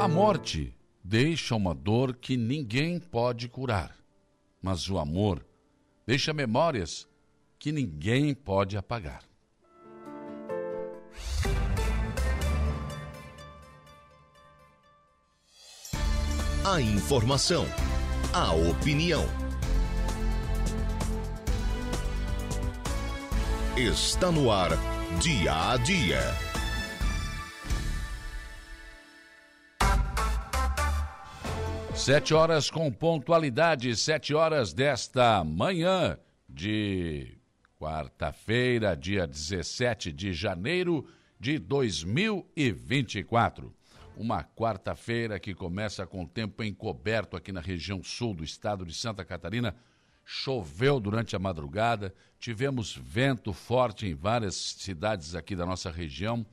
A morte deixa uma dor que ninguém pode curar, mas o amor deixa memórias que ninguém pode apagar. A informação, a opinião. Está no ar, dia a dia. Sete horas com pontualidade, sete horas desta manhã de quarta-feira, dia 17 de janeiro de 2024. Uma quarta-feira que começa com tempo encoberto aqui na região sul do estado de Santa Catarina. Choveu durante a madrugada, tivemos vento forte em várias cidades aqui da nossa região.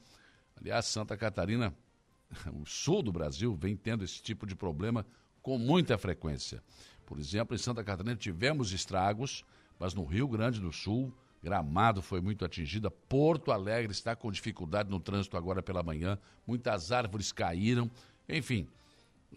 Aliás, Santa Catarina, o sul do Brasil, vem tendo esse tipo de problema com muita frequência. Por exemplo, em Santa Catarina tivemos estragos, mas no Rio Grande do Sul, Gramado foi muito atingida, Porto Alegre está com dificuldade no trânsito agora pela manhã, muitas árvores caíram, enfim,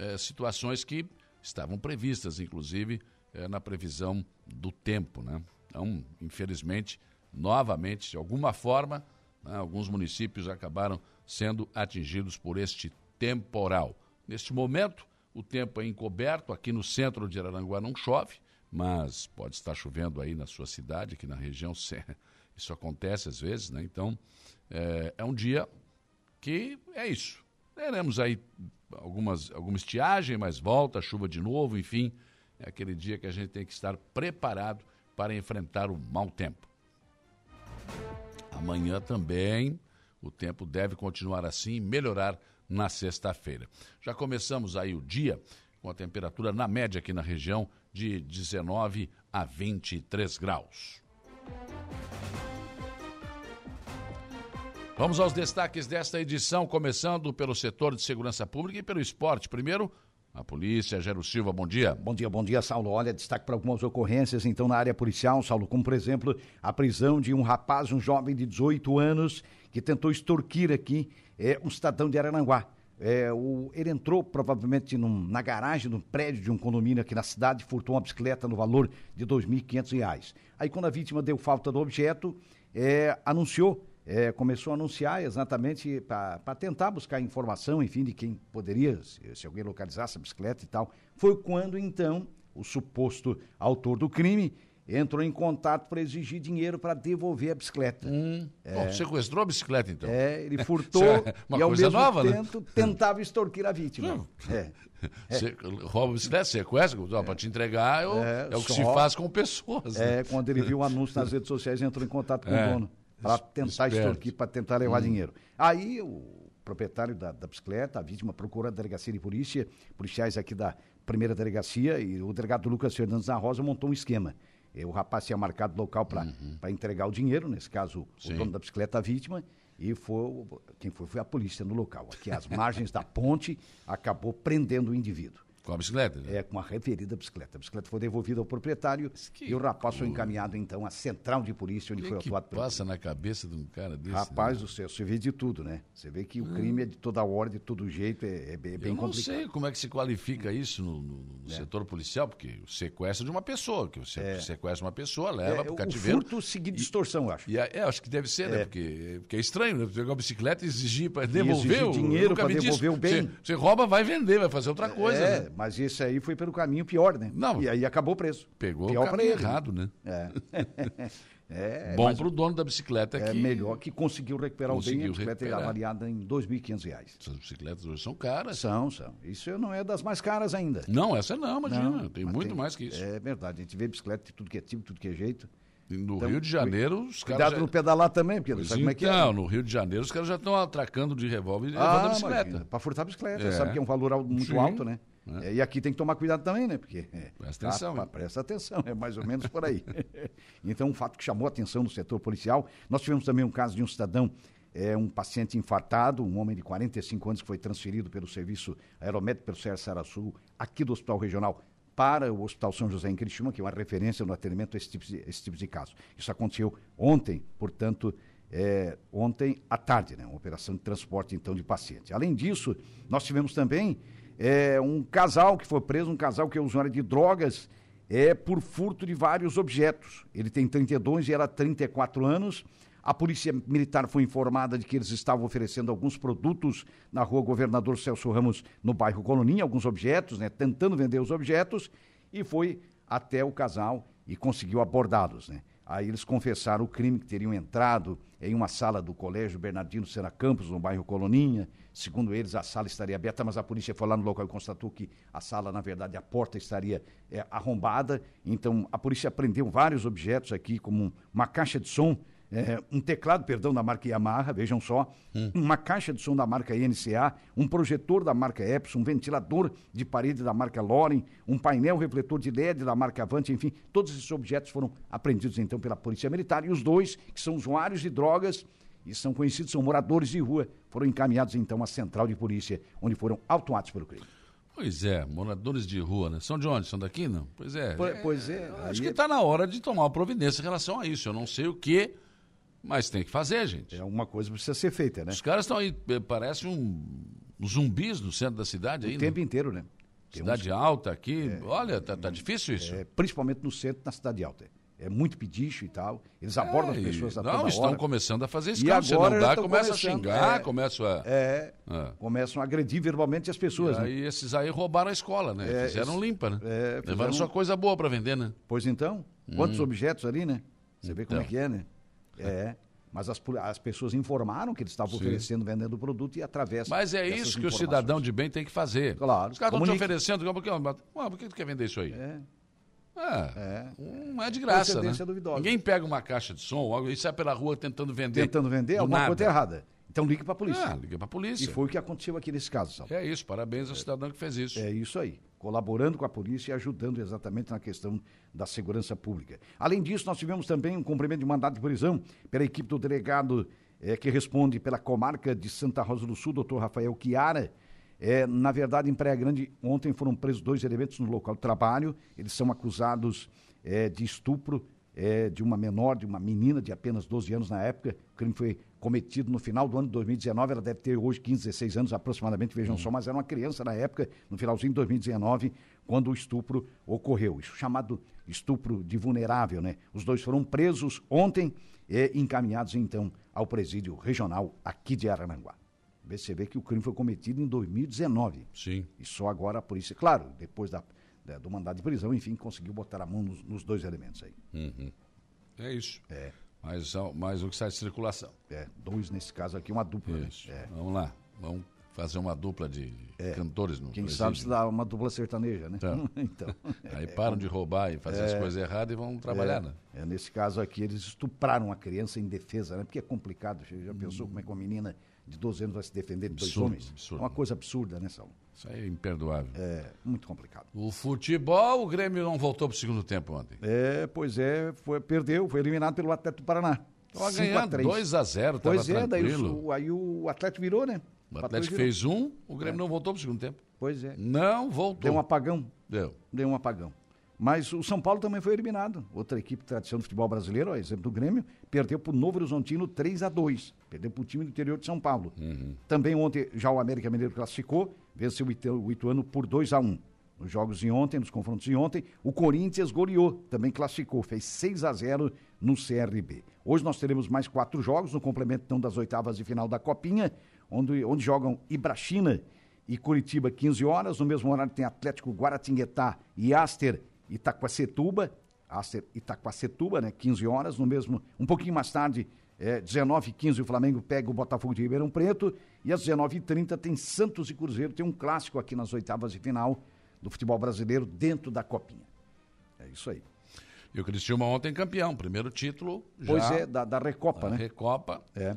é, situações que estavam previstas, inclusive, é, na previsão do tempo. Né? Então, infelizmente, novamente, de alguma forma, né, alguns municípios acabaram sendo atingidos por este temporal. Neste momento, o tempo é encoberto, aqui no centro de Araranguá não chove, mas pode estar chovendo aí na sua cidade, aqui na região, isso acontece às vezes, né? Então, é, é um dia que é isso. Teremos aí algumas, alguma estiagem, mas volta, chuva de novo, enfim, é aquele dia que a gente tem que estar preparado para enfrentar o mau tempo. Amanhã também o tempo deve continuar assim e melhorar na sexta-feira. Já começamos aí o dia com a temperatura na média aqui na região de 19 a 23 graus. Vamos aos destaques desta edição, começando pelo setor de segurança pública e pelo esporte. Primeiro, a polícia, Gero Silva, bom dia. Bom dia, bom dia, Saulo. Olha, destaque para algumas ocorrências, então, na área policial, Saulo, como, por exemplo, a prisão de um rapaz, um jovem de 18 anos, que tentou extorquir aqui é, um cidadão de Arananguá. É, o, ele entrou provavelmente num, na garagem de um prédio de um condomínio aqui na cidade, furtou uma bicicleta no valor de R$ 2.500. Aí, quando a vítima deu falta do objeto, é, anunciou, é, começou a anunciar exatamente para tentar buscar informação, enfim, de quem poderia, se, se alguém localizasse a bicicleta e tal. Foi quando, então, o suposto autor do crime entrou em contato para exigir dinheiro para devolver a bicicleta. Hum. É. Bom, sequestrou a bicicleta, então. É, ele furtou é e ao mesmo nova, tempo né? tentava extorquir a vítima. É. Rouba a bicicleta, sequestra, é. para te entregar é o, é, é o que se faz com pessoas. É, né? quando ele viu o anúncio nas redes sociais, entrou em contato com o é. dono para tentar Esperto. extorquir, para tentar levar hum. dinheiro. Aí o proprietário da, da, bicicleta, a vítima procura a delegacia de polícia, policiais aqui da primeira delegacia, e o delegado Lucas Fernandes da Rosa montou um esquema. O rapaz tinha marcado local para uhum. entregar o dinheiro, nesse caso, Sim. o dono da bicicleta, a vítima, e foi, quem foi foi a polícia no local. Aqui, às margens da ponte, acabou prendendo o indivíduo. Com a bicicleta? Né? É, com a referida bicicleta. A bicicleta foi devolvida ao proprietário e o rapaz foi encaminhado, então, à central de polícia, onde que foi que atuado passa na cabeça de um cara desse? Rapaz né? do céu, você vê de tudo, né? Você vê que o hum. crime é de toda hora, de todo jeito, é, é bem, Eu não sei como é que se qualifica isso no, no, no é. setor policial, porque o sequestro de uma pessoa, que você é. sequestra uma pessoa, leva é, para o cativeiro. O furto seguido de extorsão, eu acho. E, é, acho que deve ser, né? É. Porque, porque é estranho, né? Pegar uma bicicleta e exigir para devolver o dinheiro para devolver o bem. Você, você rouba, vai vender, vai fazer outra coisa. É, né? Mas esse aí foi pelo caminho pior, né? Não. E aí acabou preso. Pegou pior o caminho errado, né? É. é Bom para o dono da bicicleta é que... melhor que conseguiu recuperar conseguiu o bem, a bicicleta recuperar. avaliada em R$ 2.500. Essas bicicletas hoje são caras. São, são. Isso não é das mais caras ainda. Não, essa não, imagina. Não, tem muito tem, mais que isso. É verdade. A gente vê bicicleta de tudo que é tipo, tudo que é jeito. No então, Rio de Janeiro, os caras. Cuidado já... no pedalar também, porque não sabe como é que é. Não, no Rio de Janeiro, os caras já estão atracando de revólver e ah, levando a bicicleta. Para furtar a bicicleta, é. sabe que é um valor muito Sim. alto, né? É. e aqui tem que tomar cuidado também, né? Porque. É, presta atenção. Tá, presta atenção, é mais ou menos por aí. então, um fato que chamou a atenção no setor policial. Nós tivemos também um caso de um cidadão é um paciente infartado, um homem de 45 anos que foi transferido pelo serviço aeromédico pelo Sérgio Sarassu, aqui do Hospital Regional para o Hospital São José em Criciúma, que é uma referência no atendimento a esse tipo de, esse tipo de caso. Isso aconteceu ontem, portanto, é, ontem à tarde, né? Uma operação de transporte, então, de paciente. Além disso, nós tivemos também é, um casal que foi preso, um casal que é usuário de drogas, é por furto de vários objetos. Ele tem 32 e ela 34 anos. A polícia militar foi informada de que eles estavam oferecendo alguns produtos na rua Governador Celso Ramos, no bairro Coloninha, alguns objetos, né, tentando vender os objetos, e foi até o casal e conseguiu abordá-los. Né? Aí eles confessaram o crime que teriam entrado em uma sala do Colégio Bernardino Sena Campos, no bairro Coloninha. Segundo eles, a sala estaria aberta, mas a polícia foi lá no local e constatou que a sala, na verdade, a porta estaria é, arrombada. Então, a polícia apreendeu vários objetos aqui, como uma caixa de som é, um teclado, perdão, da marca Yamaha, vejam só, hum. uma caixa de som da marca NCA, um projetor da marca Epson, um ventilador de parede da marca Loren, um painel refletor de LED da marca Avante, enfim, todos esses objetos foram apreendidos então pela Polícia Militar e os dois, que são usuários de drogas e são conhecidos, são moradores de rua, foram encaminhados então à central de polícia, onde foram autuados pelo crime. Pois é, moradores de rua, né? São de onde? São daqui, não? Pois é. Pois, pois é. Acho que está na hora de tomar uma providência em relação a isso. Eu não sei o que mas tem que fazer, gente. É alguma coisa precisa ser feita, né? Os caras estão aí, eh, parece um zumbis no centro da cidade aí. O tempo né? inteiro, né? Cidade uns... alta aqui. É, Olha, tá, tá difícil isso. É, principalmente no centro, na cidade alta. É muito pedicho e tal. Eles abordam é, as pessoas a Não, estão hora. começando a fazer isso. E agora não dá, começa a xingar, é, começam a... É, é, começam a agredir verbalmente as pessoas. E né? aí esses aí roubaram a escola, né? É, fizeram esse, limpa, né? É. Levaram só coisa boa para vender, né? Pois então, quantos hum. objetos ali, né? Você então. vê como é então. que é, né? É. Mas as, as pessoas informaram que eles estavam Sim. oferecendo, vendendo o produto e através. Mas é isso que o cidadão de bem tem que fazer. Claro. Os caras estão te oferecendo, que, por que tu quer vender isso aí? É. É, é. Não é de graça, né? Ninguém pega uma caixa de som e sai pela rua tentando vender. Tentando vender, alguma nada. coisa errada. Então ligue para a polícia. Ah, ligue para a polícia. E foi o que aconteceu aqui nesse caso, Salvo. É isso, parabéns ao cidadão que fez isso. É isso aí, colaborando com a polícia e ajudando exatamente na questão da segurança pública. Além disso, nós tivemos também um cumprimento de mandado de prisão pela equipe do delegado é, que responde pela comarca de Santa Rosa do Sul, doutor Rafael Chiara. É, na verdade, em Praia Grande, ontem foram presos dois elementos no local de trabalho. Eles são acusados é, de estupro é, de uma menor, de uma menina de apenas 12 anos na época. O crime foi cometido no final do ano de 2019. Ela deve ter hoje 15, 16 anos aproximadamente, vejam uhum. só, mas era uma criança na época, no finalzinho de 2019, quando o estupro ocorreu. Isso chamado estupro de vulnerável, né? Os dois foram presos ontem e encaminhados então ao presídio regional aqui de Arananguá. Você vê que o crime foi cometido em 2019. Sim. E só agora a polícia, claro, depois da né, do mandado de prisão, enfim, conseguiu botar a mão nos, nos dois elementos aí. Uhum. É isso. É. Mais, mais o que sai de circulação. É, dois nesse caso aqui, uma dupla. Né? Isso. Né? É. Vamos lá, vamos fazer uma dupla de é. cantores no Quem presídio. sabe se dá uma dupla sertaneja, né? Então. então Aí param de roubar e fazer as é. coisas erradas e vão trabalhar, é. né? É, nesse caso aqui, eles estupraram a criança em defesa, né? Porque é complicado. Já pensou hum. como é que uma menina de 12 anos vai se defender de absurdo, dois homens? Absurdo. É uma coisa absurda, né, Saulo? Isso aí é imperdoável. É, muito complicado. O futebol, o Grêmio não voltou para o segundo tempo ontem. É, pois é, foi, perdeu, foi eliminado pelo Atlético do Paraná. Estava ganhando 2 a 0 Pois é, daí o, aí o Atlético virou, né? O Atlético fez um, o Grêmio é. não voltou para o segundo tempo. Pois é. Não voltou. Deu um apagão. Deu. Deu um apagão. Mas o São Paulo também foi eliminado. Outra equipe tradição do futebol brasileiro, ó, exemplo do Grêmio, perdeu para o Novo Horizontino 3 a 2 Perdeu para o time do interior de São Paulo. Uhum. Também ontem já o América Mineiro classificou, venceu o, Itu, o Ituano por 2 a 1 Nos jogos de ontem, nos confrontos de ontem, o Corinthians goleou, também classificou, fez 6 a 0 no CRB. Hoje nós teremos mais quatro jogos, no complemento então, das oitavas de final da Copinha, onde, onde jogam Ibrachina e Curitiba 15 horas. No mesmo horário tem Atlético Guaratinguetá e Aster Itaquacetuba, Itaquacetuba, né, 15 horas, no mesmo, um pouquinho mais tarde, é, 19 h 15 o Flamengo pega o Botafogo de Ribeirão Preto e às 19 h 30 tem Santos e Cruzeiro, tem um clássico aqui nas oitavas de final do futebol brasileiro dentro da Copinha. É isso aí. E o Cristiúma ontem campeão, primeiro título já. Pois é, da, da Recopa, da né? Recopa. É.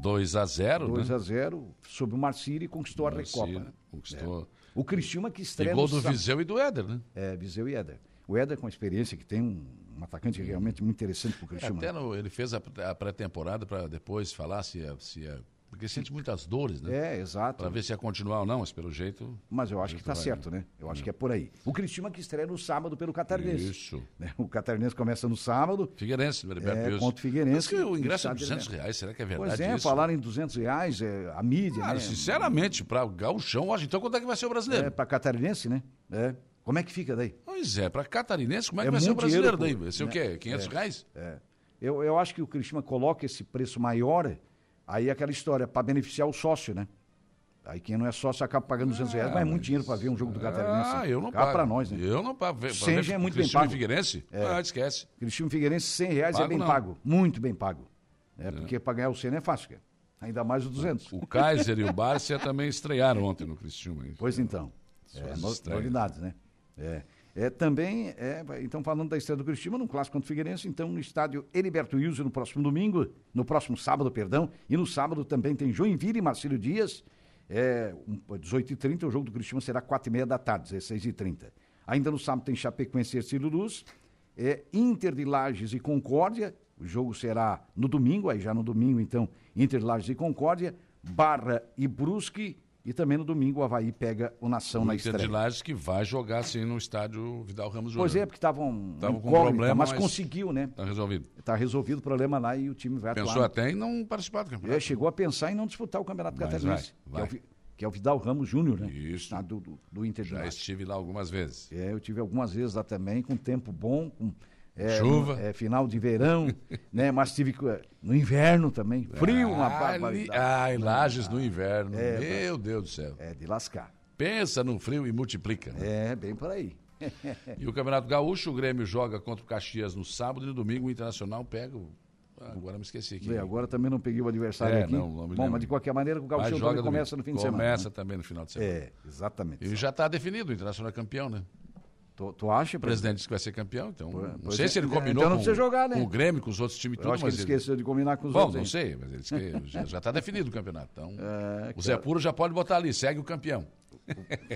2 a 0 2 né? a 0 sobre o Marcílio e conquistou a Recopa. Né? Conquistou. É. O Criciúma que estreia... E gol do Viseu e do Éder, né? É, Viseu e Éder. O Éder com a experiência que tem, um, atacante realmente muito interessante para o Criciúma. Até no, ele fez a, a pré-temporada para depois falar se ia, se ia Porque sente muitas dores, né? É, exato. Para ver se ia continuar ou não, mas pelo jeito. Mas eu acho que está certo, né? Eu acho que é por aí. O Cristiano que estreia no sábado pelo Catarinense. Isso. Né? O Catarinense começa no sábado. Figueirense, Heriberto é, contra o Figueirense. Mas que o ingresso é Estádio 200 Heriberto. reais, será que é verdade Pois é, isso? falaram em 200 reais, é, a mídia, Cara, né? sinceramente, para o gauchão, hoje, então quanto é que vai ser o brasileiro? É, para Catarinense, né? É. Como é que fica daí? Pois é, para catarinense, como é que É vai ser o dinheiro, brasileiro daí? Vai ser o né? quê? 500 reais? É. Eu, eu acho que o Cristiano coloca esse preço maior, aí é aquela história, para beneficiar o sócio, né? Aí quem não é sócio acaba pagando 200 reais, mas é muito dinheiro para ver um jogo do Catarinense. Ah, eu não pago. para nós, né? Eu não pago. Pra Cem ver já é muito bem Criciúma e pago. Figueirense? Ah, esquece. Cristiano Figueirense, 100 reais é Pago bem não. pago. Muito bem pago. É, porque para ganhar o 100 não é fácil, cara. Ainda mais os 200. O Kaiser e o Bárcia também estrearam ontem no hein? Pois então. É, novidades, né? É. É, também, é, então falando da estreia do Cristiano, num clássico contra o Figueirense, então no estádio Heriberto Wilson no próximo domingo, no próximo sábado, perdão, e no sábado também tem Joinville e Marcílio Dias, é, um, 18h30, o jogo do Cristiano será 4h30 da tarde, 16h30. Ainda no sábado tem Chapecoense e Ercílio Luz, é, Inter de Lages e Concórdia, o jogo será no domingo, aí já no domingo então, Inter de Lages e Concórdia, Barra e Brusque, e também no domingo o Havaí pega o Nação O na Inter estreia. de Lages que vai jogar assim no estádio Vidal Ramos Júnior. Pois é, porque estavam Tava com problema, mas, mas- conseguiu, né? Tá resolvido. Está resolvido o problema lá e o time vai Pensou atuar. até em não participar do campeonato. É, chegou a pensar em não disputar o Campeonato Mas Catarinense, vai, vai. Que, é o, que é o Vidal Ramos Júnior, né? Isso. Ah, do, do, do Inter de Já estive lá algumas vezes. É, eu tive algumas vezes lá também, com tempo bom, com é, Chuva. é, final de verão, né? Mas tive é, no inverno também, frio, uma Ah, barbaridade. Ai, Lages no inverno. É, Meu Deus do céu. É, de lascar. Pensa no frio e multiplica. né? É, bem por aí. E o Campeonato Gaúcho, o Grêmio joga contra o Caxias no sábado e no domingo o Internacional pega o... Ah, agora me esqueci aqui. Bem, agora também não peguei o adversário É, aqui. não, não Bom, mas de qualquer maneira, o Gauchão também começa domingo. no fim de semana. Começa né? também no final de semana. É, exatamente. E já está definido, o Internacional é campeão, né? Tu, tu acha, O presidente disse que vai ser campeão, então. não pois sei é. se ele Então combinou não com, jogar, né? com o Grêmio, com os outros times e Eu tudo, acho que ele mas ele- esqueceu de combinar com os Bom, outros. não hein? sei, mas ele já está definido o campeonato. Então, É, o Zé Puro já pode botar ali, segue o campeão.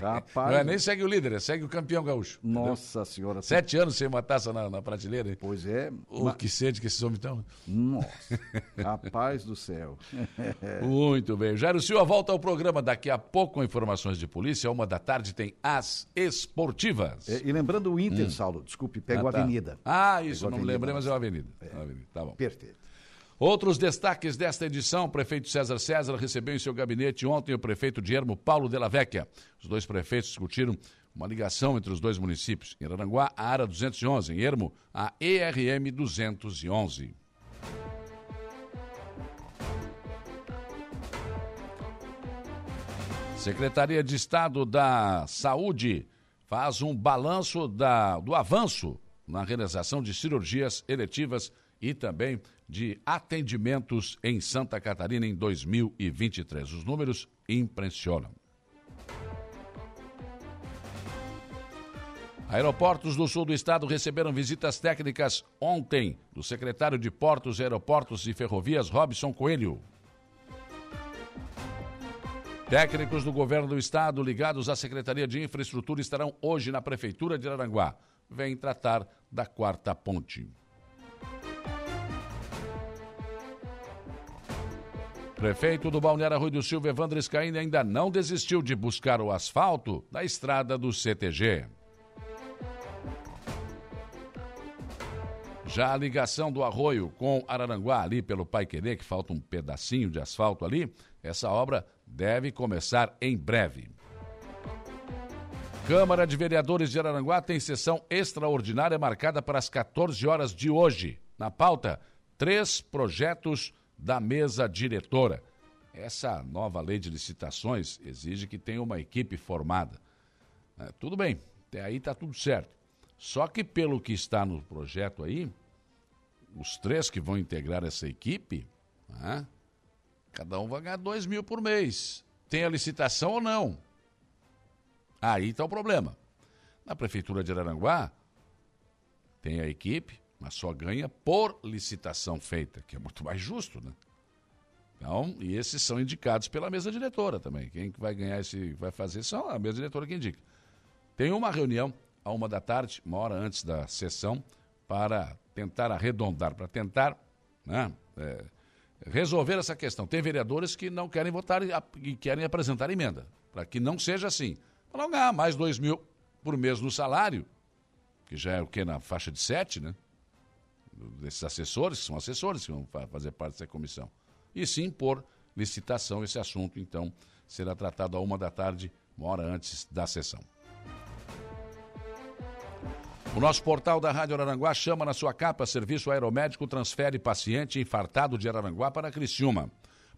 Rapaz, Não é nem segue o líder, é segue o campeão gaúcho. entendeu? nossa senhora. Sete anos sem uma taça na, na prateleira, hein? Pois é. O ma- que sede que esses homens estão. Nossa, rapaz do céu. Muito bem. Jairo Silva volta ao programa daqui a pouco com informações de polícia. Uma da tarde tem as esportivas. É, e lembrando o Inter, Saulo, desculpe, pegou Ah, a tá. Avenida. Ah, isso, Pegou não a lembrei, mas é uma avenida. É uma avenida. Tá bom. Perfeito. Outros destaques desta edição: o prefeito César César recebeu em seu gabinete ontem o prefeito de Ermo, Paulo Della Vecchia. Os dois prefeitos discutiram uma ligação entre os dois municípios. Em Aranguá, a ARA 211, em Ermo, a ERM 211. Secretaria de Estado da Saúde faz um balanço da- do avanço na realização de cirurgias eletivas e também de atendimentos em Santa Catarina em 2023. Os números impressionam. Aeroportos do sul do estado receberam visitas técnicas ontem do secretário de Portos, Aeroportos e Ferrovias, Robson Coelho. Técnicos do governo do estado ligados à Secretaria de Infraestrutura estarão hoje na Prefeitura de Aranguá. Vêm tratar da quarta ponte. Prefeito do Balneário Rui do Silva, Evandro Scaini, ainda não desistiu de buscar o asfalto da estrada do CTG. Já a ligação do arroio com Araranguá, ali pelo Pai Querer, que falta um pedacinho de asfalto ali, essa obra deve começar em breve. Câmara de Vereadores de Araranguá tem sessão extraordinária marcada para as 14 horas de hoje. Na pauta, três projetos da mesa diretora. Essa nova lei de licitações exige que tenha uma equipe formada. É, tudo bem, até aí está tudo certo. Só que pelo que está no projeto aí, os três que vão integrar essa equipe, né, cada um vai ganhar dois mil por mês. Tem a licitação ou não? Aí está o problema. Na Prefeitura de Araranguá, tem a equipe, mas só ganha por licitação feita, que é muito mais justo, né? Então, e esses são indicados pela mesa diretora também. Quem que vai ganhar esse, vai fazer, são a mesa diretora que indica. Tem uma reunião a uma da tarde, uma hora antes da sessão, para tentar arredondar, para tentar né, é, resolver essa questão. Tem vereadores que não querem votar e querem apresentar emenda, para que não seja assim. Para não ganhar mais dois mil por mês no salário, que já é o que? Na faixa de sete, né? Desses assessores, que são assessores que vão fazer parte dessa comissão. E sim por licitação esse assunto, então, será tratado a uma da tarde, uma hora antes da sessão. O nosso portal da Rádio Araranguá chama na sua capa Serviço Aeromédico transfere paciente infartado de Araranguá para Criciúma.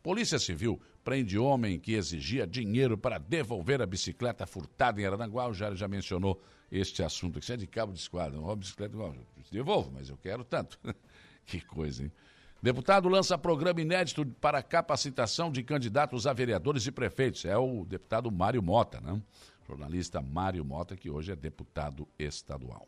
Polícia Civil prende homem que exigia dinheiro para devolver a bicicleta furtada em Araranguá. O já mencionou este assunto. Isso é de cabo de esquadra. Não bicicleta igual. Devolvo, mas eu quero tanto. que coisa, hein? Deputado lança programa inédito para capacitação de candidatos a vereadores e prefeitos. É o deputado Mário Mota, né? Jornalista Mário Mota, que hoje é deputado estadual.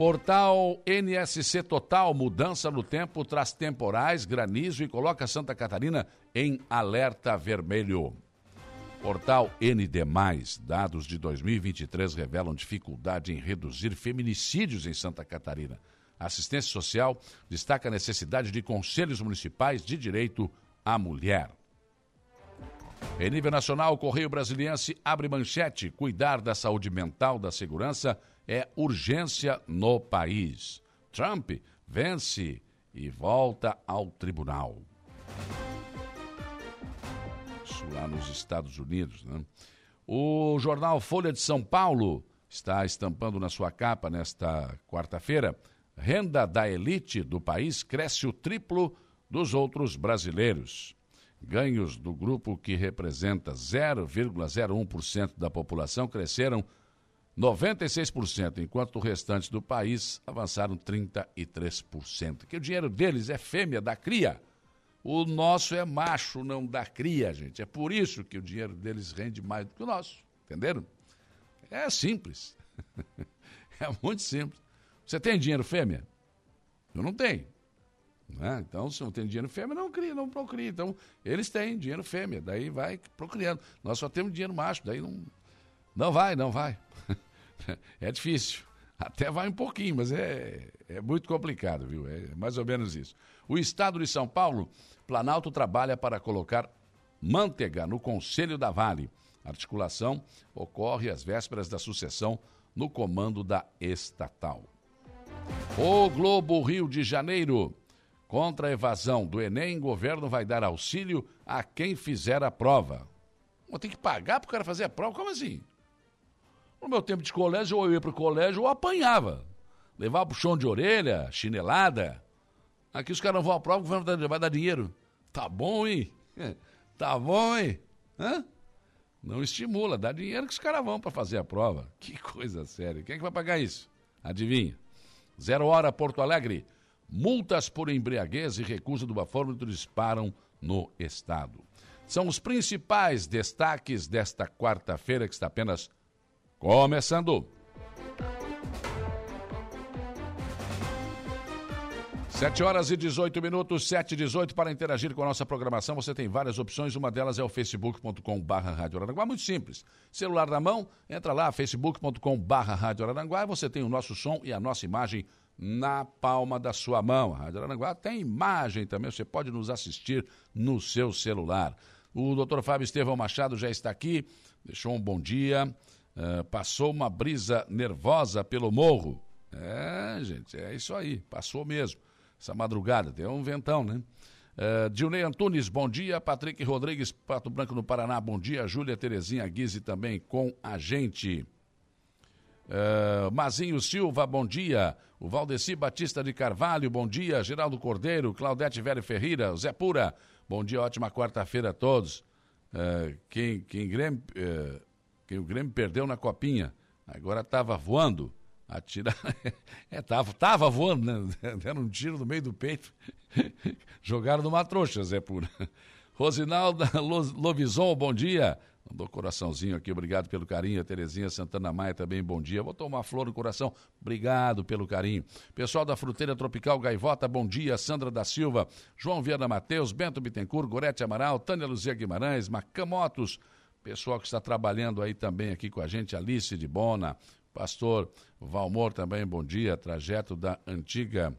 Portal NSC Total, mudança no tempo, traz temporais, granizo e coloca Santa Catarina em alerta vermelho. Portal ND+, dados de 2023 revelam dificuldade em reduzir feminicídios em Santa Catarina. A assistência social destaca a necessidade de conselhos municipais de direito à mulher. Em nível nacional, o Correio Brasiliense abre manchete: cuidar da saúde mental, da segurança é urgência no país. Trump vence e volta ao tribunal. Isso lá nos Estados Unidos, né? O jornal Folha de São Paulo está estampando na sua capa nesta quarta-feira: renda da elite do país cresce o triplo dos outros brasileiros. Ganhos do grupo que representa 0,01% da população cresceram 96%, enquanto o restante do país avançaram 33%. Que o dinheiro deles é fêmea da cria. O nosso é macho, não da cria, gente. É por isso que o dinheiro deles rende mais do que o nosso. Entenderam? É simples. é muito simples. Você tem dinheiro fêmea? Eu não tenho. Né? Então, se não tem dinheiro fêmea, não cria, não procria. Então, eles têm dinheiro fêmea, daí vai procriando. Nós só temos dinheiro macho, daí não, não vai, não vai. é difícil. Até vai um pouquinho, mas é, é muito complicado, viu? É mais ou menos isso. O Estado de São Paulo, Planalto trabalha para colocar manteiga no Conselho da Vale. Articulação ocorre às vésperas da sucessão no comando da estatal. O Globo Rio de Janeiro. Contra a evasão do Enem, governo vai dar auxílio a quem fizer a prova. Ter que pagar para o cara fazer a prova? Como assim? No meu tempo de colégio, ou eu ia para o colégio ou apanhava. Levava puxão de orelha, chinelada. Aqui os caras não vão à prova, o governo vai dar dinheiro. Tá bom, hein? Tá bom, hein? Hã? Não estimula, dá dinheiro que os caras vão para fazer a prova. Que coisa séria. Quem é que vai pagar isso? Adivinha? Zero hora, Porto Alegre. Multas por embriaguez e recusa do bafômetro disparam no estado. São os principais destaques desta quarta-feira que está apenas Começando. Sete horas e 18 minutos, sete e 18, para interagir com a nossa programação, você tem várias opções, uma delas é o facebook.com barra Rádio Araranguá, muito simples, celular na mão, entra lá, facebook.com barra Rádio Araranguá, e você tem o nosso som e a nossa imagem na palma da sua mão. A Rádio Araranguá tem imagem também, você pode nos assistir no seu celular. O doutor Fábio Estevão Machado já está aqui, deixou um bom dia, Uh, passou uma brisa nervosa pelo morro. É, gente, é isso aí, passou mesmo. Essa madrugada, tem um ventão, né? Uh, Dilnei Antunes, bom dia. Patrick Rodrigues, Pato Branco no Paraná, bom dia. Júlia Terezinha Guise também com a gente. Uh, Mazinho Silva, bom dia. O Valdeci Batista de Carvalho, bom dia. Geraldo Cordeiro, Claudete Velho Ferreira, Zé Pura, bom dia, ótima quarta-feira a todos. Uh, quem, quem uh, que o Grêmio perdeu na copinha. Agora estava voando. Atira... é, tava, tava voando, né? Deram um tiro no meio do peito. Jogaram numa trouxa, Zé Pura. Rosinalda Lovison, bom dia. Mandou coraçãozinho aqui, obrigado pelo carinho. A Terezinha Santana Maia também, bom dia. Vou tomar flor no coração, obrigado pelo carinho. Pessoal da Fruteira Tropical Gaivota, bom dia. Sandra da Silva, João Viana Mateus, Bento Bittencourt, Gorete Amaral, Tânia Luzia Guimarães, Macamotos, Pessoal que está trabalhando aí também aqui com a gente, Alice de Bona, pastor Valmor também, bom dia, trajeto da antiga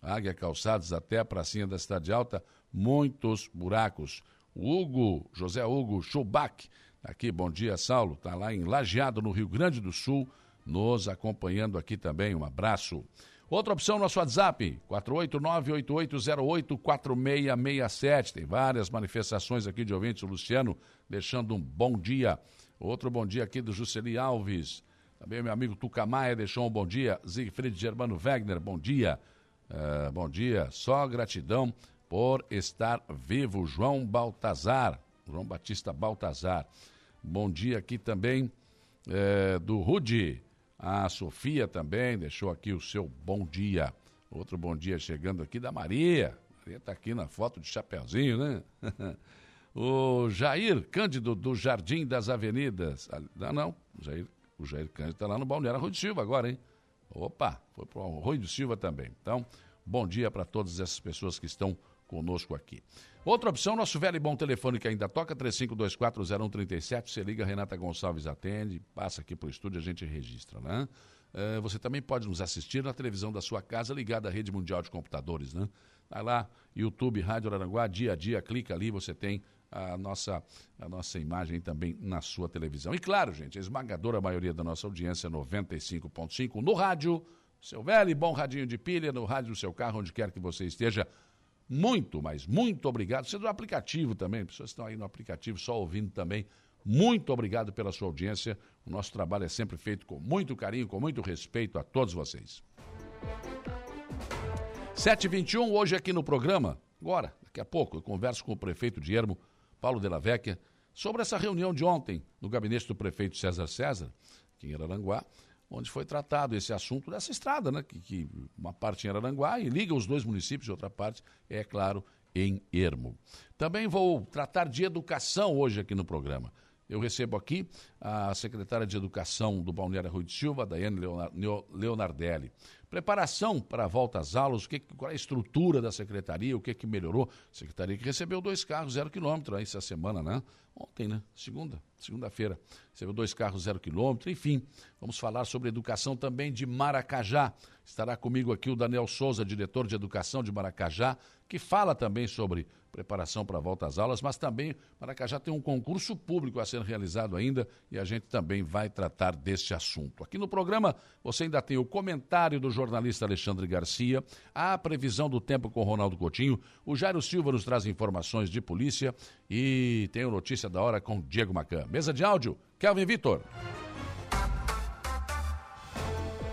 Águia Calçados até a pracinha da Cidade Alta, muitos buracos. Hugo, José Hugo Schubach, aqui, bom dia, Saulo, está lá em Lajeado, no Rio Grande do Sul, nos acompanhando aqui também, um abraço. Outra opção, nosso WhatsApp, 489-8808-4667. Tem várias manifestações aqui de ouvintes. O Luciano deixando um bom dia. Outro bom dia aqui do Jusceli Alves. Também meu amigo Tucamaia deixou um bom dia. Siegfried Germano Wegner, bom dia. Uh, bom dia. Só gratidão por estar vivo. João Baltazar. João Batista Baltazar. Bom dia aqui também uh, do Rude. A Sofia também deixou aqui o seu bom dia. Outro bom dia chegando aqui da Maria. Maria está aqui na foto de chapeuzinho, né? o Jair Cândido do Jardim das Avenidas. Ah, não, o Jair, o Jair Cândido está lá no Balneário Rui de Silva agora, hein? Opa, foi para o Rui de Silva também. Então, bom dia para todas essas pessoas que estão conosco aqui. Outra opção, nosso velho e bom telefone que ainda toca, 35240137. Você liga, Renata Gonçalves atende, passa aqui para o estúdio, a gente registra, né? Uh, você também pode nos assistir na televisão da sua casa, ligada à rede mundial de computadores, né? Vai lá, YouTube, Rádio Aranguá, dia a dia, clica ali, você tem a nossa, a nossa imagem também na sua televisão. E claro, gente, a esmagadora maioria da nossa audiência, 95.5, no rádio, seu velho e bom radinho de pilha, no rádio do seu carro, onde quer que você esteja, muito, mas muito obrigado. Você do aplicativo também, pessoas estão aí no aplicativo só ouvindo também. Muito obrigado pela sua audiência. O nosso trabalho é sempre feito com muito carinho, com muito respeito a todos vocês. 7h21, hoje aqui no programa, agora, daqui a pouco, eu converso com o prefeito de Ermo, Paulo Della Vecchia, sobre essa reunião de ontem no gabinete do prefeito César César, aqui em Araranguá, onde foi tratado esse assunto dessa estrada, né? Que, que uma parte em Araranguá e liga os dois municípios, e outra parte, é claro, em Ermo. Também vou tratar de educação hoje aqui no programa. Eu recebo aqui a secretária de Educação do Balneário Rui de Silva, Daiane Leonardelli. Preparação para a volta às aulas, o que, qual é a estrutura da secretaria, o que, que melhorou. Secretaria que recebeu dois carros zero quilômetro essa semana, né? Ontem, né? Segunda, segunda-feira. Recebeu dois carros zero quilômetro, enfim. Vamos falar sobre educação também de Maracajá. Estará comigo aqui o Daniel Souza, diretor de educação de Maracajá, que fala também sobre preparação para a volta às aulas, mas também Maracajá tem um concurso público a ser realizado ainda e a gente também vai tratar deste assunto. Aqui no programa você ainda tem o comentário do jornalista Alexandre Garcia, a previsão do tempo com Ronaldo Coutinho, o Jairo Silva nos traz informações de polícia e tem o Notícia da Hora com Diego Macan. Mesa de áudio, Kelvin Vitor.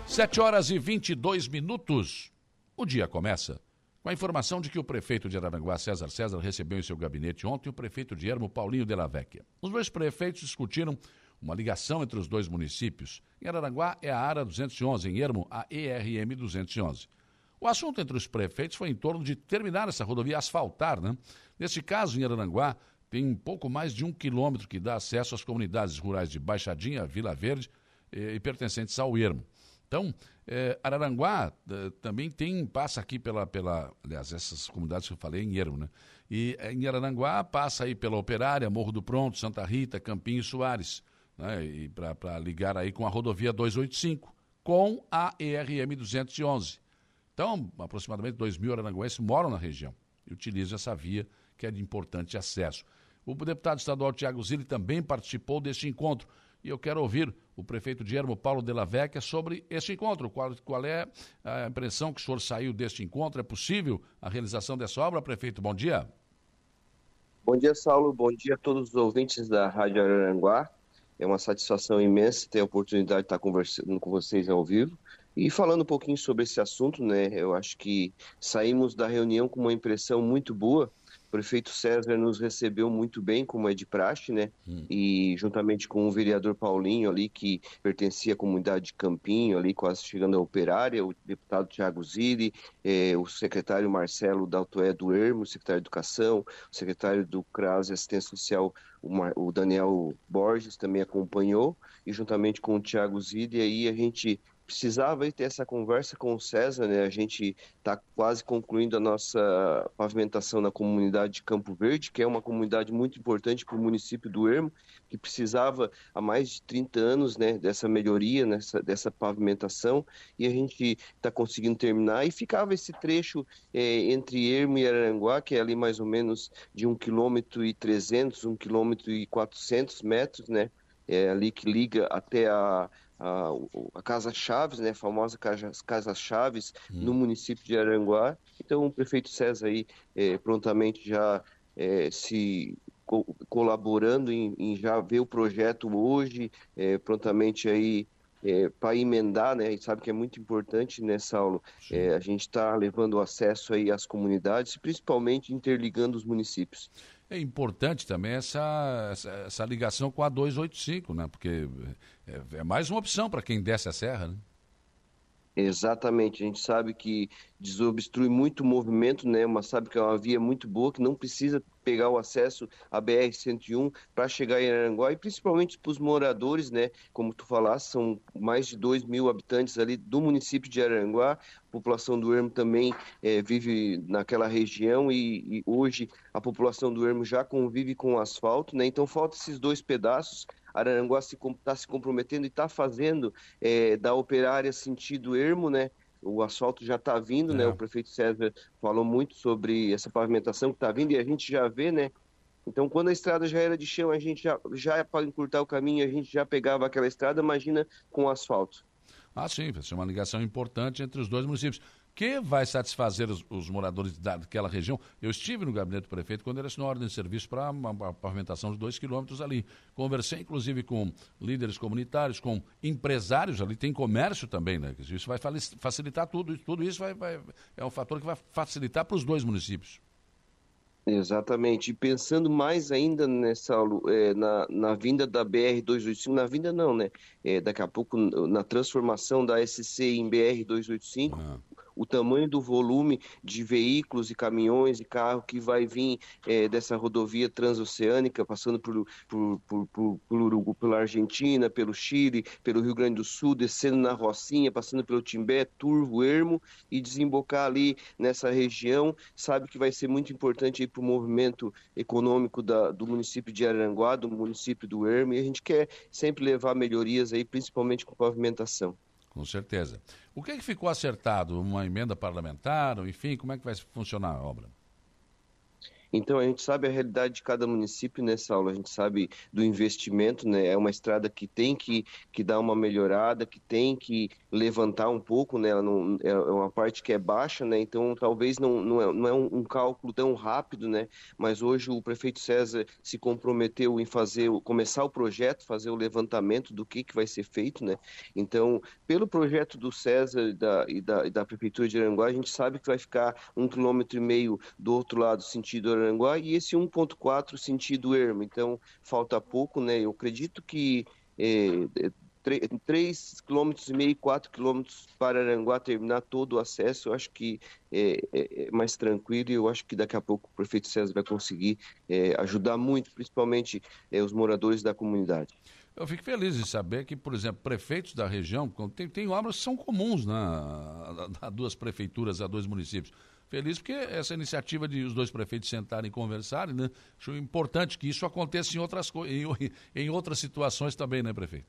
7 horas e 22 minutos. O dia começa com a informação de que o prefeito de Araranguá, César César, recebeu em seu gabinete ontem o prefeito de Ermo, Paulinho de la Vecchia. Os dois prefeitos discutiram uma ligação entre os dois municípios. Em Araranguá é a ARA 211, em Ermo, a ERM 211. O assunto entre os prefeitos foi em torno de terminar essa rodovia, asfaltar, né? Neste caso, em Araranguá, tem um pouco mais de um quilômetro que dá acesso às comunidades rurais de Baixadinha, Vila Verde eh, e pertencentes ao Ermo. Então, é, Araranguá é, também tem, passa aqui pela, pela, aliás, essas comunidades que eu falei em Ermo, né? E é, em Araranguá passa aí pela Operária, Morro do Pronto, Santa Rita, Campinho e Soares, né? E para ligar aí com a rodovia 285, com a ERM 211. Então, aproximadamente 2 mil araranguenses moram na região e utilizam essa via que é de importante acesso. O deputado estadual Tiago Zilli também participou deste encontro e eu quero ouvir o prefeito Ermo, Paulo de la Vecchia, sobre esse encontro. Qual, qual é a impressão que o senhor saiu deste encontro? É possível a realização dessa obra, prefeito? Bom dia. Bom dia, Saulo. Bom dia a todos os ouvintes da Rádio Araranguá. É uma satisfação imensa ter a oportunidade de estar conversando com vocês ao vivo. E falando um pouquinho sobre esse assunto, né, eu acho que saímos da reunião com uma impressão muito boa prefeito César nos recebeu muito bem, como é de praxe, né? Hum. E juntamente com o vereador Paulinho ali, que pertencia à comunidade de Campinho, ali quase chegando à operária, o deputado Tiago Zilli, eh, o secretário Marcelo Daltoé do Ermo, secretário de Educação, o secretário do CRAS e Assistência Social, o, Mar... o Daniel Borges também acompanhou, e juntamente com o Tiago Zilli, aí a gente precisava ter essa conversa com o César, né? A gente está quase concluindo a nossa pavimentação na comunidade de Campo Verde, que é uma comunidade muito importante para o município do Ermo, que precisava há mais de 30 anos, né, dessa melhoria, nessa, dessa pavimentação, e a gente está conseguindo terminar. E ficava esse trecho é, entre Ermo e Araranguá, que é ali mais ou menos de 1 km e 300, 1 km e 400 metros, né? É ali que liga até a, a, a Casa Chaves, né, a famosa Casa, Casa Chaves, hum. no município de Aranguá. Então, o prefeito César aí é, prontamente já é, se co colaborando em, em, já ver o projeto hoje, é, prontamente aí é, para emendar, né? E sabe que é muito importante nessa aula. É, a gente está levando acesso aí às comunidades, principalmente interligando os municípios. É importante também essa, essa, essa ligação com a 285, né? Porque é, é mais uma opção para quem desce a serra, né? Exatamente, a gente sabe que desobstrui muito o movimento, né? Mas sabe que é uma via muito boa, que não precisa pegar o acesso à BR-101 para chegar em Aranguá e principalmente para os moradores, né? Como tu falaste, são mais de 2 mil habitantes ali do município de Aranguá. A população do Ermo também é, vive naquela região e, e hoje a população do Ermo já convive com o asfalto, né? Então falta esses dois pedaços Araranguá está se, tá se comprometendo e está fazendo é, da operária sentido ermo, né? O asfalto já está vindo, né? é. né? O prefeito César falou muito sobre essa pavimentação que está vindo e a gente já vê, né? Então, quando a estrada já era de chão, a gente já, já para encurtar o caminho, a gente já pegava aquela estrada, imagina com asfalto. Ah, sim, vai ser uma ligação importante entre os dois municípios que vai satisfazer os, os, moradores daquela região. Eu estive no gabinete do prefeito quando ele assinou a ordem de serviço para a pavimentação de dois quilômetros ali. Conversei, inclusive, com líderes comunitários, com empresários ali, tem comércio também, né? Isso vai facilitar tudo, tudo isso vai, vai é um fator que vai facilitar para os dois municípios. Exatamente. E pensando mais ainda nessa é, na, na vinda da BR-285, na vinda não, né? É, daqui a pouco na transformação da SC em BR-285, ah o tamanho do volume de veículos e caminhões e carro que vai vir é, dessa rodovia transoceânica, passando por, por, por, por, por pela Argentina, pelo Chile, pelo Rio Grande do Sul, descendo na Rocinha, passando pelo Timbé, Turvo, Ermo e desembocar ali nessa região, sabe que vai ser muito importante para o movimento econômico da, do município de Aranguá, do município do Ermo, e a gente quer sempre levar melhorias aí, principalmente com pavimentação. Com certeza. O que, é que ficou acertado? Uma emenda parlamentar? Enfim, como é que vai funcionar a obra? Então a gente sabe a realidade de cada município nessa aula, a gente sabe do investimento, né? É uma estrada que tem que, que dar uma melhorada, que tem que levantar um pouco, né? Ela não, é, é uma parte que é baixa, né? Então talvez não, não é, não é um, um, cálculo tão rápido, né? Mas hoje o prefeito César se comprometeu em fazer, começar o projeto, fazer o levantamento do que, que vai ser feito, né? Então, pelo projeto do César e da, e da, e da prefeitura de Aranguá, a gente sabe que vai ficar um quilômetro e meio do outro lado, sentido Aranguá, e esse 1.4 sentido Ermo. Então, falta pouco, né? Eu acredito que é, 3 km e meio, 4 km para Aranguá terminar todo o acesso, eu acho que é, é, é, mais tranquilo e eu acho que daqui a pouco o prefeito César vai conseguir é, ajudar muito, principalmente é, os moradores da comunidade. Eu fico feliz de saber que, por exemplo, prefeitos da região, tem, tem obras que são comuns né, a duas prefeituras, a dois municípios. Feliz porque essa iniciativa de os dois prefeitos sentarem e conversarem, né? Acho importante que isso aconteça em outras, em, em outras situações também, né, prefeito?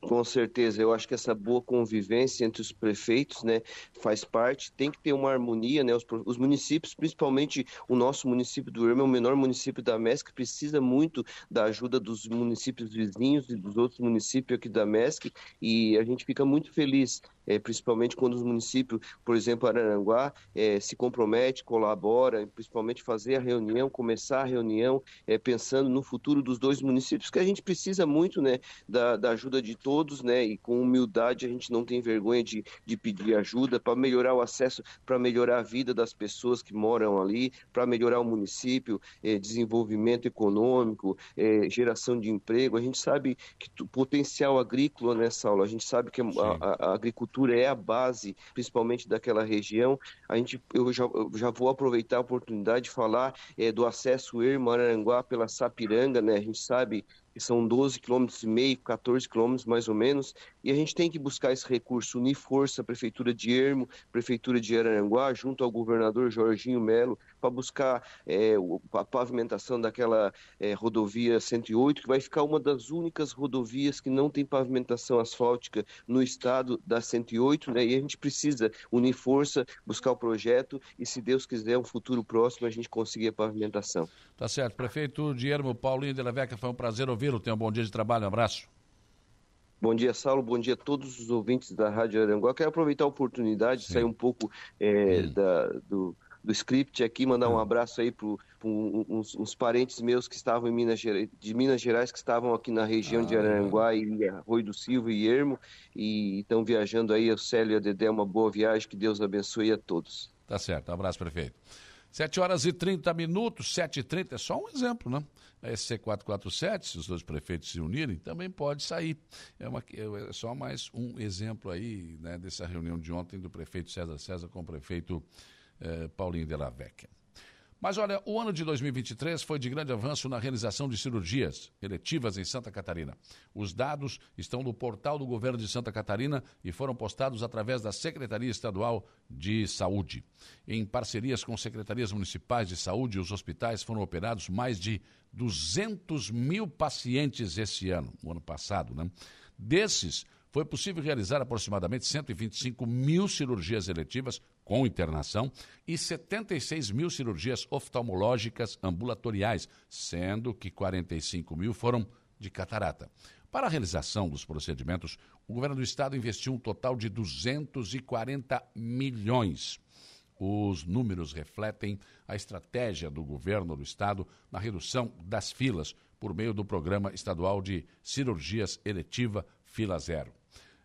Com certeza, eu acho que essa boa convivência entre os prefeitos, né, faz parte, tem que ter uma harmonia, né, os, os municípios, principalmente o nosso município do Irma, é o menor município da MESC, precisa muito da ajuda dos municípios vizinhos e dos outros municípios aqui da MESC, e a gente fica muito feliz é, principalmente quando os municípios, por exemplo, Araranguá, é, se compromete, colabora, principalmente fazer a reunião, começar a reunião, é, pensando no futuro dos dois municípios, que a gente precisa muito né, da, da, ajuda de todos, né, e com humildade a gente não tem vergonha de, de pedir ajuda para melhorar o acesso, para melhorar a vida das pessoas que moram ali, para melhorar o município, é, desenvolvimento econômico, é, geração de emprego. A gente sabe que o potencial agrícola nessa aula, a gente sabe que a, a, a agricultura é a base, principalmente daquela região. A gente, eu já, eu já vou aproveitar a oportunidade de falar é, do acesso Irma Aranguá pela Sapiranga, né? A gente sabe que são 12 quilômetros e meio, 14 quilômetros mais ou menos, e a gente tem que buscar esse recurso, unir força, Prefeitura de Ermo, Prefeitura de Araranguá, junto ao governador Jorginho Melo, para buscar é, a pavimentação daquela é, rodovia 108, que vai ficar uma das únicas rodovias que não tem pavimentação asfáltica no estado da 108, né? E a gente precisa unir força, buscar o projeto e, se Deus quiser, um futuro próximo a gente conseguir a pavimentação. Tá certo. Prefeito de Ermo, Paulinho de la Veca, foi um prazer ouvi-lo. Tenha um bom dia de trabalho. Um abraço. Bom dia, Saulo. Bom dia a todos os ouvintes da Rádio Aranguá. Quero aproveitar a oportunidade de sair um pouco é, hum. da, do, do script aqui, mandar um hum. abraço aí para uns, uns, parentes meus que estavam em Minas Gerais, de Minas Gerais, que estavam aqui na região ah, de Aranguá e Rui do Silva e Ermo, e estão viajando aí, o Célio e a Dedé, uma boa viagem, que Deus abençoe a todos. Tá certo, um abraço, prefeito. 7 horas e 30 minutos, 7 e 30 é só um exemplo, né? A SC447, se os dois prefeitos se unirem, também pode sair. É, uma, é só mais um exemplo aí né, dessa reunião de ontem do prefeito César César com o prefeito eh, Paulinho de la Vecchia. Mas olha, o ano de 2023 foi de grande avanço na realização de cirurgias eletivas em Santa Catarina. Os dados estão no portal do governo de Santa Catarina e foram postados através da Secretaria Estadual de Saúde. Em parcerias com secretarias municipais de saúde, os hospitais foram operados mais de 200 mil pacientes esse ano, o ano passado, né? Desses, foi possível realizar aproximadamente 125 mil cirurgias eletivas com internação e 76 mil cirurgias oftalmológicas ambulatoriais, sendo que 45 mil foram de catarata. Para a realização dos procedimentos, o governo do estado investiu um total de 240 milhões. Os números refletem a estratégia do governo do estado na redução das filas por meio do programa estadual de cirurgias eletiva Fila Zero.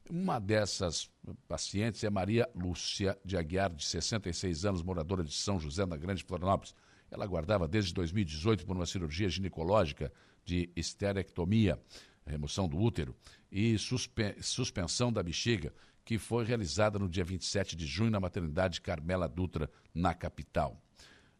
Uma dessas pacientes é Maria Lúcia de Aguiar, de 66 anos, moradora de São José, na Grande Florianópolis. Ela aguardava desde 2018 por uma cirurgia ginecológica de esterectomia, remoção do útero, e suspe suspensão da bexiga, que foi realizada no dia 27 de junho na maternidade Carmela Dutra, na capital.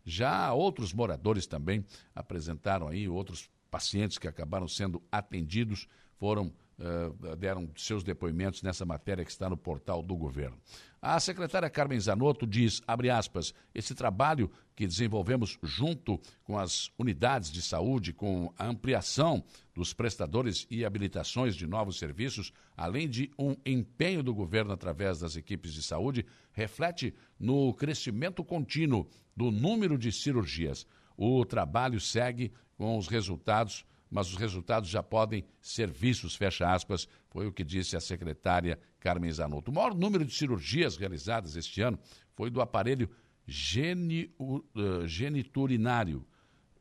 Já outros moradores também apresentaram aí, outros pacientes que acabaram sendo atendidos foram uh, deram seus depoimentos nessa matéria que está no portal do governo. A secretária Carmen Zanotto diz, abre aspas, esse trabalho que desenvolvemos junto com as unidades de saúde, com a ampliação dos prestadores e habilitações de novos serviços, além de um empenho do governo através das equipes de saúde, reflete no crescimento contínuo do número de cirurgias. O trabalho segue com os resultados mas os resultados já podem ser vistos, fecha aspas, foi o que disse a secretária Carmen Zanotto. O maior número de cirurgias realizadas este ano foi do aparelho geni, uh, geniturinário,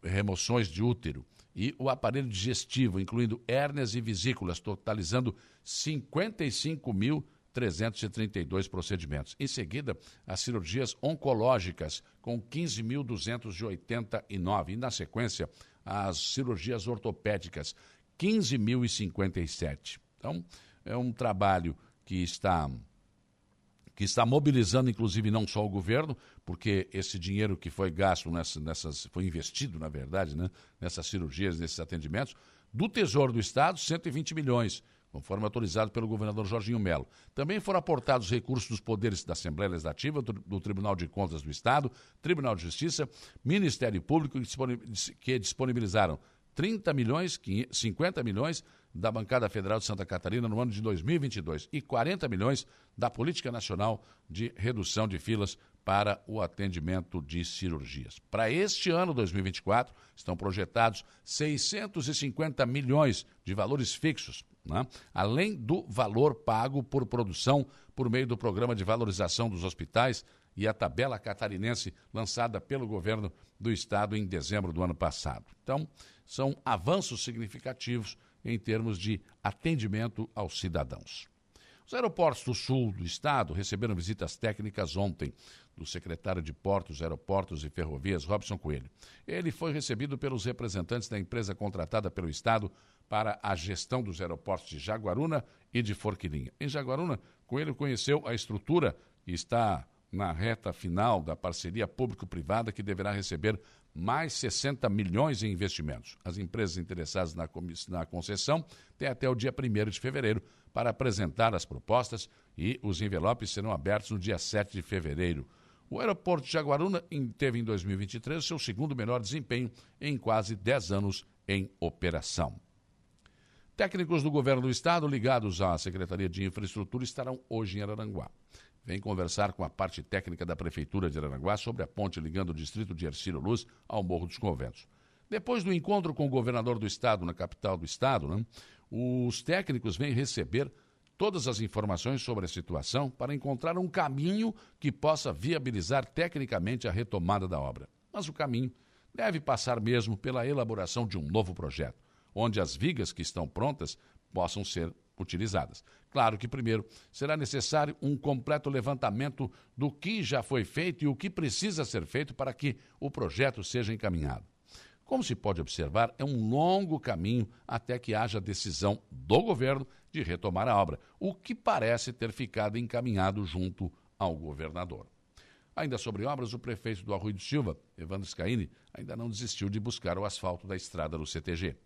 remoções de útero, e o aparelho digestivo, incluindo hérnias e vesículas, totalizando 55.332 procedimentos. Em seguida, as cirurgias oncológicas, com 15.289. E, na sequência, as cirurgias ortopédicas, 15.057. Então, é um trabalho que está que está mobilizando, inclusive, não só o governo, porque esse dinheiro que foi gasto nessas, foi investido, na verdade, né, nessas cirurgias, nesses atendimentos, do Tesouro do Estado, 120 milhões, conforme autorizado pelo governador Jorginho Melo. Também foram aportados recursos dos poderes da Assembleia Legislativa, do, Tribunal de Contas do Estado, Tribunal de Justiça, Ministério Público, que disponibilizaram 30 milhões, 50 milhões da Bancada Federal de Santa Catarina no ano de 2022 e 40 milhões da Política Nacional de Redução de Filas para o atendimento de cirurgias. Para este ano 2024, estão projetados 650 milhões de valores fixos, né? além do valor pago por produção por meio do Programa de Valorização dos Hospitais e a tabela catarinense lançada pelo governo do estado em dezembro do ano passado. Então, são avanços significativos em termos de atendimento aos cidadãos. Os aeroportos do sul do estado receberam visitas técnicas ontem do secretário de Portos, Aeroportos e Ferrovias, Robson Coelho. Ele foi recebido pelos representantes da empresa contratada pelo estado para a gestão dos aeroportos de Jaguaruna e de Forquilinha. Em Jaguaruna, Coelho conheceu a estrutura que está na reta final da parceria público-privada que deverá receber mais 60 milhões em investimentos. As empresas interessadas na, na concessão têm até o dia 1 de fevereiro para apresentar as propostas e os envelopes serão abertos no dia 7 de fevereiro. O aeroporto de Jaguaruna teve em 2023 seu segundo melhor desempenho em quase 10 anos em operação. Técnicos do governo do estado ligados à Secretaria de Infraestrutura estarão hoje em Araranguá. Vem conversar com a parte técnica da Prefeitura de Araranguá sobre a ponte ligando o distrito de Ercílio Luz ao Morro dos Conventos. Depois do encontro com o governador do estado na capital do estado, né, os técnicos vêm receber todas as informações sobre a situação para encontrar um caminho que possa viabilizar tecnicamente a retomada da obra. Mas o caminho deve passar mesmo pela elaboração de um novo projeto, onde as vigas que estão prontas possam ser utilizadas. Claro que primeiro será necessário um completo levantamento do que já foi feito e o que precisa ser feito para que o projeto seja encaminhado. Como se pode observar, é um longo caminho até que haja decisão do governo de retomar a obra, o que parece ter ficado encaminhado junto ao governador. Ainda sobre obras, o prefeito do Arroio do Silva, Evandro Scaini, ainda não desistiu de buscar o asfalto da estrada do CTG.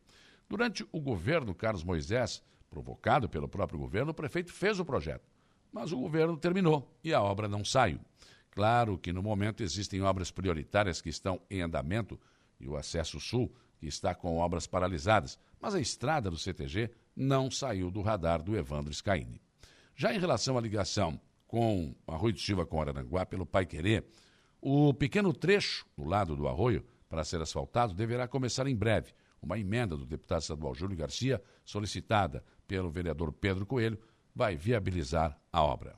Durante o governo Carlos Moisés, provocado pelo próprio governo, o prefeito fez o projeto, mas o governo terminou e a obra não saiu. Claro que no momento existem obras prioritárias que estão em andamento, e o acesso sul, que está com obras paralisadas, mas a estrada do CTG não saiu do radar do Evandro Scaini. Já em relação à ligação com Arroio do Silva com Araranguá pelo Pai Querer, o pequeno trecho do lado do arroio para ser asfaltado deverá começar em breve. Uma emenda do deputado estadual Júlio Garcia, solicitada pelo vereador Pedro Coelho, vai viabilizar a obra.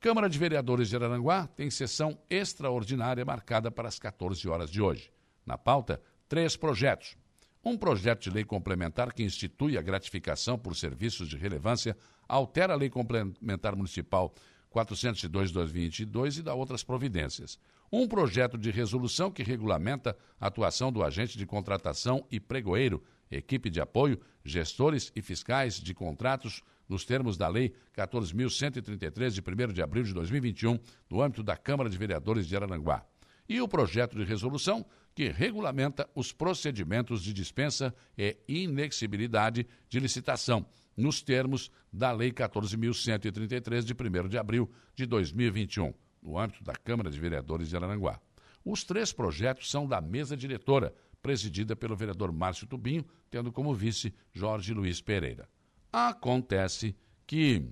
Câmara de Vereadores de Araranguá tem sessão extraordinária marcada para as 14 horas de hoje. Na pauta, três projetos. Um projeto de lei complementar que institui a gratificação por serviços de relevância, altera a Lei Complementar Municipal 402-2022 e dá outras providências. Um projeto de resolução que regulamenta a atuação do agente de contratação e pregoeiro, equipe de apoio, gestores e fiscais de contratos nos termos da Lei 14.133, de 1 de abril de 2021, no âmbito da Câmara de Vereadores de Araranguá. E o projeto de resolução que regulamenta os procedimentos de dispensa e inexibilidade de licitação, nos termos da Lei 14.133, de 1 de abril de 2021, no âmbito da Câmara de Vereadores de Araranguá. Os três projetos são da mesa diretora, presidida pelo vereador Márcio Tubinho, tendo como vice Jorge Luiz Pereira. Acontece que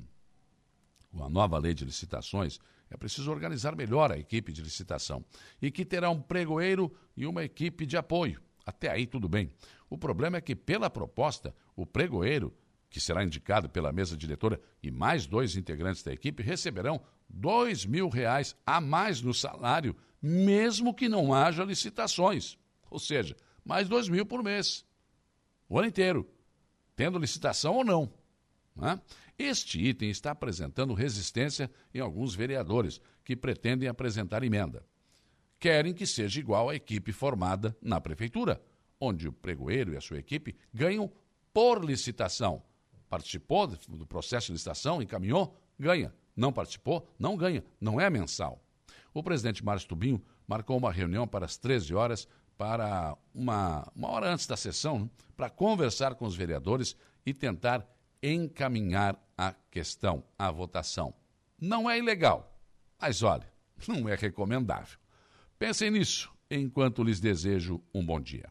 a nova lei de licitações é preciso organizar melhor a equipe de licitação e que terá um pregoeiro e uma equipe de apoio. Até aí tudo bem. O problema é que, pela proposta, o pregoeiro, que será indicado pela mesa diretora, e mais dois integrantes da equipe receberão dois mil reais a mais no salário, mesmo que não haja licitações. Ou seja, mais dois mil por mês. O ano inteiro, tendo licitação ou não. Né? Este item está apresentando resistência em alguns vereadores que pretendem apresentar emenda. Querem que seja igual à equipe formada na prefeitura, onde o pregoeiro e a sua equipe ganham por licitação. Participou do processo de licitação, encaminhou, ganha. Não participou, não ganha. Não é mensal. O presidente Márcio Tubinho marcou uma reunião para as 13 horas, para uma, uma hora antes da sessão, né, para conversar com os vereadores e tentar encaminhar a questão à votação. Não é ilegal, mas olha, não é recomendável. Pensem nisso enquanto lhes desejo um bom dia.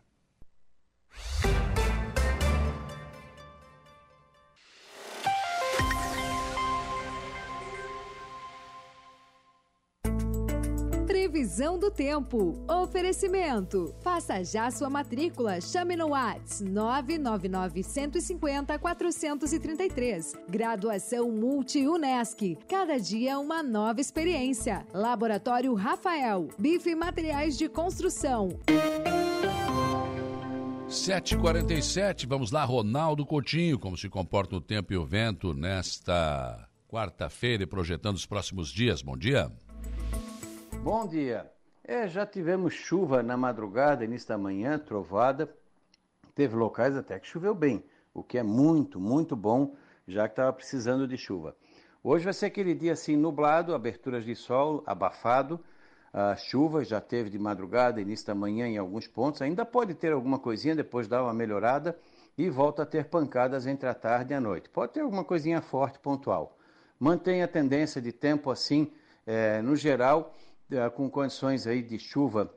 Previsão do tempo. Oferecimento. Faça já sua matrícula. Chame no Whats 999 150 433. Graduação Multi-UNESC. Cada dia uma nova experiência. Laboratório Rafael. Bife Materiais de Construção. 7h47, vamos lá, Ronaldo Coutinho, como se comporta o tempo e o vento nesta quarta-feira e projetando os próximos dias. Bom dia. Bom dia. É, já tivemos chuva na madrugada, início da manhã, trovada. Teve locais até que choveu bem, o que é muito, muito bom, já que estava precisando de chuva. Hoje vai ser aquele dia assim nublado, aberturas de sol, abafado, a chuva já teve de madrugada, início da manhã em alguns pontos, ainda pode ter alguma coisinha, depois dá uma melhorada e volta a ter pancadas entre a tarde e a noite. Pode ter alguma coisinha forte, pontual. Mantém a tendência de tempo assim, é, no geral, com condições aí de chuva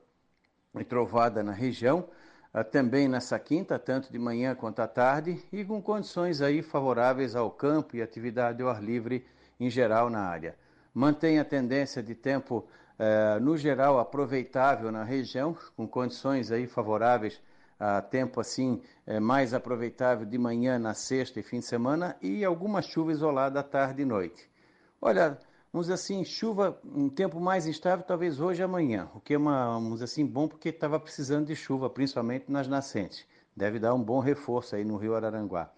e trovada na região, é, também nessa quinta, tanto de manhã quanto à tarde, e com condições aí favoráveis ao campo e atividade ao ar livre em geral na área. Mantém a tendência de tempo, eh, no geral, aproveitável na região, com condições aí favoráveis a tempo assim eh, mais aproveitável de manhã na sexta e fim de semana e alguma chuva isolada à tarde e noite. Olha, vamos dizer assim, chuva, um tempo mais instável talvez hoje e amanhã, o que é uma, vamos dizer assim, bom porque estava precisando de chuva, principalmente nas nascentes. Deve dar um bom reforço aí no Rio Araranguá,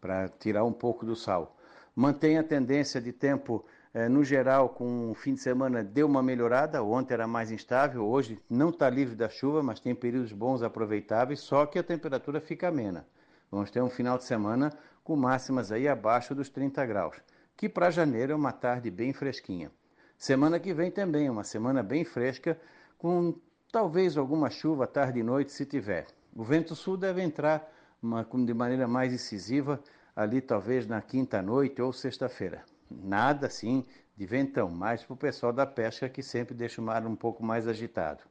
para tirar um pouco do sal mantém a tendência de tempo, eh, no geral, com o fim de semana deu uma melhorada. Ontem era mais instável, hoje não está livre da chuva, mas tem períodos bons aproveitáveis, só que a temperatura fica amena. Vamos ter um final de semana com máximas aí abaixo dos 30 graus, que para janeiro é uma tarde bem fresquinha. Semana que vem também, uma semana bem fresca, com talvez alguma chuva tarde e noite se tiver. O vento sul deve entrar uma, de maneira mais incisiva ali talvez na quinta noite ou sexta-feira. Nada assim de ventão, mais para o pessoal da pesca que sempre deixa o mar um pouco mais agitado.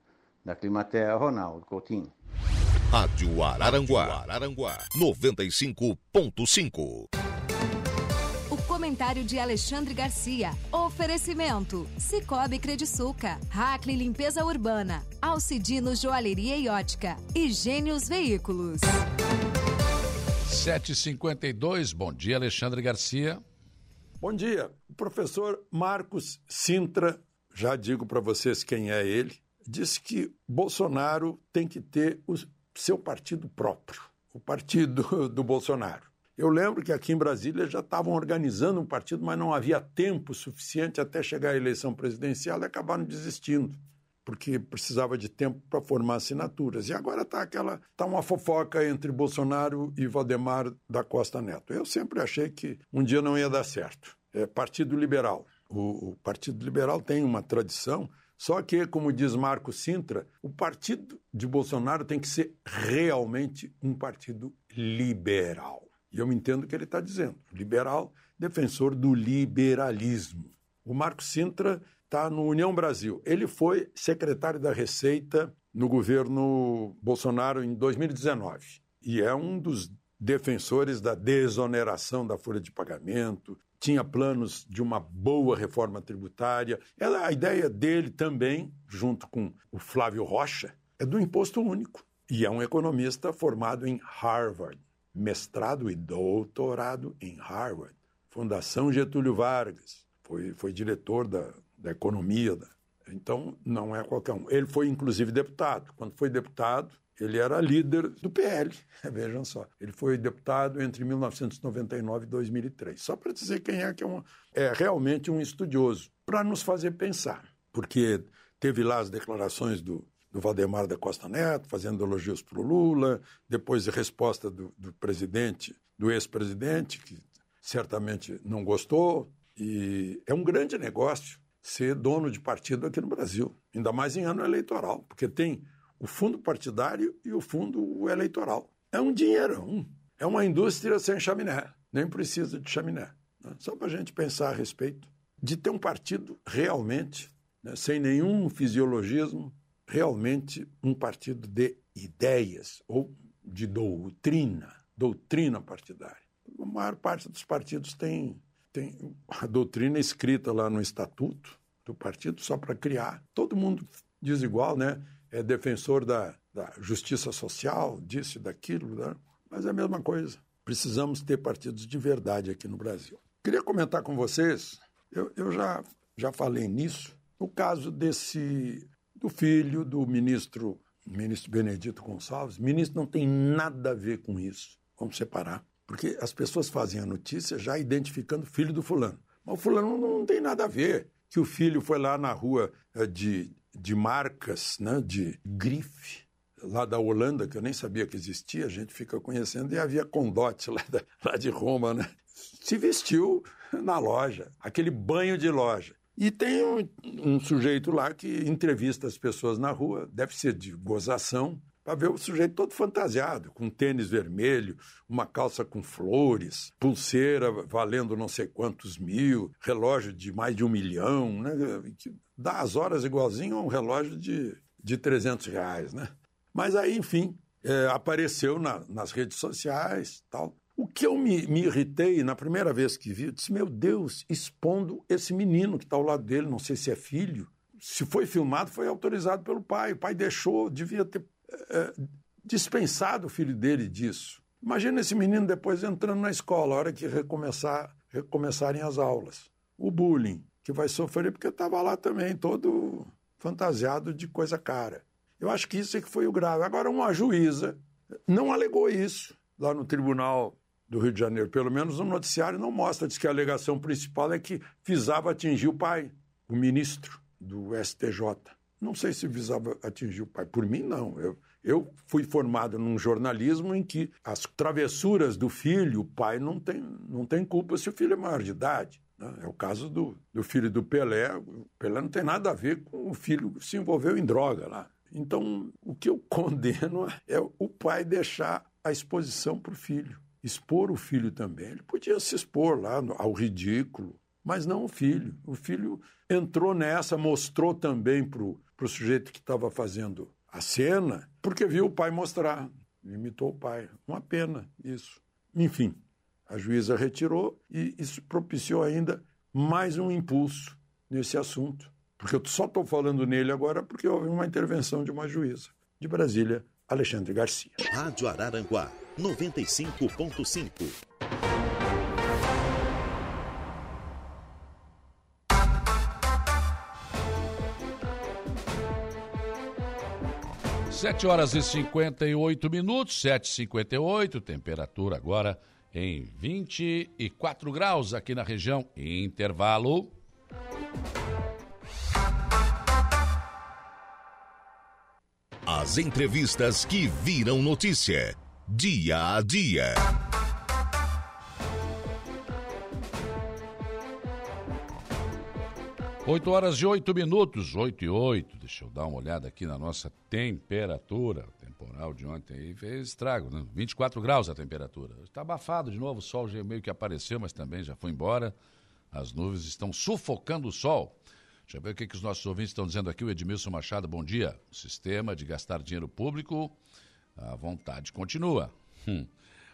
Da Climatea, Ronaldo Coutinho. Rádio Araranguá, Araranguá 95.5. Comentário de Alexandre Garcia. Oferecimento: Cicobi Crediçuca, Hackley Limpeza Urbana, Alcidino Joalheria e Ótica e Gênios Veículos. 7h52, bom dia, Alexandre Garcia. Bom dia. O professor Marcos Sintra, já digo para vocês quem é ele, disse que Bolsonaro tem que ter o seu partido próprio, o partido do Bolsonaro. Eu lembro que aqui em Brasília já estavam organizando um partido, mas não havia tempo suficiente até chegar à eleição presidencial e acabaram desistindo porque precisava de tempo para formar assinaturas. E agora está aquela tá uma fofoca entre Bolsonaro e Valdemar da Costa Neto. Eu sempre achei que um dia não ia dar certo. É Partido Liberal. O, o Partido Liberal tem uma tradição, só que, como diz Marco Sintra, o partido de Bolsonaro tem que ser realmente um partido liberal. E eu entendo o que ele está dizendo. Liberal, defensor do liberalismo. O Marco Sintra está no União Brasil. Ele foi secretário da Receita no governo Bolsonaro em 2019 e é um dos defensores da desoneração da folha de pagamento, tinha planos de uma boa reforma tributária. A ideia dele também, junto com o Flávio Rocha, é do imposto único. E é um economista formado em Harvard, mestrado e doutorado em Harvard, Fundação Getúlio Vargas, foi, foi diretor da da economia. Então, não é qualquer um. Ele foi, inclusive, deputado. Quando foi deputado, ele era líder do PL, vejam só. Ele foi deputado entre 1999 e 2003. Só para dizer quem é que é, uma, é realmente um estudioso, para nos fazer pensar. Porque teve lá as declarações do, do Valdemar da Costa Neto, fazendo elogios para o Lula, depois a resposta do, do presidente, do ex-presidente, que certamente não gostou. E é um grande negócio ser dono de partido aqui no Brasil, ainda mais em ano eleitoral, porque tem o fundo partidário e o fundo eleitoral. É um dinheirão, é uma indústria sem chaminé, nem precisa de chaminé. Né? Só para a gente pensar a respeito de ter um partido realmente, né, sem nenhum fisiologismo, realmente um partido de ideias ou de doutrina, doutrina partidária. A maior parte dos partidos tem tem a doutrina escrita lá no estatuto do partido só para criar. Todo mundo diz igual, né? É defensor da, da justiça social, disso e daquilo, né? mas é a mesma coisa. Precisamos ter partidos de verdade aqui no Brasil. Queria comentar com vocês, eu, eu já, já falei nisso, o caso desse o filho do ministro, ministro Benedito Gonçalves. Ministro não tem nada a ver com isso. Vamos separar. Porque as pessoas fazem a notícia já identificando o filho do fulano. Mas o fulano não tem nada a ver. Que o filho foi lá na rua eh, de, de marcas, né, de grife, lá da Holanda, que eu nem sabia que existia, a gente fica conhecendo, e havia Condote lá, da, lá de Roma, né? Se vestiu na loja, aquele banho de loja. E tem um, um sujeito lá que entrevista as pessoas na rua, deve ser de gozação, para ver o sujeito todo fantasiado, com tênis vermelho, uma calça com flores, pulseira valendo não sei quantos mil, relógio de mais de um milhão, né? que dá as horas igualzinho a um relógio de, de 300 reais. Né? Mas aí, enfim, é, apareceu na, nas redes sociais tal. O que eu me, me, irritei na primeira vez que vi, eu disse: Meu Deus, expondo esse menino que está ao lado dele, não sei se é filho. Se foi filmado, foi autorizado pelo pai. O pai deixou, devia ter é, dispensado o filho dele disso. Imagina esse menino depois entrando na escola, a hora que recomeçar, recomeçarem as aulas. O bullying que vai sofrer, porque estava lá também, todo fantasiado de coisa cara. Eu acho que isso é que foi o grave. Agora, uma juíza não alegou isso lá no tribunal do Rio de Janeiro, pelo menos o noticiário não mostra, diz que a alegação principal é que visava atingir o pai, o ministro do STJ. Não sei se visava atingir o pai. Por mim, não. Eu, eu fui formado num jornalismo em que as travessuras do filho, o pai não tem, não tem culpa se o filho é maior de idade. Né? É o caso do, do filho do Pelé. O Pelé não tem nada a ver com o filho que se envolveu em droga lá. Então, o que eu condeno é o pai deixar a exposição para o filho expor o filho também. Ele podia se expor lá ao ridículo, mas não o filho. O filho entrou nessa, mostrou também para o sujeito que estava fazendo a cena, porque viu o pai mostrar, imitou o pai. Uma pena isso. Enfim, a juíza retirou e isso propiciou ainda mais um impulso nesse assunto. Porque eu só estou falando nele agora porque houve uma intervenção de uma juíza de Brasília, Alexandre Garcia. Rádio Araranguá 95.5. Sete horas e 58 minutos, cinquenta e oito. temperatura agora em 24 graus aqui na região. Intervalo. As entrevistas que viram notícia. Dia a dia. Oito horas e oito minutos, oito e oito. Deixa eu dar uma olhada aqui na nossa temperatura. O temporal de ontem aí fez estrago, né? 24 graus a temperatura. Está abafado de novo, o sol já meio que apareceu, mas também já foi embora. As nuvens estão sufocando o sol. Deixa eu ver o que, que os nossos ouvintes estão dizendo aqui. O Edmilson Machado, bom dia. O sistema de gastar dinheiro público, a vontade continua. Hum.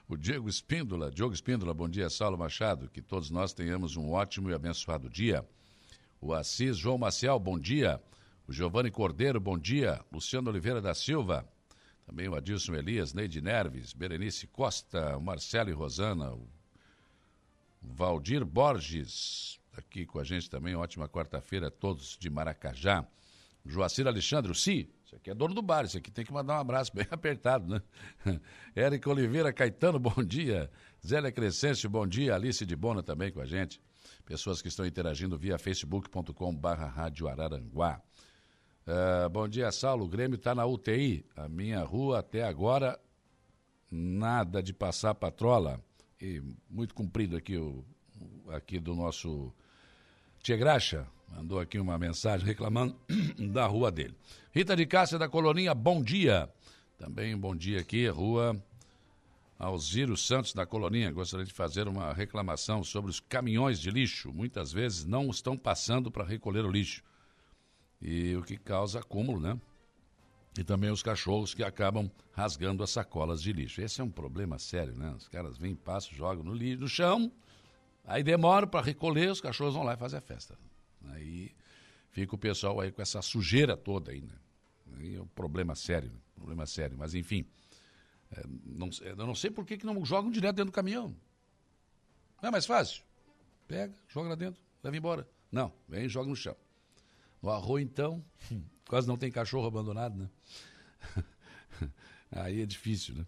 O Diego Espíndola, Diogo Espíndola, bom dia, Saulo Machado. Que todos nós tenhamos um ótimo e abençoado dia. O Assis João Maciel, bom dia. O Giovanni Cordeiro, bom dia. Luciano Oliveira da Silva, também o Adilson Elias, Neide Nerves, Berenice Costa, Marcelo e Rosana, Valdir Borges, aqui com a gente também. Ótima quarta-feira a todos de Maracajá. Joacir Alexandre, sim isso aqui é dono do bar, isso aqui tem que mandar um abraço bem apertado, né? Érica Oliveira Caetano, bom dia. Zélia Crescêncio, bom dia. Alice de Bona também com a gente. Pessoas que estão interagindo via facebook.com barra Rádio Araranguá. Uh, bom dia, Saulo. O Grêmio está na UTI. A minha rua até agora, nada de passar patrola. E muito comprido aqui o aqui do nosso Tia Graxa mandou aqui uma mensagem reclamando da rua dele. Rita de Cássia da Colonia, bom dia. Também bom dia aqui, rua Alziro Santos da Colonia Gostaria de fazer uma reclamação sobre os caminhões de lixo. Muitas vezes não estão passando para recolher o lixo. E o que causa acúmulo, né? E também os cachorros que acabam rasgando as sacolas de lixo. Esse é um problema sério, né? Os caras vêm, passam, jogam no lixo, no chão, Aí demora para recolher, os cachorros vão lá e fazem a festa. Aí fica o pessoal aí com essa sujeira toda ainda. Né? Aí é um problema sério, né? problema sério. Mas enfim, é, não, é, eu não sei por que, que não jogam direto dentro do caminhão. Não é mais fácil? Pega, joga lá dentro, leva embora. Não, vem e joga no chão. No arroz, então, quase não tem cachorro abandonado, né? Aí é difícil, né?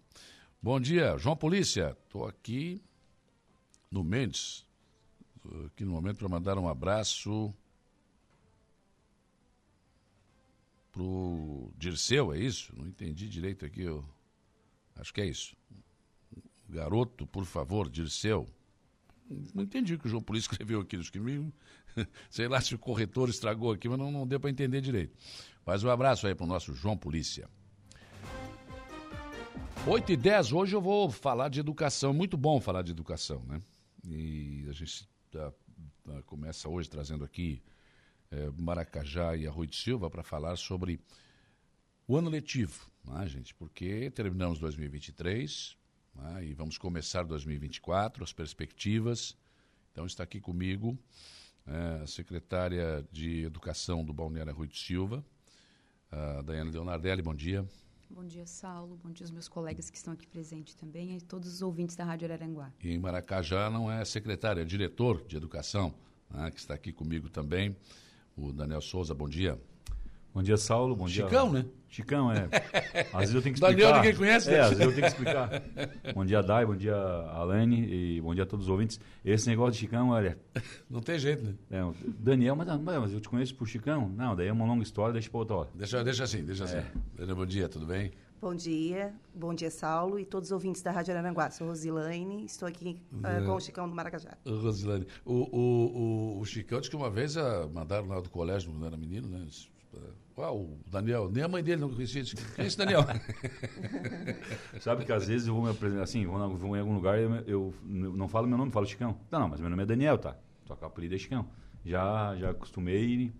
Bom dia, João Polícia. Estou aqui no Mendes, aqui no momento para mandar um abraço pro Dirceu, é isso? Não entendi direito aqui, eu acho que é isso. Garoto, por favor, Dirceu. Não entendi o que o João Polícia escreveu aqui, acho que me... sei lá se o corretor estragou aqui, mas não, não deu para entender direito. Mas um abraço aí pro nosso João Polícia. 8 e 10, hoje eu vou falar de educação. Muito bom falar de educação, né? E a gente tá, tá, começa hoje trazendo aqui é, Maracajá e Arroio de Silva para falar sobre o ano letivo, né, gente? Porque terminamos 2023 né, e vamos começar 2024, as perspectivas. Então está aqui comigo é, a secretária de Educação do Balneário Arroio de Silva, a Daiane Leonardelli, bom dia. Bom dia, Saulo. Bom dia aos meus colegas que estão aqui presentes também e todos os ouvintes da Rádio Araranguá. E em Maracajá não é secretário, é diretor de educação, né, que está aqui comigo também. O Daniel Souza, bom dia. Bom dia, Saulo. Bom Chicão, dia. né? Chicão, é. Às vezes eu tenho que explicar. Daniel ninguém conhece, né? É, às vezes eu tenho que explicar. bom dia, Dai. Bom dia, Alane. E bom dia a todos os ouvintes. Esse negócio de Chicão, olha... Não tem jeito, né? É, Daniel, mas, mas eu te conheço por Chicão? Não, daí é uma longa história, deixa para outra hora. Deixa, deixa assim, deixa assim. É. Daniel, bom dia, tudo bem? Bom dia, bom dia, Saulo e todos os ouvintes da Rádio Araranguá. Sou Rosilane, estou aqui uh, com o Chicão do Maracajá. Rosilane, o, o, o, o Chicão disse que uma vez uh, mandaram lá do colégio, quando era menino, né? Uau, o Daniel, nem a mãe dele não conhecia. Disse, Quem é esse Daniel? Sabe que às vezes eu vou me apresentar, assim, vou, na, vou em algum lugar e eu, eu, não falo meu nome, falo Chicão. Não, não, mas meu nome é Daniel, tá? Só que o apelido é Chicão. Já, já acostumei,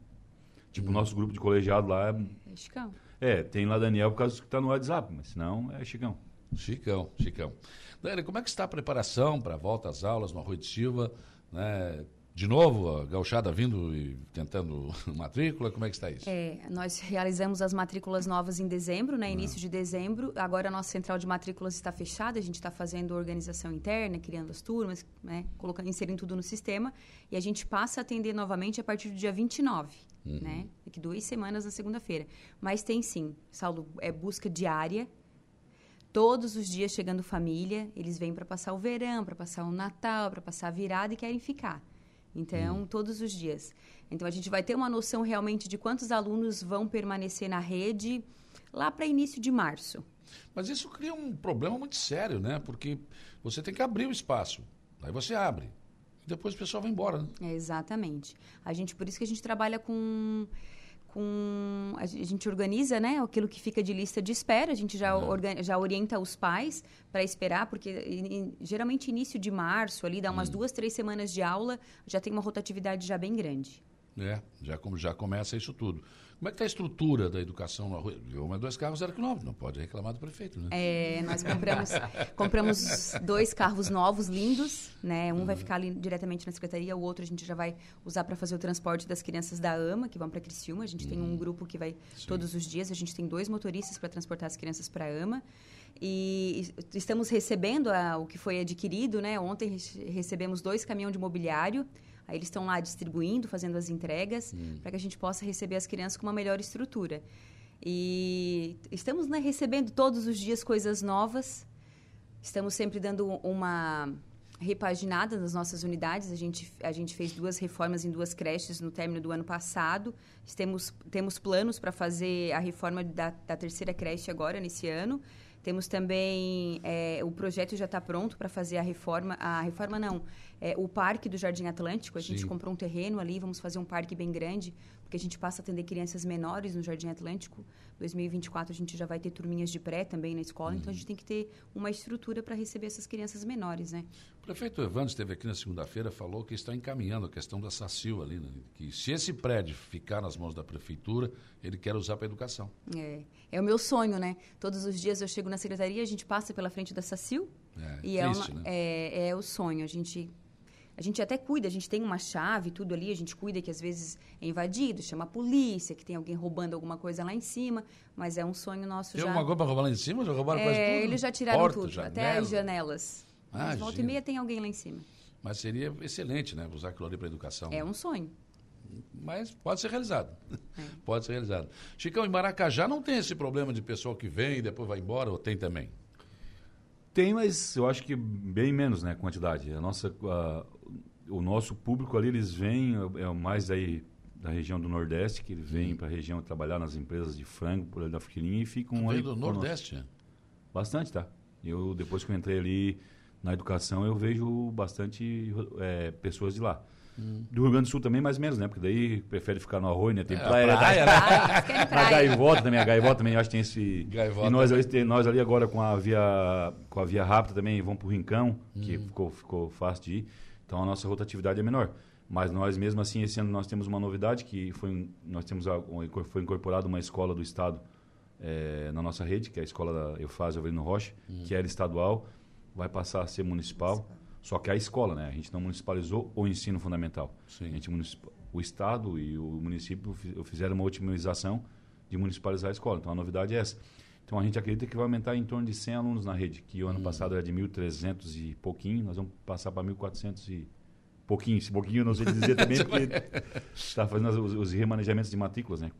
tipo, o Hum. nosso grupo de colegiado lá é É Chicão. É, tem lá Daniel por causa que está no WhatsApp, mas senão é Chicão. Chicão, Chicão. Dani, como é que está a preparação para a volta às aulas no Arroio de Silva? Né? De novo, a gauchada vindo e tentando matrícula, como é que está isso? É, nós realizamos as matrículas novas em dezembro, né, início de dezembro. Agora a nossa central de matrículas está fechada, a gente está fazendo organização interna, criando as turmas, né, colocando, inserindo tudo no sistema. E a gente passa a atender novamente a partir do dia 29, né? Daqui duas semanas na segunda-feira. Mas tem sim, Saulo, é busca diária. Todos os dias chegando família, eles vêm para passar o verão, para passar o Natal, para passar a virada e querem ficar. Então, todos os dias. Então, a gente vai ter uma noção realmente de quantos alunos vão permanecer na rede lá para início de março. Mas isso cria um problema muito sério, né? Porque você tem que abrir o espaço. Aí você abre. E depois o pessoal vai embora, né? É, exatamente. A gente, por isso que a gente trabalha com com a gen- a gente organiza né aquilo que fica de lista de espera a gente já orga- já orienta os pais para esperar porque i- i- geralmente início de março ali dá umas duas três semanas de aula já tem uma rotatividade já bem grande. É, já, como já começa isso tudo. Como é que está a estrutura da educação no Arroio? Uma, dois carros zero quilômetro, não pode reclamar do prefeito, né? É, nós compramos, compramos dois carros novos, lindos, né? Um vai ficar ali diretamente na secretaria, o outro a gente já vai usar para fazer o transporte das crianças da AMA, que vão para Criciúma. A gente tem um grupo que vai todos os dias, a gente tem dois motoristas para transportar as crianças para a AMA. E estamos recebendo a- o que foi adquirido, né? Ontem re- recebemos dois caminhões de mobiliário. Aí eles estão lá distribuindo, fazendo as entregas, para que a gente possa receber as crianças com uma melhor estrutura. E estamos né, recebendo todos os dias coisas novas. Estamos sempre dando uma repaginada nas nossas unidades. A gente, a gente fez duas reformas em duas creches no término do ano passado. Temos, temos planos para fazer a reforma da, da terceira creche agora, nesse ano. Temos também é, o projeto já está pronto para fazer a reforma. A reforma não, é, o parque do Jardim Atlântico. A gente Sim. comprou um terreno ali, vamos fazer um parque bem grande, porque a gente passa a atender crianças menores no Jardim Atlântico. 2024 a gente já vai ter turminhas de pré também na escola, então a gente tem que ter uma estrutura para receber essas crianças menores, né? O prefeito Evandro esteve aqui na segunda-feira falou que está encaminhando a questão da SACIL ali, né? que se esse prédio ficar nas mãos da prefeitura, ele quer usar para educação. É, é o meu sonho, né? Todos os dias eu chego na secretaria, a gente passa pela frente da SACIL É, e é, triste, uma- né? é, é o sonho. A gente, a gente até cuida, a gente tem uma chave, tudo ali, a gente cuida que às vezes é invadido, chama a polícia, que tem alguém roubando alguma coisa lá em cima, mas é um sonho nosso Tem já. alguma coisa para roubar lá em cima? Já roubaram quase tudo? É, eles já tiraram Porta, tudo, janela. até as janelas. Ah, Mas volta e meia tem alguém lá em cima. Mas seria excelente, né? Usar aquilo ali para educação. É um sonho. Mas pode ser realizado. É. Pode ser realizado. Chicão, em Maracajá não tem esse problema de pessoal que vem e depois vai embora, ou tem também? Tem, mas eu acho que bem menos, né, quantidade. A nossa, a- o nosso público ali, eles vêm, é mais aí da região do Nordeste, que eles vêm para a região trabalhar nas empresas de frango, por ali da Fiquilinha, e ficam Veio ali do. Nordeste? Bastante, tá? Eu, depois que eu entrei ali na educação, eu vejo bastante é, pessoas de lá. Do Rio Grande do Sul também, mais ou menos, né? Porque daí prefere ficar no arroio, né? Tem É, a praia, praia, né? Ah, querem A praia. gaivota também, a gaivota também, eu acho que tem esse... Gaivota e nós ali, nós ali agora com a via, com a via rápida também vamos pro Rincão, que ficou, ficou fácil de ir. Então a nossa rotatividade é menor. Mas nós mesmo assim, esse ano nós temos uma novidade, que foi, nós temos a, foi incorporado uma escola do Estado eh, na nossa rede, que é a escola da Eufásio Avelino Rocha, que era estadual, vai passar a ser municipal. Só que a escola, né? A gente não municipalizou o ensino fundamental. Sim. A gente o Estado e o município fi- fizeram uma otimização de municipalizar a escola. Então a novidade é essa. Então a gente acredita que vai aumentar em torno de 100 alunos na rede, que o ano passado era de 1.300 e pouquinho, nós vamos passar para 1.400 e pouquinho. Esse pouquinho eu não sei dizer também, porque está fazendo as- os, os remanejamentos de matrículas, né?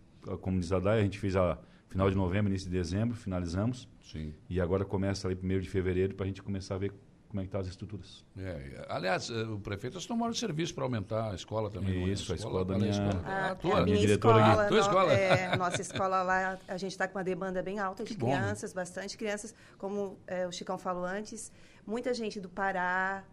Como diz a Dai, a gente fez a final de novembro, início de dezembro, finalizamos. Sim. E agora começa ali primeiro de fevereiro para a gente começar a ver como é que tá as estruturas. É, aliás, eh, o prefeito está tomando serviço para aumentar a escola também. é? Isso, a escola da é minha- escola? A, Ah, tua. é a minha diretora aqui. escola, Tua no- escola? é, a nossa escola lá, a gente está com uma demanda bem alta de Que bom, né? crianças, bastante crianças, como é, o Chicão falou antes, muita gente do Pará,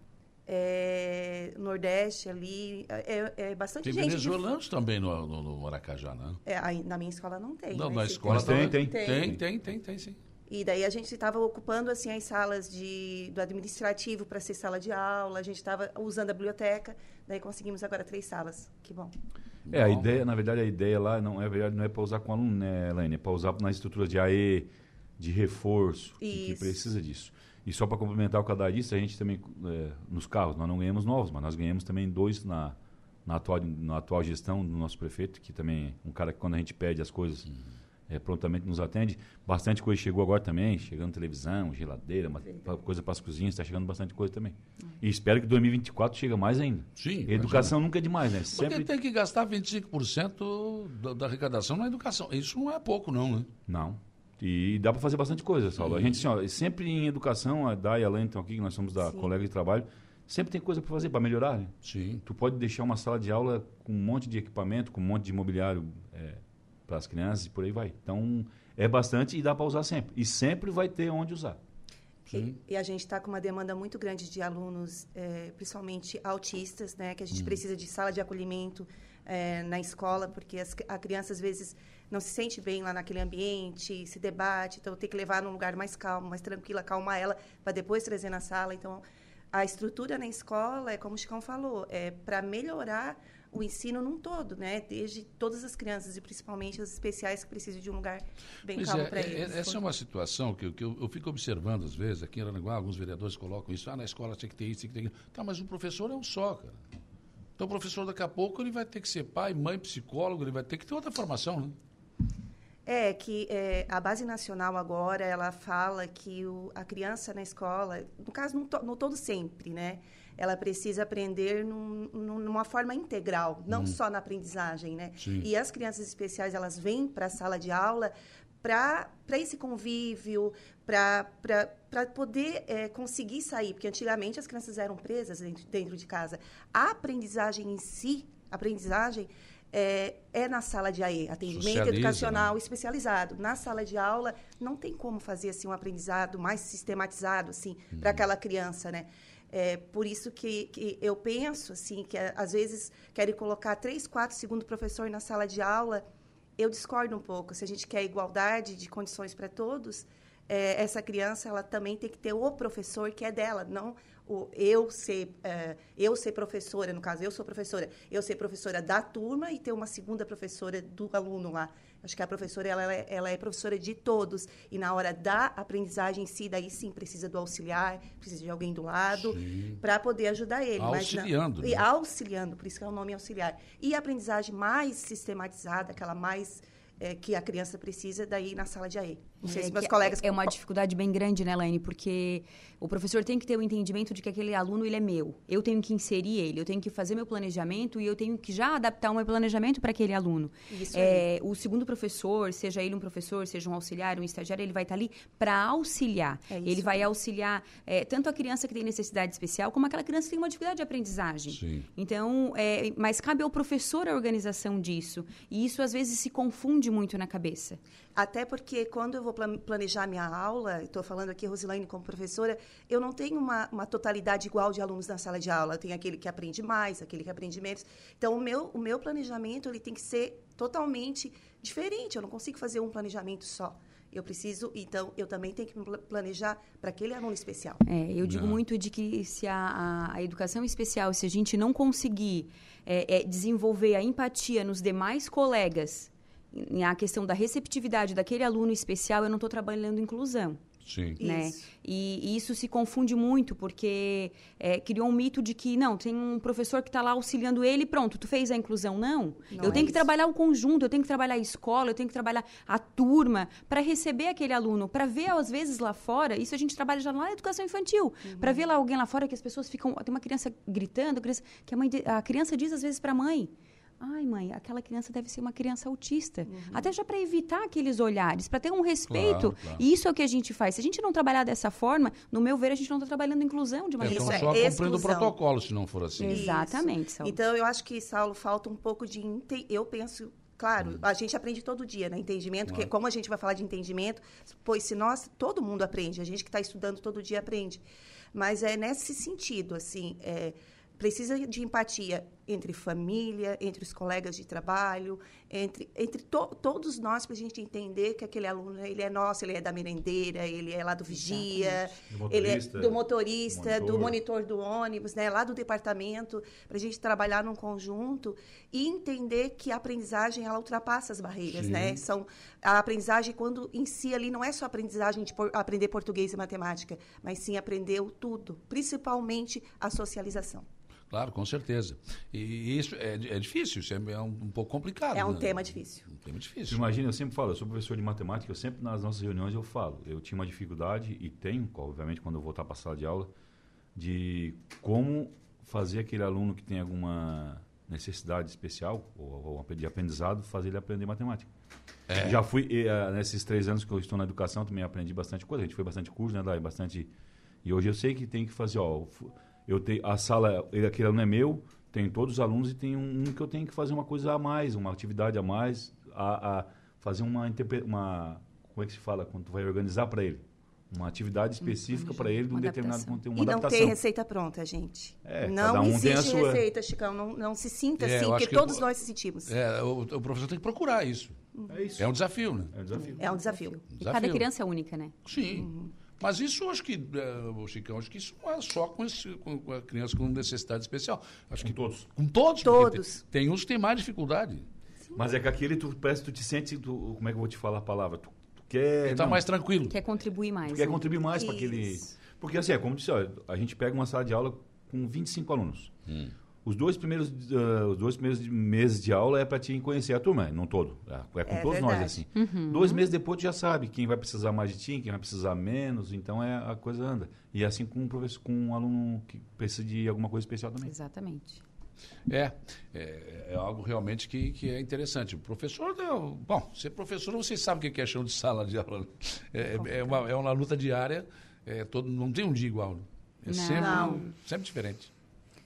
é, Nordeste ali, é, é bastante Tem gente. de- venezuelanos também no, no, no Maracajá, né? é, aí, na minha escola não tem. Não, né? na escola tem, também. tem. Tem, tem, tem, tem, sim. E daí a gente estava ocupando assim as salas de, do administrativo para ser sala de aula, a gente estava usando a biblioteca, daí conseguimos agora três salas. Que bom. É, a Bom. ideia, na verdade, a ideia lá não é, verdade, não é para usar com aluno, né, Elaine? É para usar nas estruturas de AE, de reforço, que- que precisa disso. E só para complementar o que a a gente também, é, nos carros, nós não ganhamos novos, mas nós ganhamos também dois na, na, atual, na atual gestão do nosso prefeito, que também é um cara que quando a gente pede as coisas, é, prontamente nos atende. Bastante coisa chegou agora também, chegando televisão, geladeira, uma, coisa para as cozinhas, está chegando bastante coisa também. E espero que 2024 chegue mais ainda. Sim, Educação nunca é demais, né? Porque Sempre... tem que gastar 25% da, da arrecadação na educação. Isso não é pouco, não, né? Não. E dá para fazer bastante coisa, Saulo. A gente, assim, ó, sempre em educação, a Dai e a Elaine estão aqui, que nós somos da Sim. colega de trabalho, sempre tem coisa para fazer, para melhorar, né? Sim. Tu pode deixar uma sala de aula com um monte de equipamento, com um monte de imobiliário para as crianças e por aí vai. Então, é bastante e dá para usar sempre. E sempre vai ter onde usar. E, e a gente está com uma demanda muito grande de alunos, eh, principalmente autistas, né? Que a gente precisa de sala de acolhimento eh, na escola, porque as, a criança às vezes não se sente bem lá naquele ambiente, se debate, então tem que levar num lugar mais calmo, mais tranquilo, acalmar ela para depois trazer na sala. Então, a estrutura na escola, é como o Chicão falou, é para melhorar o ensino num todo, né? Desde todas as crianças e principalmente as especiais que precisam de um lugar bem Pois calmo é, para é, eles. essa é uma situação que, eu- que eu, eu fico observando às vezes, aqui em Aranaguá, alguns vereadores colocam isso, ah, na escola tinha que ter isso, tinha que ter aquilo. Tá, mas o professor é um só, cara. Então o professor daqui a pouco ele vai ter que ser pai, mãe, psicólogo, ele vai ter que ter outra formação, né? É que é, a base nacional agora ela fala que o, a criança na escola, no caso no, to- no todo sempre, né, ela precisa aprender num- num- numa forma integral, não só na aprendizagem, né? Sim. E as crianças especiais elas vêm para a sala de aula para esse convívio, para poder é, conseguir sair, porque antigamente as crianças eram presas dentro, dentro de casa. A aprendizagem em si, aprendizagem é, é na sala de AE, atendimento Socializa, educacional né? especializado. Na sala de aula, não tem como fazer assim, um aprendizado mais sistematizado assim, para aquela criança, né? É, por isso que, que eu penso assim que é, às vezes querem colocar três, quatro segundo professor na sala de aula. Eu discordo um pouco. Se a gente quer igualdade de condições para todos, é, essa criança ela também tem que ter o professor que é dela, não o eu ser é, eu ser professora, no caso eu sou professora, eu ser professora da turma e ter uma segunda professora do aluno lá. Acho que a professora ela é, ela é professora de todos e na hora da aprendizagem em si, daí sim precisa do auxiliar, precisa de alguém do lado para poder ajudar ele. mas Auxiliando, e né? auxiliando, por isso que é o nome auxiliar. E a aprendizagem mais sistematizada, aquela mais é, que a criança precisa daí na sala de AE. Não sei É se meus que colegas... É uma dificuldade bem grande, né, Laine? Porque o professor tem que ter o entendimento de que aquele aluno ele é meu. Eu tenho que inserir ele, eu tenho que fazer meu planejamento e eu tenho que já adaptar o meu planejamento para aquele aluno. Isso É, o segundo professor, seja ele um professor, seja um auxiliar, um estagiário, ele vai estar ali para auxiliar. É isso ele vai auxiliar é, tanto a criança que tem necessidade especial, como aquela criança que tem uma dificuldade de aprendizagem. Sim. Então, é, mas cabe ao professor a organização disso. E isso às vezes se confunde muito na cabeça. Até porque quando eu vou plan- planejar minha aula, estou falando aqui, Rosilaine, como professora, eu não tenho uma, uma totalidade igual de alunos na sala de aula. Tem aquele que aprende mais, aquele que aprende menos. Então, o meu, o meu planejamento ele tem que ser totalmente diferente. Eu não consigo fazer um planejamento só. Eu preciso, então, eu também tenho que planejar para aquele aluno especial. É, eu digo Não. muito de que se a, a- a educação especial, se a gente não conseguir é, é, desenvolver a empatia nos demais colegas, em- a questão da receptividade daquele aluno especial, eu não estou trabalhando inclusão. Sim. Né? Isso. E, e isso se confunde muito, porque é, criou um mito de que, não, tem um professor que está lá auxiliando ele, pronto, tu fez a inclusão. Não. Não eu é tenho que isso. trabalhar o conjunto, eu tenho que trabalhar a escola, eu tenho que trabalhar a turma para receber aquele aluno, para ver, às vezes, lá fora, isso a gente trabalha já lá na educação infantil, Uhum. para ver lá alguém lá fora que as pessoas ficam. Tem uma criança gritando, a criança- que a, mãe, a criança diz às vezes para a mãe. Ai, mãe, aquela criança deve ser uma criança autista. Uhum. Até já para evitar aqueles olhares, para ter um respeito. Claro, claro. E isso é o que a gente faz. Se a gente não trabalhar dessa forma, no meu ver, a gente não está trabalhando inclusão de É, maneira Estão Isso é só cumprindo o protocolo, se não for assim. Isso. Exatamente, Isso. Saulo. Então, eu acho que, Saulo, falta um pouco de... inte- Eu penso... Claro, a gente aprende todo dia, né? Entendimento, que como a gente vai falar de entendimento, pois se nós, todo mundo aprende, a gente que está estudando todo dia aprende. Mas é nesse sentido, assim, é, precisa de empatia entre família, entre os colegas de trabalho, entre, entre to- todos nós, para a gente entender que aquele aluno, ele é nosso, ele é da merendeira, ele é lá do vigia, Do ele é motorista, do motorista, do monitor. monitor do ônibus, né, lá do departamento, para a gente trabalhar num conjunto e entender que a aprendizagem ela ultrapassa as barreiras, Sim. né? São a aprendizagem quando em si ali não é só aprendizagem de por- aprender português e matemática, mas sim aprender o tudo, principalmente a socialização. Claro, com certeza. E isso é, é difícil, isso é um, um pouco complicado. É um né? tema difícil. Um tema difícil. imagina, eu sempre falo, eu sou professor de matemática, eu sempre nas nossas reuniões eu falo, eu tinha uma dificuldade, e tenho, obviamente, quando eu voltar para a sala de aula, de como fazer aquele aluno que tem alguma necessidade especial, ou, ou de aprendizado, fazer ele aprender matemática. Já fui, e, ah, nesses três anos que eu estou na educação, também aprendi bastante coisa, a gente foi bastante curso, né, Dai? Bastante... E hoje eu sei que tem que fazer, ó, eu tenho, a sala, ele, aquele aluno é meu, tem todos os alunos e tem um, um que eu tenho que fazer uma coisa a mais, uma atividade a mais, a, a fazer uma, uma, como é que se fala, quando tu vai organizar para ele? Uma atividade específica para ele de um Uma determinado adaptação. conteúdo, e uma não adaptação. ter receita pronta, gente. É, não cada um tem a existe sua- receita, Chicão. Não, não se sinta É, assim, porque que todos eu- nós se sentimos. É, o, o professor tem que procurar isso. É isso. É um desafio, né? É um desafio. É um desafio. E Desafio. cada criança é única, né? Sim. Mas isso eu acho que, o Chicão, acho que isso não é só com, esse, com, com a criança com necessidade especial. Acho que todos. Com todos. Todos. Tem, tem uns que têm mais dificuldade. Mas é que aquele tu parece que tu te sente, tu, como é que eu vou te falar a palavra? Tu, tu quer. Está não, mais tranquilo. Quer contribuir mais. tu quer né? contribuir mais para aquele. Porque assim, é como eu disse, ó, a gente pega uma sala de aula com 25 alunos. Hum. Os dois primeiros, ah, os dois primeiros meses de aula é para te conhecer a turma, não todo. É, é com É todos nós verdade. assim. Uhum. Dois meses depois tu já sabe quem vai precisar mais de ti, quem vai precisar menos, então é a coisa anda. E é assim com um professor, com um aluno que precisa de alguma coisa especial também. Exatamente. É, é, é algo realmente que, que é interessante. O professor, né, bom, ser professor, vocês sabem o que é chão de sala de aula. né? É, é, uma, é uma luta diária, é todo, não tem um dia igual. né? É Não. sempre, Não. sempre diferente.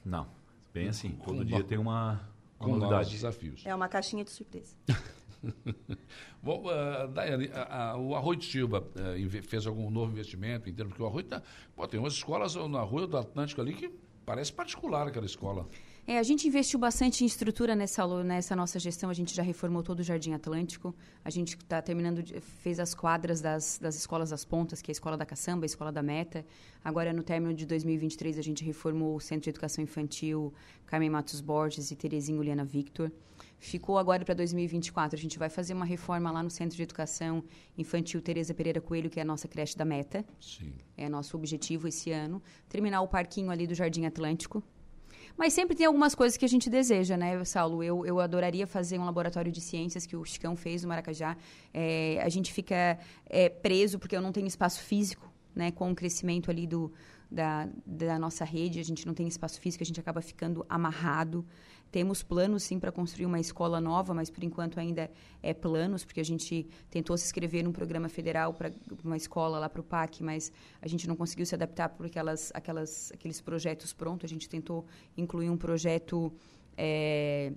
Não, bem assim. Todo no- dia tem uma, uma Com novidade. desafios. É uma caixinha de surpresa. Bom, ah, Daiane, a- a- o Arroio de Silva inve- fez algum novo investimento em termos, porque o Arroio tá, pô, tem umas escolas na Rua do Atlântico ali que parece particular aquela escola. É, a gente investiu bastante em estrutura nessa, nessa nossa gestão. A gente já reformou todo o Jardim Atlântico. A gente está terminando, fez as quadras das, das escolas das pontas, que é a Escola da Caçamba, a Escola da Meta. Agora, no término de 2023, a gente reformou o Centro de Educação Infantil Carmen Matos Borges e Terezinha Uliana Victor. Ficou agora para 2024. A gente vai fazer uma reforma lá no Centro de Educação Infantil Tereza Pereira Coelho, que é a nossa creche da Meta. Sim. É nosso objetivo esse ano. Terminar o parquinho ali do Jardim Atlântico. Mas sempre tem algumas coisas que a gente deseja, né, Saulo? Eu, eu adoraria fazer um laboratório de ciências que o Chicão fez no Maracajá. É, a gente fica é, preso porque eu não tenho espaço físico, né? Com o crescimento ali do, da, da nossa rede, a gente não tem espaço físico, a gente acaba ficando amarrado. Temos planos, sim, para construir uma escola nova, mas por enquanto ainda é planos, porque a gente tentou se inscrever num programa federal para uma escola lá para o PAC, mas a gente não conseguiu se adaptar por aquelas, aquelas, aqueles projetos prontos. A gente tentou incluir um projeto é,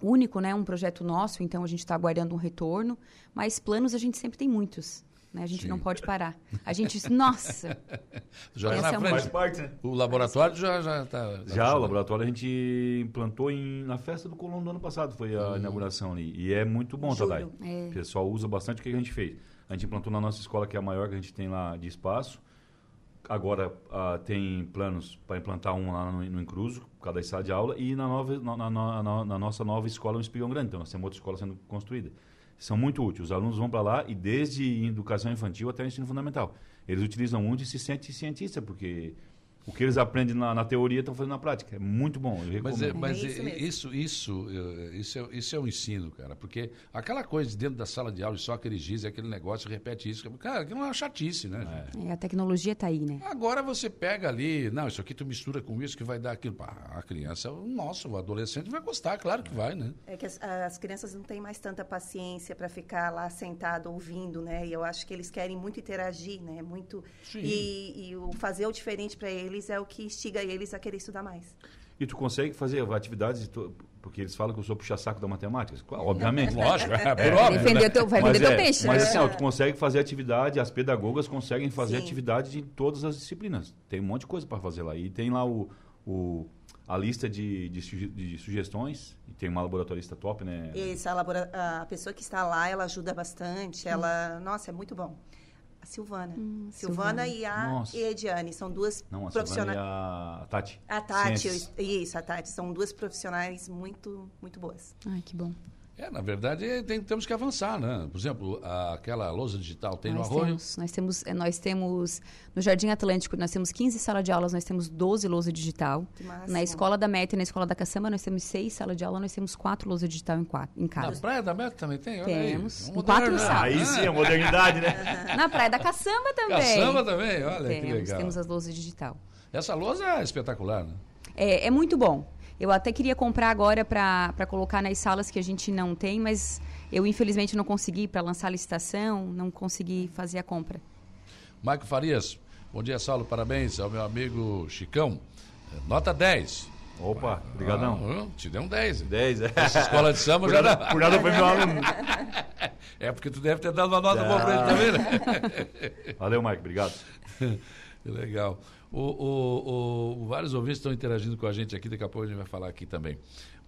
único, né? um projeto nosso, então a gente está aguardando um retorno, mas planos a gente sempre tem muitos. Né? A gente Sim. não pode parar. A gente, nossa. Já na é frente. Faz parte, né? O laboratório já já está. Já, o laboratório a gente implantou em, na festa do Colombo do ano passado, foi a hum. inauguração ali. E é muito bom, Tadai. É. O pessoal usa bastante. O que a gente fez? A gente implantou na nossa escola, que é a maior que a gente tem lá de espaço. Agora uh, tem planos para implantar um lá no, no Incruso, cada sala de aula, e na, nova, na, na, na, na nossa nova escola no Espigão Grande. Então, nós temos outra escola sendo construída são muito úteis. Os alunos vão para lá e desde educação infantil até ensino fundamental. Eles utilizam muito e se sentem cientistas, porque o que eles aprendem na, na teoria estão fazendo na prática. É muito bom. mas é, mas é isso, isso, isso, isso, é, isso é um ensino, cara. Porque aquela coisa de dentro da sala de aula, só aquele giz, aquele negócio, repete isso. Cara, aquilo é uma chatice, né? É. a tecnologia está aí, né? Agora você pega ali, não, isso aqui tu mistura com isso que vai dar aquilo. a criança, nossa, o adolescente vai gostar, claro que vai, né? É que as, as crianças não têm mais tanta paciência para ficar lá sentado ouvindo, né? E eu acho que eles querem muito interagir, né? Muito. Sim. E, e o fazer o diferente para eles eles é o que instiga eles a querer estudar mais. E tu consegue fazer atividades, porque eles falam que eu sou puxa-saco da matemática. Obviamente, lógico, é, por óbvio. Né? teu, vai vender é, teu peixe. Mas né? assim, ó, tu consegue fazer atividade, as pedagogas conseguem fazer Sim. atividade em todas as disciplinas. Tem um monte de coisa para fazer lá. E tem lá o, o a lista de, de, de, sugestões, e tem uma laboratorista top, né? Isso, a, labora, a pessoa que está lá, ela ajuda bastante, ela, hum. nossa, é muito bom. A Silvana. Hum, Silvana, Silvana, e a Nossa. Ediane. São duas Não, a profissionais. Silvana e a Tati. A Tati, Ciências. isso, a Tati. São duas profissionais muito, muito boas. Ai, que bom. É, na verdade, tem, temos que avançar, né? Por exemplo, a, aquela lousa digital tem nós no Arroio? Temos, nós temos, é, nós temos, no Jardim Atlântico, nós temos 15 salas de aulas, nós temos 12 lousa digital. Na Escola da Meta e na Escola da Caçamba, nós temos 6 salas de aula, nós temos 4 lousa digital em, quatro, em cada. Na Praia da Meta também tem? Olha temos, aí. 4 salas. Aí sim, a modernidade, né? na Praia da Caçamba também. Caçamba também, olha temos, que legal. Temos as lousas digital. Essa lousa é espetacular, né? É, é muito bom. Eu até queria comprar agora para colocar nas salas que a gente não tem, mas eu infelizmente não consegui para lançar a licitação, não consegui fazer a compra. Marco Farias, bom dia, Saulo, parabéns ao meu amigo Chicão. Nota 10. Opa, obrigadão. Ah, te deu um 10. 10, é. Essa escola de samba já nada, Por nada foi meu aluno. É porque tu deve ter dado uma nota boa para ele também, né? Valeu, Mike, obrigado. Que legal. O, o, o, vários ouvintes estão interagindo com a gente aqui, daqui a pouco a gente vai falar aqui também.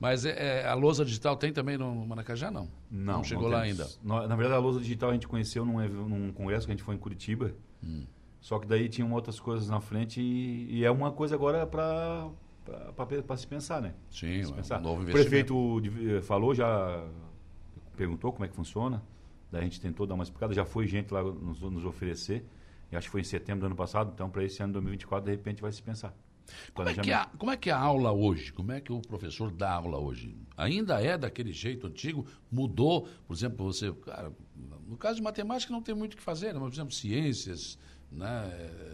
Mas é, é a lousa digital tem também no Maracajá, não? Não, não chegou não lá ainda. Na, na, verdade, a lousa digital a gente conheceu num, num congresso que a gente foi em Curitiba. Hum. Só que daí tinham outras coisas na frente e, e é uma coisa agora para para se pensar, né? Sim, se pensar. Um novo o prefeito eh, falou, já perguntou como é que funciona. Daí a gente tentou dar uma explicada. Já foi gente lá nos, nos oferecer. E acho que foi em setembro do ano passado, então para esse ano 2024, de repente, vai se pensar. Como é, que é a, como é que a aula hoje? Como é que o professor dá aula hoje? Ainda é daquele jeito antigo? Mudou? Por exemplo, você. Cara, no caso de matemática não tem muito o que fazer, né? mas, por exemplo, ciências, né?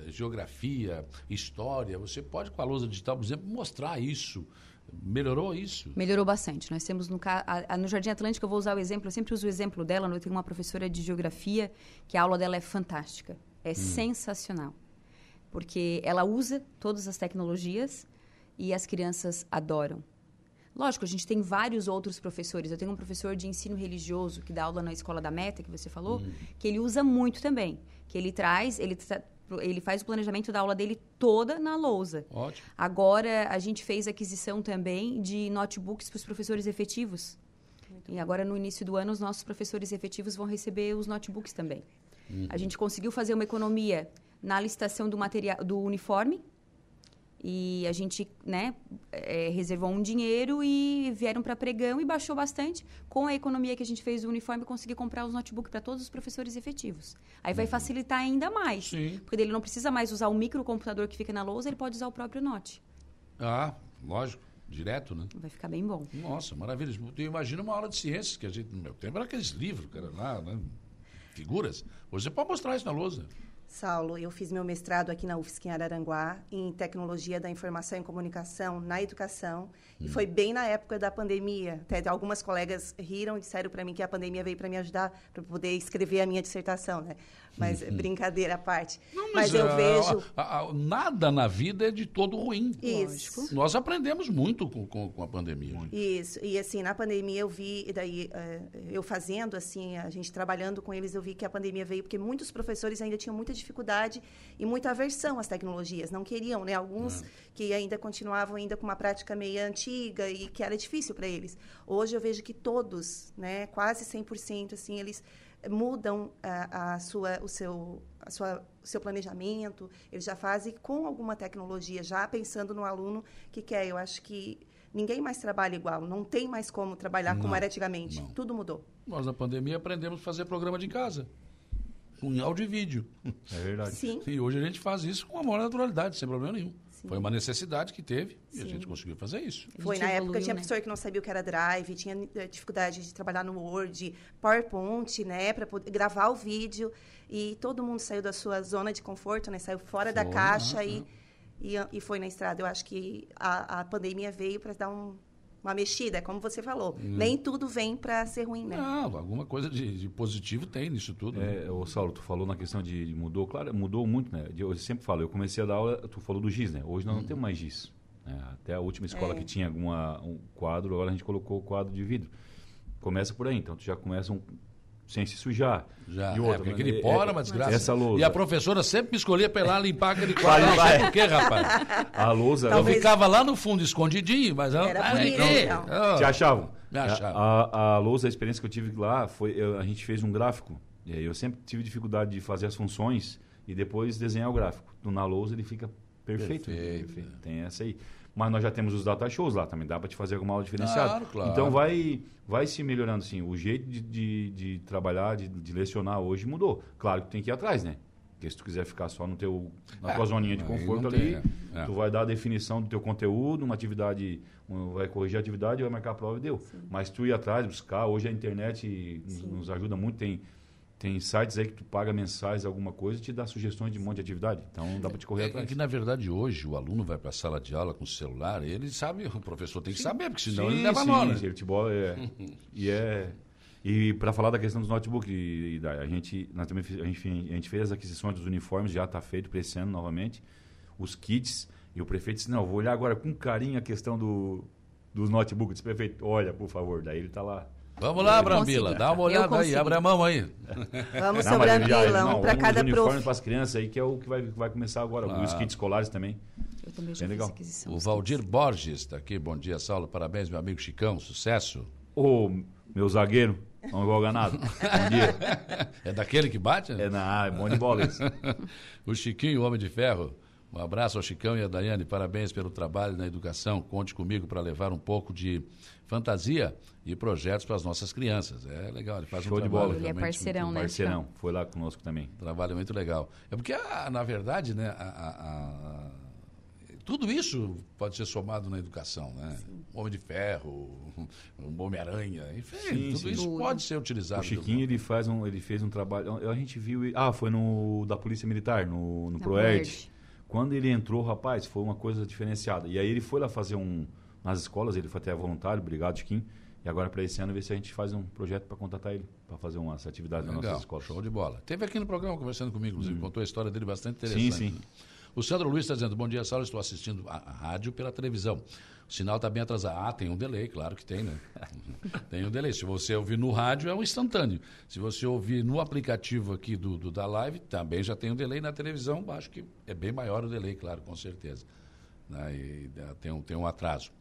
geografia, história. Você pode, com a lousa digital, por exemplo, mostrar isso. Melhorou isso? Melhorou bastante. Nós temos no, a, a, no Jardim Atlântico, eu vou usar o exemplo, eu sempre uso o exemplo dela. Eu tenho uma professora de geografia que a aula dela é fantástica. É hum. sensacional. Porque ela usa todas as tecnologias e as crianças adoram. Lógico, a gente tem vários outros professores. Eu tenho um professor de ensino religioso que dá aula na escola da Meta, que você falou, hum. que ele usa muito também. Que ele traz, ele, ele faz o planejamento da aula dele toda na lousa. Ótimo. Agora, a gente fez aquisição também de notebooks para os professores efetivos. Muito e agora, no início do ano, os nossos professores efetivos vão receber os notebooks também. Uhum. A gente conseguiu fazer uma economia na licitação do material do uniforme e a gente né, é, reservou um dinheiro e vieram para pregão e baixou bastante. Com a economia que a gente fez do uniforme, consegui comprar os notebooks para todos os professores efetivos. Aí vai uhum. facilitar ainda mais. Sim. Porque ele não precisa mais usar o microcomputador que fica na lousa, ele pode usar o próprio note. Ah, Lógico, direto, né? Vai ficar bem bom. Nossa, maravilha. Eu imagino uma aula de ciências, que a gente, no meu tempo, era aqueles livros, cara, lá, né? Figuras. Você pode mostrar isso na lousa. Saulo, eu fiz meu mestrado aqui na UFSC em Araranguá, em Tecnologia da Informação e Comunicação na Educação, e foi bem na época da pandemia. Até algumas colegas riram e disseram para mim que a pandemia veio para me ajudar para poder escrever a minha dissertação, né? Mas brincadeira à parte. Não, mas, eu ah, vejo a- a- nada na vida é de todo ruim. Isso. Nós aprendemos muito com, com, com a pandemia. Isso, e assim, na pandemia eu vi, e daí eh, eu fazendo, assim, a gente trabalhando com eles, eu vi que a pandemia veio porque muitos professores ainda tinham muita dificuldade e muita aversão às tecnologias, não queriam, né? Alguns que ainda continuavam ainda com uma prática meio antiga e que era difícil para eles. Hoje eu vejo que todos, né, quase 100%, assim, eles mudam a, a sua, o seu, a sua, o seu planejamento, eles já fazem com alguma tecnologia, já pensando no aluno que quer. Eu acho que ninguém mais trabalha igual, não tem mais como trabalhar como Não, era antigamente. não. Tudo mudou. Nós, na pandemia, aprendemos a fazer programa de casa. Com áudio e vídeo. É verdade. Sim. E hoje a gente faz isso com a maior naturalidade, sem problema nenhum. Foi uma necessidade que teve e a Sim. gente conseguiu fazer isso. Foi na época, evoluiu, tinha né? professor que não sabia o que era Drive, tinha eh, dificuldade de trabalhar no Word, PowerPoint, né, para poder gravar o vídeo. E todo mundo saiu da sua zona de conforto, né, saiu fora da caixa ah, e, e, e foi na estrada. Eu acho que a, a pandemia veio para dar um- uma mexida, como você falou. Hum. Nem tudo vem para ser ruim, né? Não, alguma coisa de, de positivo tem nisso tudo. né? É, ô Saulo, tu falou na questão de, de mudou, claro, mudou muito, né? De- Eu sempre falo, eu comecei a dar aula, tu falou do GIS, né? Hoje nós não temos mais GIS. né? Até a última escola É. que tinha alguma um quadro, agora a gente colocou o quadro de vidro. Começa por aí, então tu já começa um, sem se sujar. Já, e é, outra, porque né? aquele É- pó era é- uma desgraça. Essa lousa. E a professora sempre me escolhia pra ir lá limpar aquele quadro. Não Vai, sei vai. por quê, rapaz. A lousa... Eu Talvez- ficava lá no fundo, escondidinho, mas... eu- Era Ah, bonito, é, então. Te achavam? Me achavam. A, a, a lousa, a experiência que eu tive lá, foi eu- a gente fez um gráfico. E aí eu sempre tive dificuldade de fazer as funções e depois desenhar o gráfico. Na lousa ele fica perfeito. né? Perfeito. Tem essa aí. Mas nós já temos os data shows lá, também dá para te fazer alguma aula diferenciada. Claro, claro. Então vai, vai se melhorando, sim. O jeito de, de, de trabalhar, de, de lecionar hoje mudou. Claro que tu tem que ir atrás, né? Porque se tu quiser ficar só no teu, na É, tua zoninha de conforto não ali, tem, é. tu vai dar a definição do teu conteúdo, uma atividade, um- vai corrigir a atividade, vai marcar a prova e deu. Mas tu ir atrás, buscar, hoje a internet nos, nos ajuda muito, tem, tem sites aí que tu paga mensais alguma coisa e te dá sugestões de um monte de atividade. Então dá para te correr É, é atrás. que, na verdade, hoje, o aluno vai para a sala de aula com o celular, ele sabe, o professor tem que saber, porque senão ele leva sim, sim, ele te bola, é. e é. E para falar da questão dos notebooks, e, e a gente, nós também a gente, a gente fez as aquisições dos uniformes, já está feito para esse ano novamente, os kits, e o prefeito disse, não, vou olhar agora com carinho a questão do, dos notebooks. Disse, prefeito, olha, por favor, daí ele está lá. Vamos lá, Brambila, consigo. dá uma olhada aí, abre a mão aí. Vamos Não, sobre mas a ele já- Vila, não, um para os cada prof. para as crianças aí, que é o que vai, vai começar agora, os Ah. kits escolares também. Eu também já Bem legal. O Valdir Borges está aqui, bom dia, Saulo, parabéns, meu amigo Chicão, sucesso. Ô, meu zagueiro, não joga nada. Bom dia. É daquele que bate? É, na, é bom de bola isso. O Chiquinho, o Homem de Ferro. Um abraço ao Chicão e à Daiane. Parabéns pelo trabalho na educação. Conte comigo para levar um pouco de fantasia e projetos para as nossas crianças. É legal, ele faz Show um de bola. Ele é parceirão, muito- né? Parceirão, foi lá conosco também. trabalho muito legal. É porque, ah, na verdade, né, a- a- a- tudo isso pode ser somado na educação, né? Homem de Ferro, um Homem-Aranha, enfim, Sim, tudo sim. isso Tudo. pode ser utilizado. O Chiquinho ele faz um, ele fez um trabalho. A gente viu, ah, foi no da Polícia Militar, no, no. Proerd. Quando ele entrou, rapaz, foi uma coisa diferenciada. E aí ele foi lá fazer um nas escolas, ele foi até voluntário, obrigado Chiquinho. E agora para esse ano ver se a gente faz um projeto para contratar ele para fazer umas atividades nas Legal, nossas escolas. show de bola. Teve aqui no programa conversando comigo, inclusive, contou a história dele bastante Sim, interessante. sim. O Sandro Luiz está dizendo, bom dia, Saulo, estou assistindo a, rádio pela televisão. O sinal está bem atrasado. Ah, tem um delay, claro que tem, né? tem um delay. Se você ouvir no rádio, é um instantâneo. Se você ouvir no aplicativo aqui do, do da live, também já tem um delay na televisão. Acho que é bem maior o delay, claro, com certeza. Né? Eh, tem, um, tem um atraso.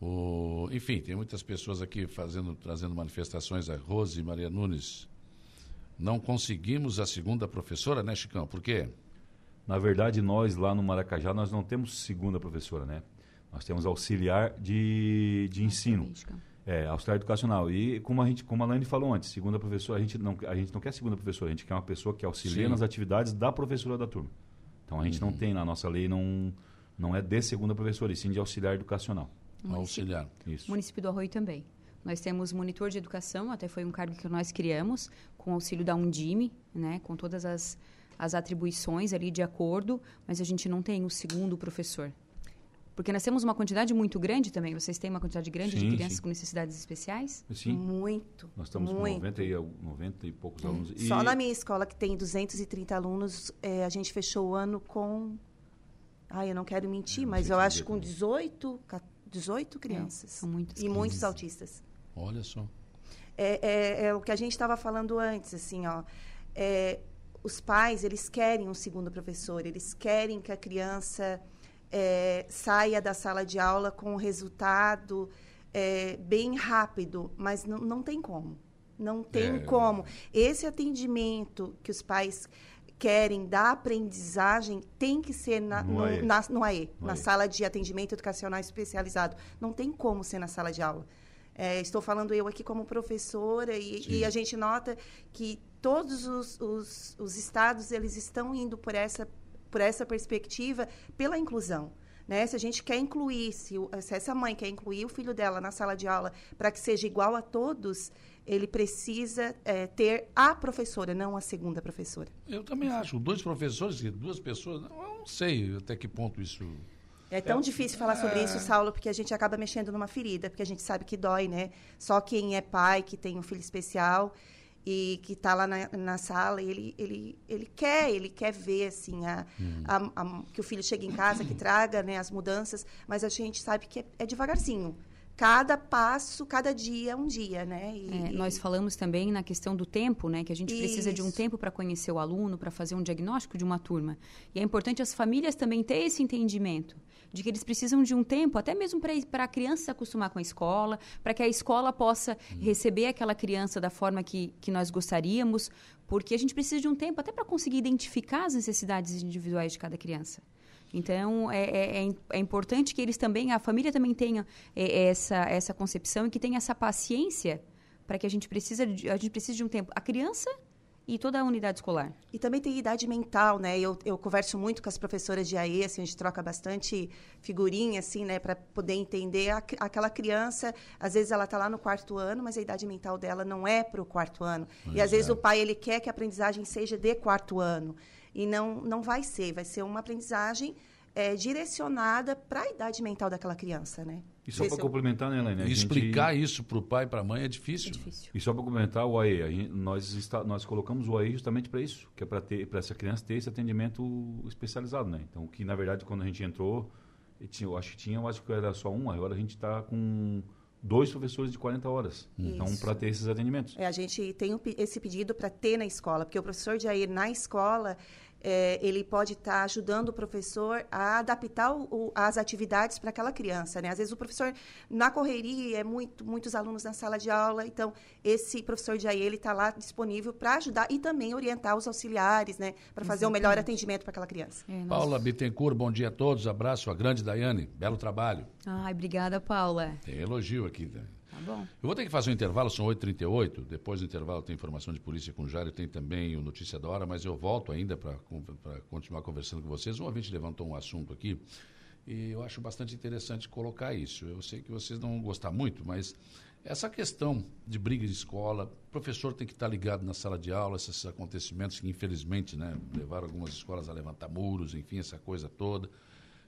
O, enfim, tem muitas pessoas aqui fazendo, trazendo manifestações. A Rose Maria Nunes. Não conseguimos a segunda professora, né, Chicão? Por quê? Na verdade, nós lá no Maracajá, nós não temos segunda professora, né? Nós temos auxiliar de, de ensino. Política. É, auxiliar educacional. E como a gente, como a Laine falou antes, segunda professora, a gente não, a gente não quer segunda professora, a gente quer uma pessoa que auxilie Sim. nas atividades da professora da turma. Então a gente não tem, na nossa lei não Não é de segunda professora, e sim de auxiliar educacional. Auxiliar. Isso. Município do Arroio também. Nós temos monitor de educação, até foi um cargo que nós criamos, com auxílio da Undime, né, com todas as, as atribuições ali de acordo, mas a gente não tem o segundo professor. Porque nós temos uma quantidade muito grande também. Vocês têm uma quantidade grande Sim, de crianças sim. com necessidades especiais? Sim, Muito. nós estamos com muito. 90 e, al- 90 e poucos alunos. E Só na minha escola, que tem 230 alunos, é, a gente fechou o ano com. Ai, eu não quero mentir, não mas sei eu acho com também. 18, ca- 18 crianças. são muitas E muitos autistas. Olha só. É, é- é o que a gente estava falando antes, assim, ó. Os pais, eles querem um segundo professor, eles querem que a criança é, saia da sala de aula com um resultado é, bem rápido, mas não, não tem como. Não tem É. como. Esse atendimento que os pais querem da aprendizagem tem que ser na, No no, AE. na, no AE, No na AE. sala de atendimento educacional especializado. Não tem como ser na sala de aula. É, estou falando eu aqui como professora e, e a gente nota que todos os, os, os estados eles estão indo por essa, por essa perspectiva pela inclusão. Né? Se a gente quer incluir, se, o- se essa mãe quer incluir o filho dela na sala de aula para que seja igual a todos, ele precisa é, ter a professora, não a segunda professora. Eu também acho. Dois professores duas pessoas, eu não sei até que ponto isso. É tão difícil falar sobre É. isso, Saulo, porque a gente acaba mexendo numa ferida, porque a gente sabe que dói, né? Só quem é pai, que tem um filho especial e que está lá na, na sala, ele, ele, ele quer, ele quer ver, assim, a, a- a- que o filho chegue em casa, que traga né, as mudanças, mas a gente sabe que é, é devagarzinho. Cada passo, cada dia é um dia, né? E- É, nós falamos também na questão do tempo, né? Que a gente precisa de um Isso. tempo para conhecer o aluno, para fazer um diagnóstico de uma turma. E é importante as famílias também ter esse entendimento de que eles precisam de um tempo, até mesmo para a criança se acostumar com a escola, para que a escola possa receber aquela criança da forma que, que nós gostaríamos, porque a gente precisa de um tempo até para conseguir identificar as necessidades individuais de cada criança. Então, é, é- é é importante que eles também, a família também tenha é, essa, essa concepção e que tenha essa paciência para que a gente precisa de, a gente precisa de um tempo. A criança e toda a unidade escolar. E também tem idade mental, né? Eu, eu converso muito com as professoras de AE, assim, a gente troca bastante figurinha, assim, né? Para poder entender a, aquela criança. Às vezes ela está lá no quarto ano, mas a idade mental dela não é para o quarto ano. e às vezes o pai, ele quer que a aprendizagem seja de quarto ano. E não, não vai ser. Vai ser uma aprendizagem eh, direcionada para a idade mental daquela criança, né? E só para eu- complementar, né, Helene? a E gente- explicar isso para o pai e para a mãe é É difícil. difícil. E só para complementar o AE, gente- nós, está, nós colocamos o AE justamente para isso, que é para ter para essa criança ter esse atendimento especializado, né? Então, que na verdade quando a gente entrou, e tinha, eu acho que tinha, eu acho que era só um, agora a gente está com dois professores de 40 horas. Então, Isso. para ter esses atendimentos. É, a gente tem esse pedido para ter na escola, porque o professor de AE na escola, é, ele pode estar ajudando o professor a adaptar o- as atividades para aquela criança. Né? Às vezes o professor, na correria, é muito, muitos alunos na sala de aula, então esse professor de AE ele está lá disponível para ajudar e também orientar os auxiliares, né? para fazer o melhor atendimento para aquela criança. É, Paula Bittencourt, bom dia a todos. Abraço, a grande Daiane. Belo trabalho. Ai, obrigada, Paula. Tem elogio aqui. né? Tá bom. Eu vou ter que fazer um intervalo, são 8h38. Depois do intervalo tem informação de polícia com o Jário, tem também o Notícia da Hora, mas eu volto ainda para continuar conversando com vocês. Um ouvinte levantou um assunto aqui e eu acho bastante interessante colocar isso. Eu sei que vocês não vão gostar muito, mas essa questão de briga de escola, o professor tem que estar ligado na sala de aula, esses acontecimentos que infelizmente né, levaram algumas escolas a levantar muros, enfim, essa coisa toda.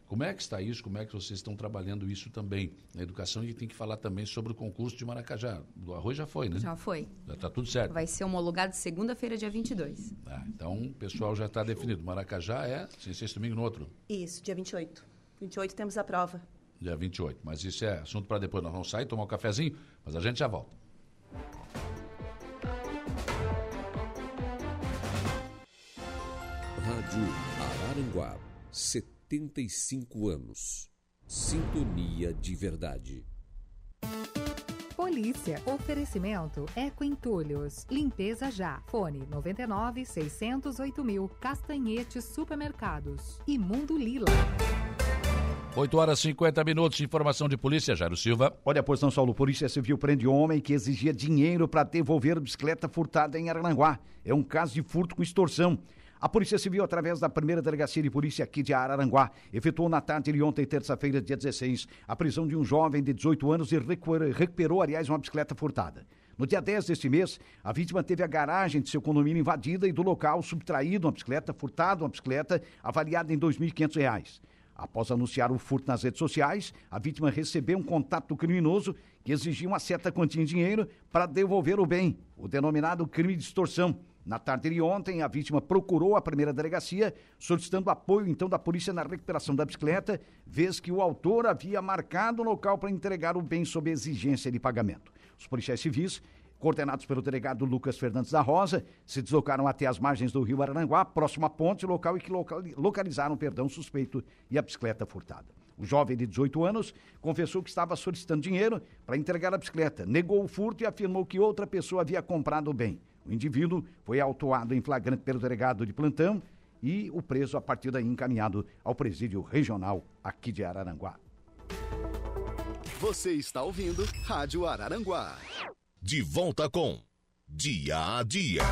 Como é que está isso? Como é que vocês estão trabalhando isso também na educação? E tem que falar também sobre o concurso de Maracajá. Do arroz já foi, né? Já foi. Já está tudo certo. Vai ser homologado segunda-feira, dia 22. Tá, então, o pessoal já está definido. Maracajá é, sem ser esse domingo no outro, Isso, dia 28. 28 temos a prova. dia 28. Mas isso é assunto para depois. Nós vamos sair, tomar um cafezinho, mas a gente já volta. Rádio Araranguá, 75 anos. Sintonia de verdade. Polícia. Oferecimento Eco Entulhos. Limpeza já. Fone 99 608 mil. Castanhetes Supermercados. E Mundo Lila. 8 horas e 50 minutos, informação de polícia, Jairo Silva. Olha, pois São Saulo, Polícia Civil prende homem que exigia dinheiro para devolver bicicleta furtada em Arananguá. É um caso de furto com extorsão. A Polícia Civil, através da primeira delegacia de polícia aqui de Araranguá, efetuou na tarde de ontem, terça-feira, dia 16, a prisão de um jovem de 18 anos e recuperou, aliás, uma bicicleta furtada. No dia 10 deste mês, a vítima teve a garagem de seu condomínio invadida e do local subtraído uma bicicleta, furtada uma bicicleta avaliada em R$ 2.500. Após anunciar o furto nas redes sociais, a vítima recebeu um contato do criminoso que exigia uma certa quantia em dinheiro para devolver o bem, o denominado crime de extorsão. Na tarde de ontem, a vítima procurou a primeira delegacia, solicitando apoio então da polícia na recuperação da bicicleta, vez que o autor havia marcado o local para entregar o bem sob exigência de pagamento. Os policiais civis, coordenados pelo delegado Lucas Fernandes da Rosa, se deslocaram até as margens do rio Aranguá, próximo à ponte, local em que localizaram perdão suspeito e a bicicleta furtada. O jovem de 18 anos confessou que estava solicitando dinheiro para entregar a bicicleta, negou o furto e afirmou que outra pessoa havia comprado o bem. O indivíduo foi autuado em flagrante pelo delegado de plantão e o preso, a partir daí, encaminhado ao presídio regional aqui de Araranguá. Você está ouvindo Rádio Araranguá. De volta com Dia a Dia.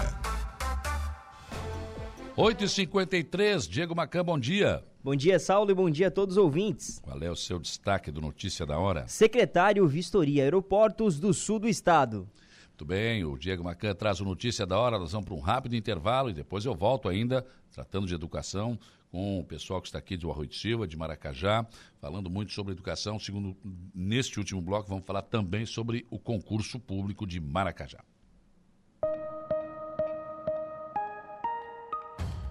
8h53, Diego Macan, bom dia. Bom dia, Saulo, e bom dia a todos os ouvintes. Qual é o seu destaque do Notícia da Hora? Secretário Vistoria Aeroportos do Sul do Estado. Muito bem, o Diego Macan traz o Notícia da Hora. Nós vamos para um rápido intervalo e depois eu volto ainda, tratando de educação, com o pessoal que está aqui de Arroio de Silva, de Maracajá, falando muito sobre educação. Segundo, neste último bloco, vamos falar também sobre o concurso público de Maracajá.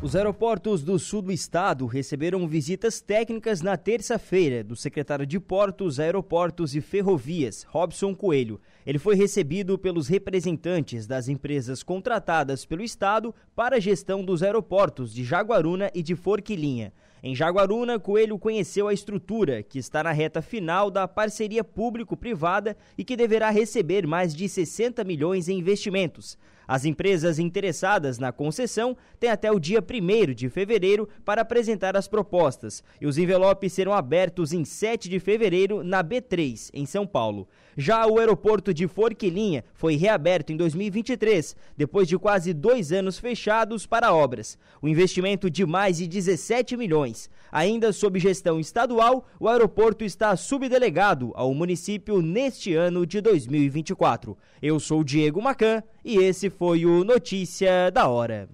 Os aeroportos do sul do estado receberam visitas técnicas na terça-feira do secretário de Portos, Aeroportos e Ferrovias, Robson Coelho. Ele foi recebido pelos representantes das empresas contratadas pelo estado para a gestão dos aeroportos de Jaguaruna e de Forquilinha. Em Jaguaruna, Coelho conheceu a estrutura, que está na reta final da parceria público-privada e que deverá receber mais de 60 milhões em investimentos. As empresas interessadas na concessão têm até o dia 1 de fevereiro para apresentar as propostas, e os envelopes serão abertos em 7 de fevereiro na B3, em São Paulo. Já o aeroporto de Forquilinha foi reaberto em 2023, depois de quase dois anos fechados para obras. O investimento de mais de 17 milhões. Ainda sob gestão estadual, o aeroporto está subdelegado ao município neste ano de 2024. Eu sou Diego Macan e esse foi o Notícia da Hora.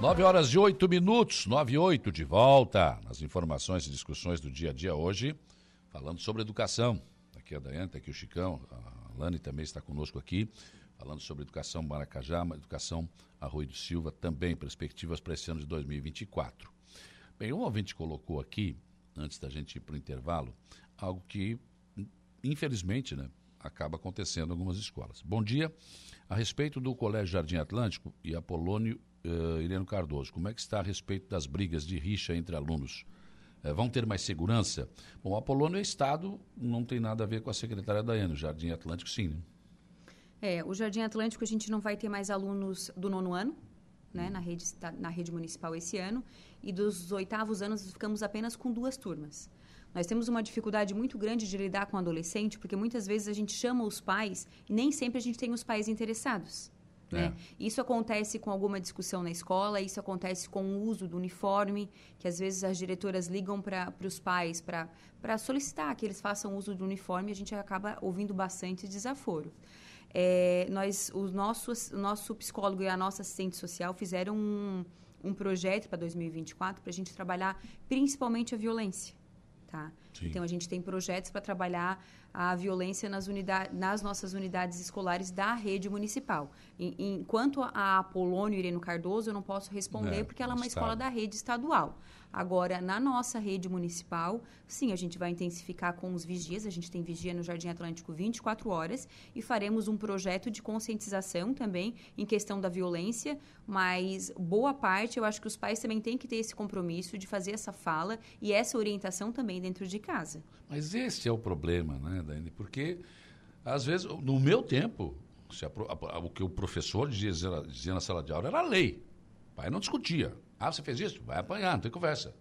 Nove horas e oito minutos, nove e oito, de volta nas informações e discussões do dia a dia hoje, falando sobre educação. Aqui a Daiane, tá aqui o Chicão, a Lani também está conosco aqui, falando sobre educação Maracajá, educação Arroio do Silva, também perspectivas para esse ano de 2024. Bem, um ouvinte colocou aqui, antes da gente ir para o intervalo, algo que, infelizmente, né, acaba acontecendo em algumas escolas. Bom dia. A respeito do Colégio Jardim Atlântico e Apolônio uh, Ireno Cardoso, como é que está a respeito das brigas de rixa entre alunos? Uh, vão ter mais segurança? Bom, o Apolônio é Estado, não tem nada a ver com a secretária Daiane. O Jardim Atlântico, sim, né? É, o Jardim Atlântico a gente não vai ter mais alunos do nono ano, né, na, rede, na rede municipal esse ano, e dos oitavos anos ficamos apenas com duas turmas. Nós temos uma dificuldade muito grande de lidar com o adolescente, porque muitas vezes a gente chama os pais e nem sempre a gente tem os pais interessados. Né? É. Isso acontece com alguma discussão na escola, isso acontece com o uso do uniforme, que às vezes as diretoras ligam para os pais para solicitar que eles façam uso do uniforme e a gente acaba ouvindo bastante desaforo. É, nós, o nosso, o nosso psicólogo e a nossa assistente social fizeram um, um projeto para 2024 para a gente trabalhar principalmente a violência. Tá? Então, a gente tem projetos para trabalhar a violência nas, unidade, nas nossas unidades escolares da rede municipal. E, enquanto a Apolônio Irene Cardoso, eu não posso responder, É, porque ela é uma escola da rede estadual. Agora, na nossa rede municipal, sim, a gente vai intensificar com os vigias. A gente tem vigia no Jardim Atlântico 24 horas e faremos um projeto de conscientização também em questão da violência. Mas boa parte, eu acho que os pais também têm que ter esse compromisso de fazer essa fala e essa orientação também dentro de casa. Mas esse é o problema, né, Dani? Porque, às vezes, no meu tempo, a a- o que o professor dizia, dizia na sala de aula era lei. O pai não discutia. Ah, você fez isso? Vai apanhar, não tem conversa.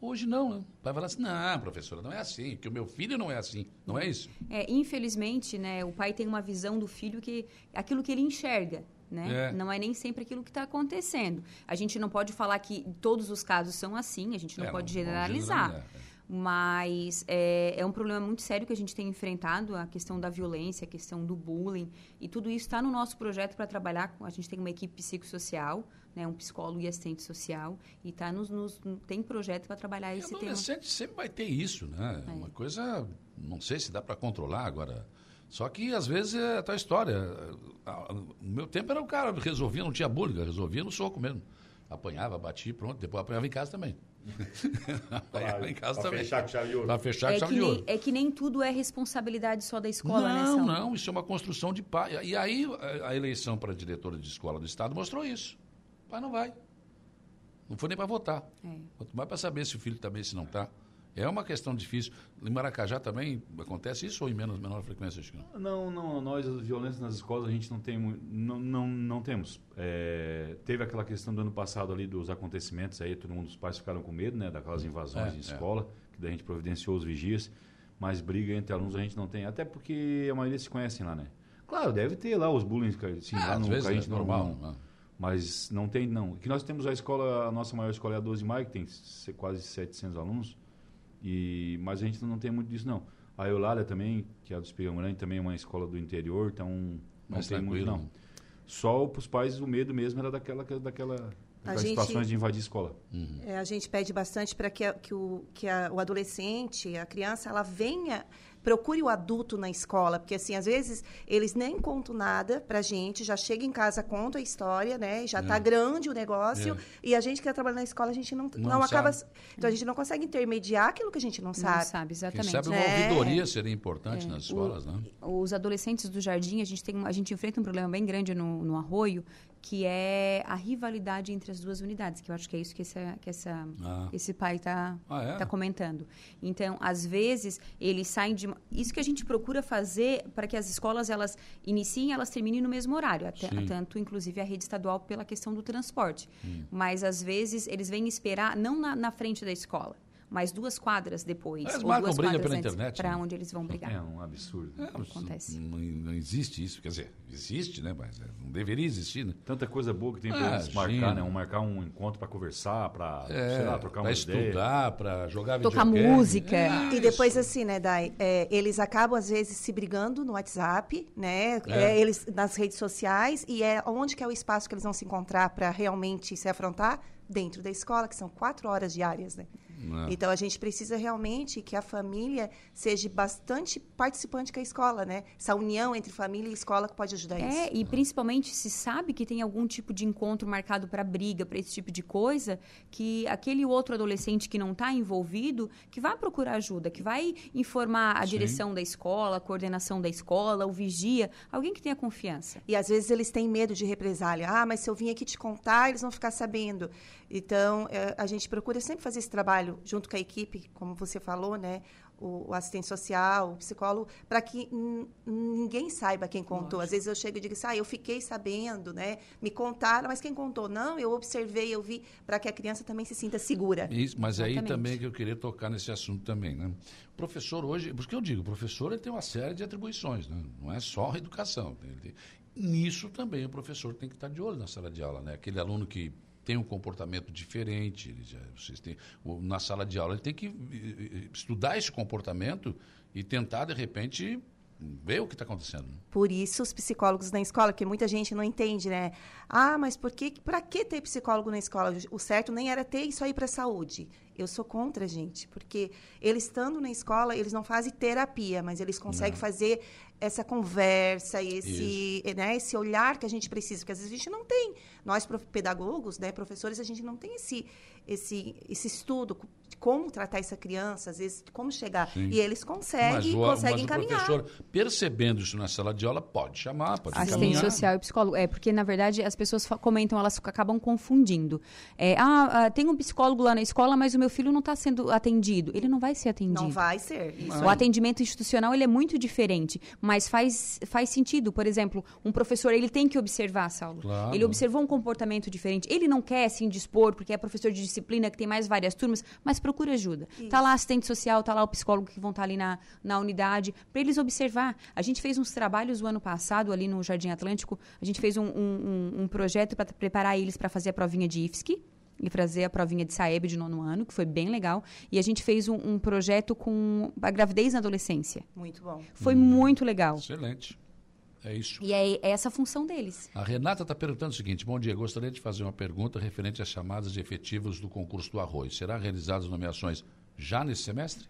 Hoje não, né? O pai fala assim, não, professora, não é assim, que o meu filho não é assim. Não é isso. É, infelizmente, né, o pai tem uma visão do filho que aquilo que ele enxerga, né? É. Não é nem sempre aquilo que está acontecendo. A gente não pode falar que todos os casos são assim, a gente não É, pode não generalizar. generalizar, Mas é, é um problema muito sério que a gente tem enfrentado, a questão da violência, a questão do bullying. E tudo isso está no nosso projeto para trabalhar. A gente tem uma equipe psicossocial, né, um psicólogo e assistente social. E tá nos, nos- tem projeto para trabalhar esse tema. Adolescente sempre vai ter isso, né? É. Uma coisa, não sei se dá para controlar agora. Só que às vezes é a tua história. No meu tempo era o cara resolvia, não tinha bullying, resolvia no soco mesmo. Apanhava, batia, pronto. Depois apanhava em casa também. apanhava em casa pra também. fechar com chave de ouro. Pra fechar com É chave que, de nem, ouro. é que nem tudo é responsabilidade só da escola, né, Não, não, isso é uma construção de pai. E aí a- a eleição para diretora de escola do Estado mostrou isso. O pai não vai. Não foi nem para votar. É. Quanto mais para saber se o filho está bem, se não está. É uma questão difícil. Em Maracajá também acontece isso ou em menos, menor frequência? Que não. Não, nós, as violências nas escolas, a gente não tem, não, não, não temos. É, teve aquela questão do ano passado ali dos acontecimentos aí, todo mundo, os pais ficaram com medo, né, daquelas invasões É, em é. escola, que daí a gente providenciou os vigias, mas briga entre alunos a gente não tem, até porque a maioria se conhecem lá, né. Claro, deve ter lá os bullying, assim, Ah, lá no, vezes a é gente não- normal, não- né? mas não tem, não. Que nós temos a escola, a nossa maior escola é a 12 de maio, que tem se- quase 700 alunos, e, mas a gente não tem muito disso, não. A Eulália também, que é a do Espigão Grande, também é uma escola do interior, então não Mais tem muito, não. Só para os pais o medo mesmo era daquela, daquela, daquelas gente- situações de invadir escola. É, a gente pede bastante para que, a- que, o, que a- o adolescente, a criança, ela venha, procure o adulto na escola, porque assim, às vezes eles nem contam nada pra gente, já chega em casa, conta a história, né? Já tá É. grande o negócio, É. e a gente que está trabalhando na escola, a gente não, Não não, acaba. sabe. Então a gente não consegue intermediar aquilo que a gente não sabe. Não sabe, Quem exatamente. sabe uma É. ouvidoria seria importante É, nas o- escolas, né? Os adolescentes do jardim, a gente, tem, um- a gente enfrenta um problema bem grande no, no arroio, que é a rivalidade entre as duas unidades, que eu acho que é isso que, essa, que essa, Ah. esse pai está Ah, é? tá comentando. Então, às vezes, eles saem de... Isso que a gente procura fazer para que as escolas, elas iniciem, elas terminem no mesmo horário. Até, tanto, inclusive, a rede estadual pela questão do transporte. Hum. Mas, às vezes, eles vêm esperar, não na, na frente da escola, mas duas quadras depois. Eles ou marcam duas briga quadras pela internet, Para né? onde eles vão brigar. É um absurdo. É, acontece. Não, não existe isso. Quer dizer, existe, né? Mas é, não deveria existir, né? Tanta coisa boa que tem Ah, para eles marcar, né? Um, marcar um encontro para conversar, para, É, sei lá, trocar uma para ideia. estudar, para jogar Tocar videogame. música. É, E depois, isso. assim, né, Dai, é, eles acabam, às vezes, se brigando no WhatsApp, né? É. É, eles nas redes sociais, e é onde que é o espaço que eles vão se encontrar para realmente se afrontar? Dentro da escola, que são quatro horas diárias, né? Não. Então, a gente precisa realmente que a família seja bastante participante com a escola, né? Essa união entre família e escola que pode ajudar É, isso. e principalmente se sabe que tem algum tipo de encontro marcado para briga, para esse tipo de coisa, que aquele outro adolescente que não está envolvido, que vai procurar ajuda, que vai informar a Sim. direção da escola, a coordenação da escola, o vigia, alguém que tenha confiança. E às vezes eles têm medo de represália. Ah, mas se eu vim aqui te contar, eles vão ficar sabendo. Então, eh, a gente procura sempre fazer esse trabalho junto com a equipe, como você falou, né? O, o assistente social, o psicólogo, para que ninguém saiba quem contou. Às vezes eu chego e digo assim, ah, eu fiquei sabendo, né? Me contaram, mas quem contou? Não, eu observei, eu vi, para que a criança também se sinta segura. Isso, mas aí Exatamente. também que eu queria tocar nesse assunto também, né? O professor hoje, por isso que eu digo, o professor ele tem uma série de atribuições, né? Não é só a educação. Tem- nisso também o professor tem que estar de olho na sala de aula, né? Aquele aluno que tem um comportamento diferente, ele já, vocês têm, na sala de aula ele tem que eh, eh, estudar esse comportamento e tentar de repente ver o que está acontecendo. né? Por isso, os psicólogos na escola, porque muita gente não entende, né? Ah, mas por que, para que ter psicólogo na escola? O certo nem era ter isso aí para a saúde. Eu sou contra, gente, porque eles estando na escola, eles não fazem terapia, mas eles conseguem Não. fazer essa conversa, esse, né, esse olhar que a gente precisa, porque às vezes a gente não tem. Nós pedagogos, né, professores, a gente não tem esse esse esse estudo de como tratar essa criança, às vezes de como chegar. Sim. E eles conseguem, mas o, conseguem mas o encaminhar. professor, percebendo isso na sala de aula, pode chamar, pode Assistente encaminhar. social e psicólogo. É, porque, na verdade, as pessoas fa- comentam, elas acabam confundindo. É, ah, ah, tem um psicólogo lá na escola, mas o meu filho não está sendo atendido. Ele não vai ser atendido. Não vai ser. Isso O aí. atendimento institucional ele é muito diferente, mas faz, faz sentido. Por exemplo, um professor ele tem que observar, Saulo. Claro. Ele observou um comportamento diferente. Ele não quer se indispor porque é professor de disciplina que tem mais várias turmas, mas procura ajuda. Tá lá assistente social, tá lá o psicólogo que vão estar ali na, na unidade para eles observar. A gente fez uns trabalhos o ano passado ali no Jardim Atlântico. A gente fez um, um, um- um projeto para preparar eles para fazer a provinha de IFSC e fazer a provinha de Saeb de nono ano, que foi bem legal. E a gente fez um, um projeto com a gravidez na adolescência. Muito bom. Foi muito legal. Excelente. É isso. E é, é essa a função deles. A Renata está perguntando o seguinte: Bom dia, gostaria de fazer uma pergunta referente às chamadas de efetivos do concurso do arroz. Será realizadas nomeações já nesse semestre?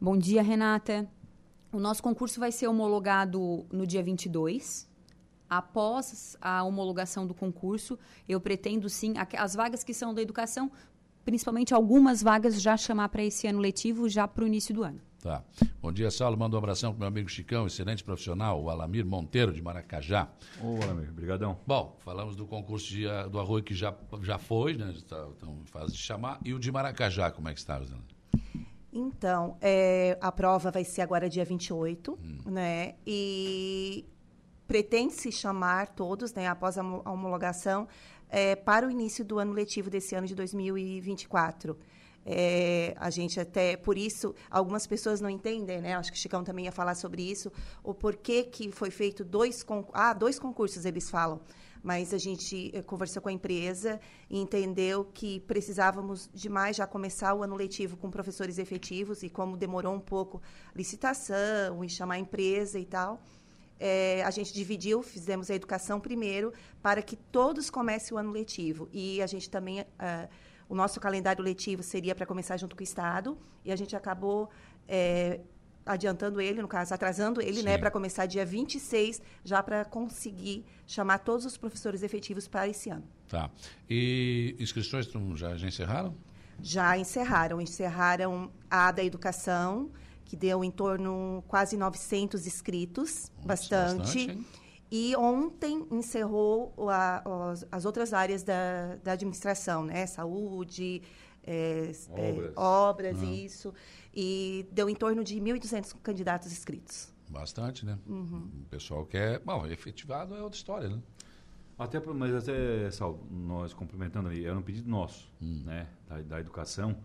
Bom dia, Renata. O nosso concurso vai ser homologado no dia 22. Após a homologação do concurso, eu pretendo sim, as vagas que são da educação, principalmente algumas vagas já chamar para esse ano letivo, já para o início do ano. Tá. Bom dia, Saulo. Manda um abração para meu amigo Chicão, excelente profissional, o Alamir Monteiro, de Maracajá. Ô, Alamir, brigadão. Bom, falamos do concurso de, ah, do arroz que já, já foi, né? Está, estão em fase de chamar. E o de Maracajá, como é que está, Rosana? Então, é, a prova vai ser agora dia 28, né? E pretende-se chamar todos, né, após a homo- a homologação, é, para o início do ano letivo desse ano de 2024. É, a gente até, por isso, algumas pessoas não entendem, né? Acho que o Chicão também ia falar sobre isso, o porquê que foi feito dois, ah, dois concursos, eles falam. Mas a gente eh, conversou com a empresa e entendeu que precisávamos demais já começar o ano letivo com professores efetivos e como demorou um pouco licitação e chamar a empresa e tal, eh, a gente dividiu, fizemos a educação primeiro para que todos comecem o ano letivo. E a gente também, ah, o nosso calendário letivo seria para começar junto com o Estado e a gente acabou eh, adiantando ele, no caso, atrasando ele, né, Sim. para começar dia 26, já para conseguir chamar todos os professores efetivos para esse ano. Tá. E inscrições já, já encerraram? Já encerraram, encerraram a da educação, que deu em torno quase 900 inscritos, bastante. bastante, e ontem encerrou a- os- as outras áreas da, da administração, né? Saúde, é, é, Obras. obras, Ah. isso. E deu em torno de 1.200 candidatos inscritos. Bastante, né? Uhum. O pessoal quer. Bom, efetivado é outra história, né? Até, mas até, Sal, nós complementando ali, era um pedido nosso, né, da, da educação,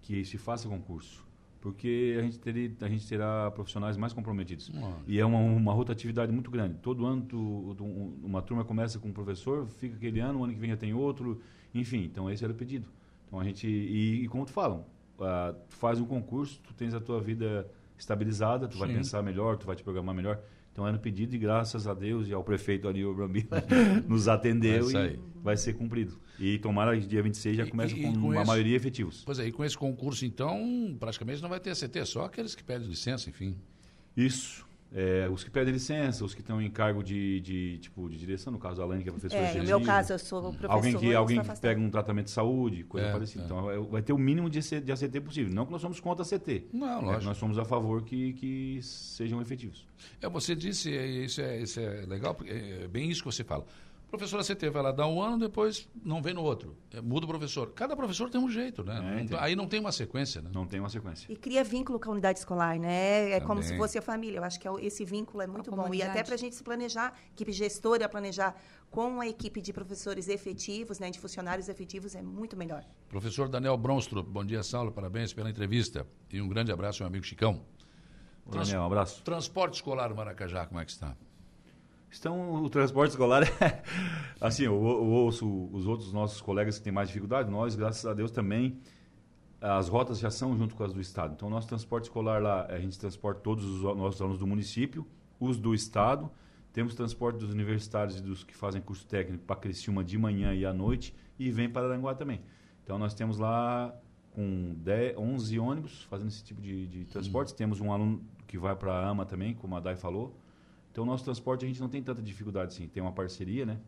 que se faça concurso. Porque a gente, teria, a gente terá profissionais mais comprometidos. E é uma, uma rotatividade muito grande. Todo ano tu- tu- um- uma turma começa com um professor, fica aquele ano, o ano que vem já tem outro, enfim. Então esse era o pedido. Então a gente, e, e como tu falam, ah, tu faz um concurso, tu tens a tua vida estabilizada, tu vai Sim. pensar melhor, tu vai te programar melhor. Então era um pedido e graças a Deus e ao prefeito ali, o Brambila, nos atendeu É isso e aí. Vai ser cumprido. E tomara que dia 26 já começa E- e com, com uma esse- maioria efetivos. Pois é, e com esse concurso, então, praticamente não vai ter ACT, só aqueles que pedem licença, enfim. Isso. É, os que pedem licença, os que estão em cargo de, de, tipo, de direção, no caso a Alane, que é professora É, no executiva. meu caso, eu sou professora, Alguém que, alguém que pega um tratamento de saúde, coisa É, parecida. é. Então é, vai ter o mínimo de, de ACT possível. Não que nós somos contra a CT. Não, É que lógico. nós somos a favor que, que sejam efetivos. É, você disse, é, isso é, isso é legal, porque é bem isso que você fala. Professor ACT vai lá dar um ano, depois não vem no outro. É, muda o professor. Cada professor tem um jeito, né? Não- entendi. aí não tem uma sequência, né? Não tem uma sequência. E cria vínculo com a unidade escolar, né? É como se Também. fosse a família. Eu acho que é esse vínculo é muito bom. E comunidade. até para a gente se planejar, equipe gestora planejar com a equipe de professores efetivos, né, de funcionários efetivos, é muito melhor. Professor Daniel Bronstro, bom dia, Saulo, parabéns pela entrevista. E um grande abraço, meu amigo Chicão. Ô, Daniel, um abraço. Transporte escolar no Maracajá, como é que está? Então, o transporte escolar, é- assim, eu, eu ouço os outros nossos colegas que têm mais dificuldade, nós, graças a Deus, também, as rotas já são junto com as do Estado. Então, o nosso transporte escolar lá, a gente transporta todos os nossos alunos do município, os do Estado, temos transporte dos universitários e dos que fazem curso técnico para Criciúma de manhã e à noite, e vem para Aranguá também. Então, nós temos lá com 10, 11 ônibus fazendo esse tipo de, de transportes. Temos um aluno que vai para a AMA também, como a Dai falou. Então, o nosso transporte a gente não tem tanta dificuldade assim. Tem uma parceria né,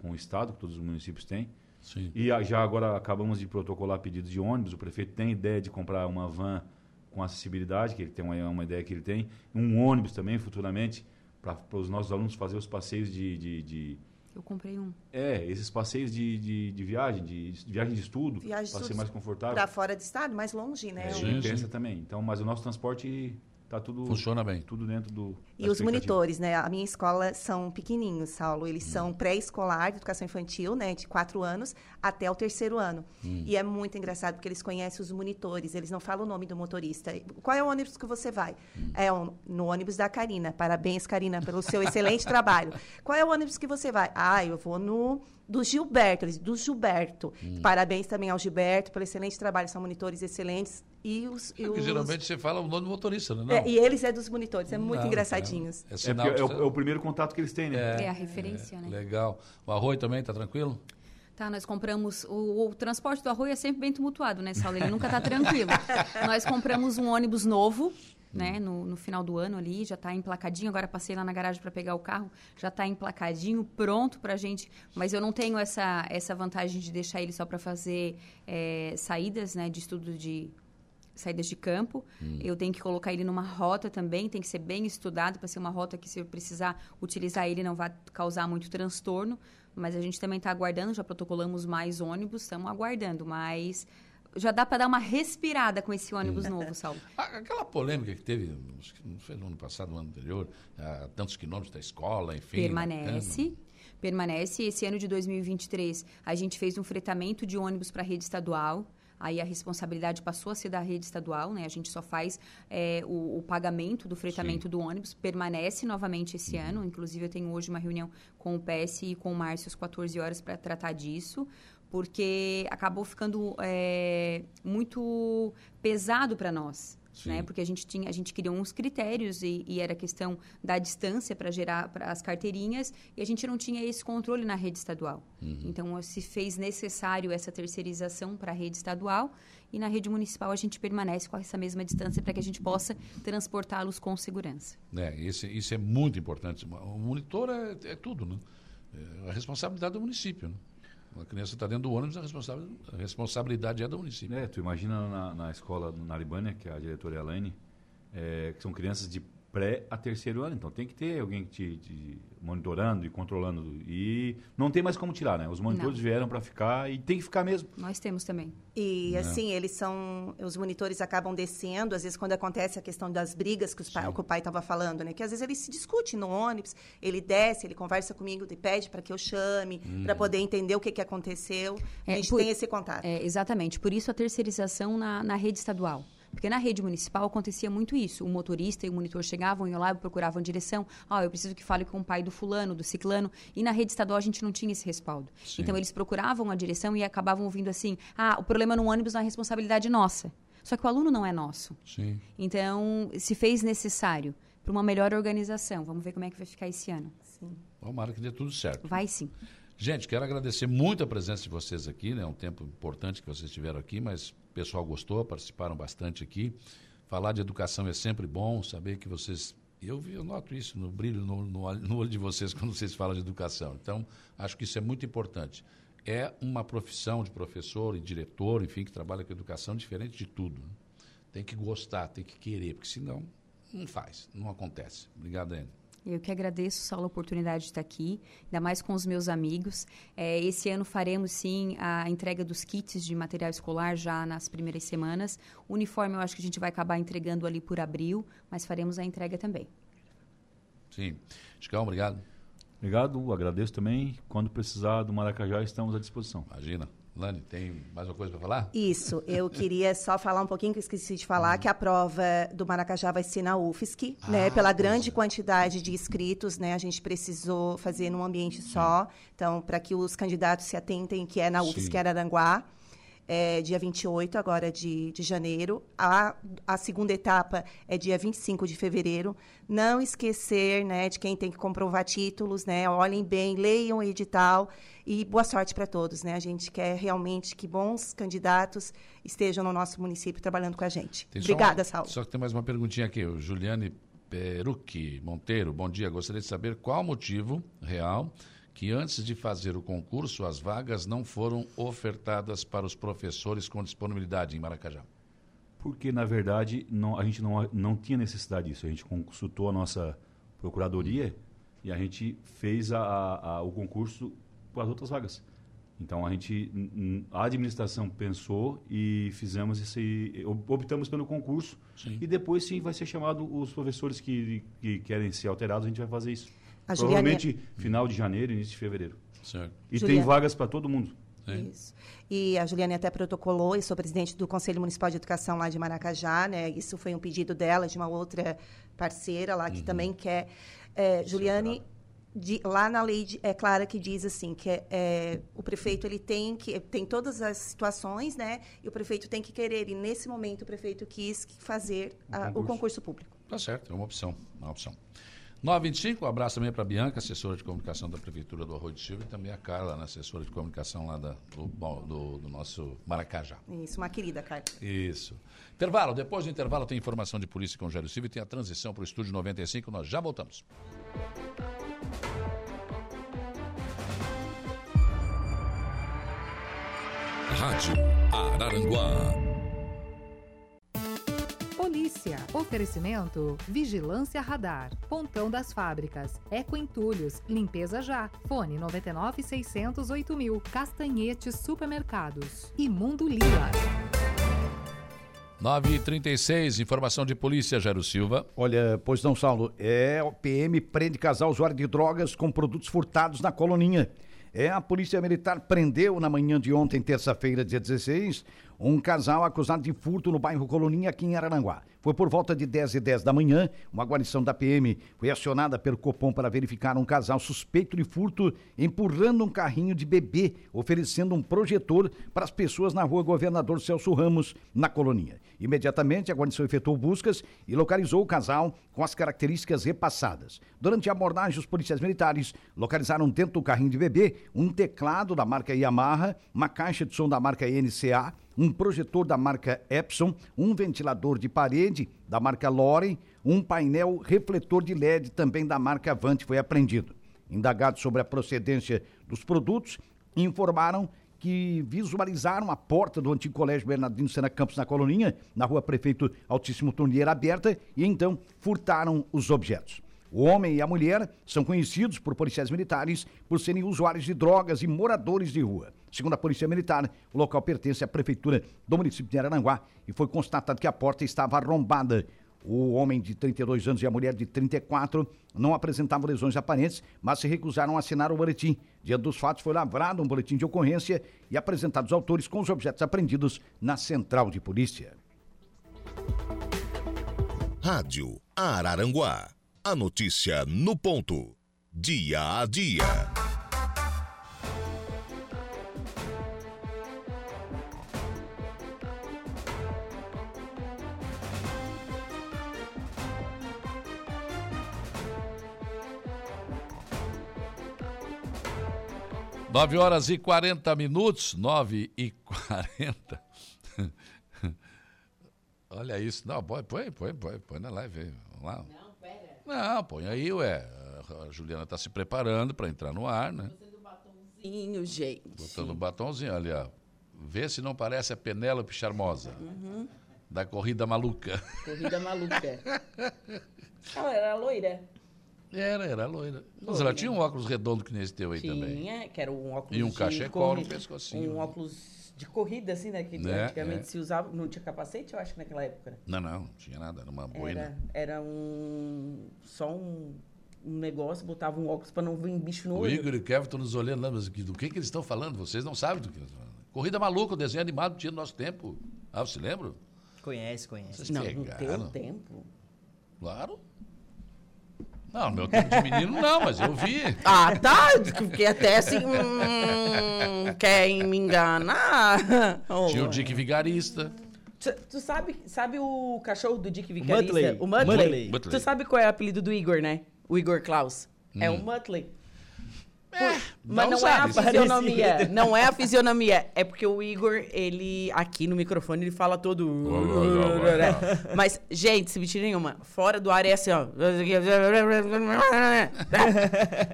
com o Estado, que todos os municípios têm. Sim. E a- já agora acabamos de protocolar pedidos de ônibus. O prefeito tem ideia de comprar uma van com acessibilidade, que ele tem uma, uma ideia que ele tem. Um ônibus também, futuramente, para os nossos alunos fazer os passeios de- de- de Eu comprei um. é, esses passeios de, de, de viagem, de, de viagem de estudo, de para ser mais confortável. Para fora do estado, mais longe, né? É, O- ele pensa também. Então, mas o nosso transporte está tudo Funciona bem. Tudo dentro do E os monitores, né? A minha escola são pequenininhos, Saulo. Eles são pré-escolar de educação infantil, né? De quatro anos até o terceiro ano. Hum. E é muito engraçado porque eles conhecem os monitores. Eles não falam o nome do motorista. Qual é o ônibus que você vai? É o- no ônibus da Karina. Parabéns, Karina, pelo seu excelente trabalho. Qual é o ônibus que você vai? Ah, eu vou no do Gilberto. Do Gilberto. Parabéns também ao Gilberto pelo excelente trabalho. São monitores excelentes. E os... E, Porque os- geralmente você fala o nome do motorista, né? Não. É, e eles é dos monitores. É muito Não, engraçadinhos. É, É, sinal porque é, o, é o primeiro contato que eles têm, né? É a referência, né? Legal. O arroio também, tá tranquilo? Tá, nós compramos. O, o transporte do arroio é sempre bem tumultuado, né, Saulo? Ele nunca tá tranquilo. nós compramos um ônibus novo, né, no, no final do ano ali, já tá emplacadinho. Agora passei lá na garagem para pegar o carro, já tá emplacadinho, pronto pra gente. Mas eu não tenho essa, essa vantagem de deixar ele só para fazer é, saídas, né, de estudo de saídas de campo. Eu tenho que colocar ele numa rota também, tem que ser bem estudado para ser uma rota que se eu precisar utilizar ele não vai causar muito transtorno. Mas a gente também está aguardando, já protocolamos mais ônibus, estamos aguardando, mas já dá para dar uma respirada com esse ônibus novo, Saulo. Aquela polêmica que teve, não foi no ano passado, no ano anterior, a tantos quilômetros da escola, enfim. Permanece. Permanece. Esse ano de 2023, a gente fez um fretamento de ônibus para a rede estadual. Aí a responsabilidade passou a ser da rede estadual, né? A gente só faz é, o, o pagamento do fretamento do ônibus. Permanece novamente esse ano. Inclusive, eu tenho hoje uma reunião com o PS e com o Márcio às 14 horas para tratar disso. Porque acabou ficando é, muito pesado para nós. Sim. Né? Porque a gente tinha, a gente criou uns critérios e, e era questão da distância para gerar pra as carteirinhas e a gente não tinha esse controle na rede estadual. Uhum. Então se fez necessário essa terceirização para a rede estadual e na rede municipal a gente permanece com essa mesma distância para que a gente possa transportá-los com segurança. É, isso, isso é muito importante. O monitor é, é tudo, né? É a responsabilidade do município, né? A criança está dentro do ônibus, a, a responsabilidade é do município. É, tu imagina na, na escola na Libânia, que é a diretora Elaine, é, que são crianças de pré a terceiro ano, então tem que ter alguém te, te monitorando e controlando. E não tem mais como tirar, né? Os monitores Não. vieram para ficar e tem que ficar mesmo. Nós temos também. E É. assim, eles são. Os monitores acabam descendo, às vezes, quando acontece a questão das brigas que, os pai- que o pai estava falando, né? Que às vezes ele se discute no ônibus, ele desce, ele conversa comigo, ele pede para que eu chame, Hum. para poder entender o que, que aconteceu. a É, gente por- tem esse contato. É, exatamente. Por isso a terceirização na, na rede estadual. Porque na rede municipal acontecia muito isso. O motorista e o monitor chegavam, iam lá, procuravam direção. Ah, eu preciso que fale com o pai do fulano, do ciclano. E na rede estadual a gente não tinha esse respaldo. Sim. Então eles procuravam a direção e acabavam ouvindo assim: ah, o problema no ônibus não é responsabilidade nossa. Só que o aluno não é nosso. Sim. Então se fez necessário para uma melhor organização. Vamos ver como é que vai ficar esse ano. Sim. Tomara que dê tudo certo. Vai sim. Gente, quero agradecer muito a presença de vocês aqui, né? É um tempo importante que vocês estiveram aqui, mas pessoal gostou, participaram bastante aqui. Falar de educação é sempre bom, saber que vocês. Eu, eu noto isso no brilho no, no, no olho de vocês quando vocês falam de educação. Então, acho que isso é muito importante. É uma profissão de professor e diretor, enfim, que trabalha com educação diferente de tudo. né? Tem que gostar, tem que querer, porque senão não faz, não acontece. Obrigado, Anne. Eu que agradeço, Saulo, a oportunidade de estar aqui, ainda mais com os meus amigos. É, esse ano faremos, sim, a entrega dos kits de material escolar já nas primeiras semanas. O uniforme eu acho que a gente vai acabar entregando ali por abril, mas faremos a entrega também. Sim. Chicão, obrigado. Obrigado, agradeço também. Quando precisar do Maracajá, estamos à disposição. Imagina. Lani, tem mais uma coisa para falar? Isso, eu queria só falar um pouquinho, que eu esqueci de falar, que a prova do Maracajá vai ser na UFSC, né? Pela grande quantidade de inscritos, né? A gente precisou fazer num ambiente só. Então, para que os candidatos se atentem, que é na UFSC Sim. Araranguá. É dia 28 agora de, de janeiro. A, a segunda etapa é dia 25 de fevereiro. Não esquecer né, de quem tem que comprovar títulos, né? Olhem bem, leiam o edital e boa sorte para todos. Né? A gente quer realmente que bons candidatos estejam no nosso município trabalhando com a gente. Tem Obrigada, só, Saulo. Só que tem mais uma perguntinha aqui. O Juliane Perucchi Monteiro, bom dia. Gostaria de saber qual o motivo real que antes de fazer o concurso, as vagas não foram ofertadas para os professores com disponibilidade em Maracajá? Porque, na verdade, não, a gente não, não tinha necessidade disso. A gente consultou a nossa procuradoria e a gente fez a, a, o concurso para as outras vagas. Então, a gente, a administração pensou e fizemos esse, optamos pelo concurso sim. e depois sim vai ser chamado os professores que, que querem ser alterados, a gente vai fazer isso. A Provavelmente Juliane... final de janeiro, início de fevereiro. Certo. E Juliane... tem vagas para todo mundo. Isso. E a Juliane até protocolou, e sou presidente do Conselho Municipal de Educação lá de Maracajá, né? Isso foi um pedido dela, de uma outra parceira lá, que uhum. também quer. É, Juliane, de, lá na lei de, é clara que diz assim que é, é, o prefeito ele tem que tem todas as situações, né? E o prefeito tem que querer. E nesse momento o prefeito quis fazer a, concurso. o concurso público. Tá certo, é uma opção, uma opção. 925, um abraço também para a Bianca, assessora de comunicação da Prefeitura do Arroio de Silva, e também a Carla, né, assessora de comunicação lá da, do, do, do, nosso Maracajá. Isso, uma querida, Carla. Isso. Intervalo, depois do intervalo tem informação de polícia com o Jairo Silva e tem a transição para o Estúdio 95, nós já voltamos. Rádio Araranguá. Polícia. Oferecimento: Vigilância Radar. Pontão das Fábricas. Eco Entulhos. Limpeza Já. Fone 99 608 mil. Castanhetes Supermercados. E Mundo Lila. 9h36, informação de polícia, Jairo Silva. Olha, pois não, Saulo. É, o PM prende casal usuário de drogas com produtos furtados na coloninha. É, a Polícia Militar prendeu na manhã de ontem, terça-feira, dia 16, um casal acusado de furto no bairro Coloninha, aqui em Araranguá. Foi por volta de 10 e 10 da manhã, uma guarnição da PM foi acionada pelo Copom para verificar um casal suspeito de furto empurrando um carrinho de bebê, oferecendo um projetor para as pessoas na rua Governador Celso Ramos, na Coloninha. Imediatamente, a guarnição efetuou buscas e localizou o casal com as características repassadas. Durante a abordagem, os policiais militares localizaram dentro do carrinho de bebê um teclado da marca Yamaha, uma caixa de som da marca NCA, um projetor da marca Epson, um ventilador de parede da marca Loren, um painel refletor de LED também da marca Avante foi apreendido. Indagados sobre a procedência dos produtos, informaram que visualizaram a porta do antigo colégio Bernardino Sena Campos na Coloninha, na rua Prefeito Altíssimo Torneira aberta, e então furtaram os objetos. O homem e a mulher são conhecidos por policiais militares por serem usuários de drogas e moradores de rua. Segundo a Polícia Militar, o local pertence à Prefeitura do município de Araranguá e foi constatado que a porta estava arrombada. O homem de 32 anos e a mulher de 34 não apresentavam lesões aparentes, mas se recusaram a assinar o boletim. Diante dos fatos, foi lavrado um boletim de ocorrência e apresentados autores com os objetos apreendidos na central de polícia. Rádio Araranguá. A notícia no ponto. Dia a dia. Nove horas e quarenta minutos, nove e quarenta. Olha isso. Não, põe, põe, põe, põe, põe na live aí. Vamos lá. Não. Não, põe aí, ué. A Juliana está se preparando para entrar no ar, né? Botando batonzinho, gente. Botando batonzinho ali, ó. Vê se não parece a Penélope Charmosa. Uhum. Da Corrida Maluca. Corrida Maluca. ela era loira. Era, era loira. Mas ela tinha um óculos redondo que nesse teu aí tinha, também. Tinha, que era um óculos E um cachecol no pescocinho. Um óculos de corrida, assim, né? Que né? antigamente é. se usava. Não tinha capacete, eu acho, naquela época. Né? Não, não, não tinha nada, era uma boina. Era, era um. Só um, um negócio, botava um óculos para não vir bicho no o olho. O Igor e o Kevin estão nos olhando lá, mas do que, que eles estão falando? Vocês não sabem do que eles estão falando. Corrida maluca, o desenho animado tinha no nosso tempo. Ah, você lembra? Conhece, conhece. Vocês não, pegaram. no teu tempo. Claro. Não, no meu tempo de menino não, mas eu vi. Ah, tá. Fiquei até assim. Hum, querem me enganar. Tinha o Dick Vigarista. Tu, tu sabe, sabe o cachorro do Dick Vigarista? Muttley. O Muttley. Muttley. Muttley. Tu sabe qual é o apelido do Igor, né? O Igor Klaus. É o Muttley. Mas não não, é a sabe. fisionomia. Não é a fisionomia. É porque o Igor, ele, aqui no microfone, ele fala todo. Mas, gente, se mentir nenhuma, fora do ar é assim, ó.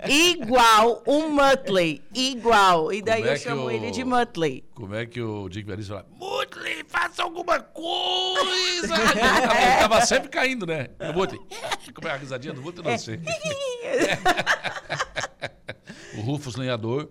Igual o Muttley. Igual. E daí Como é eu que chamo o- ele de Muttley. Como é que o Dick Vigarista fala? Mutley, faça alguma coisa! ele, tava, ele tava sempre caindo, né? O Mutley. Como é a risadinha do Mutley? Não sei. O Rufus Lenhador.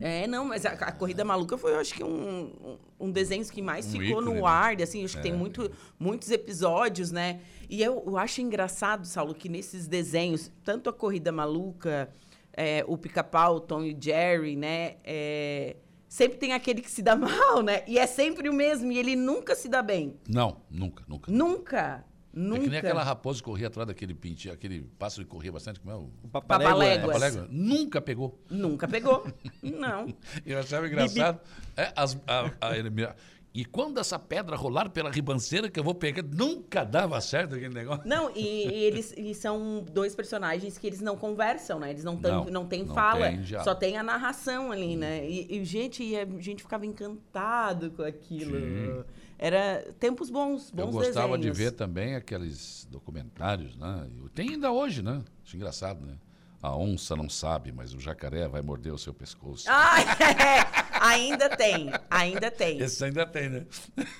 É, não, mas a, a Corrida Maluca foi, eu acho que, um, um, desenho que mais Um ficou ícone, no né? ar, assim, acho que É. tem muito, muitos episódios, né? E eu, eu acho engraçado, Saulo, que nesses desenhos, tanto a Corrida Maluca, é, o Pica-Pau, o Tom e o Jerry, né? é, sempre tem aquele que se dá mal, né? E é sempre o mesmo, e ele nunca se dá bem. Não, nunca, nunca. Nunca. Nunca. É que nem aquela raposa que corria atrás daquele pintinho, aquele pássaro que corria bastante, como é o... Papaléguas. Papalégua. Nunca pegou. Nunca pegou. Não. Eu achava engraçado. É, as- a- a- e quando essa pedra rolar pela ribanceira que eu vou pegar, nunca dava certo aquele negócio. Não, e, e eles e são dois personagens que eles não conversam, né? Eles não, tão, Não, não, têm não fala, tem só tem a narração ali, né? E, e, gente, e a gente ficava encantado com aquilo. Sim. Era tempos bons, bons Eu gostava de desenhos. ver também aqueles documentários, né? Tem ainda hoje, né? Acho engraçado, né? A onça não sabe, mas o jacaré vai morder o seu pescoço. Ah, é, ainda tem, ainda tem. Esse ainda tem, né?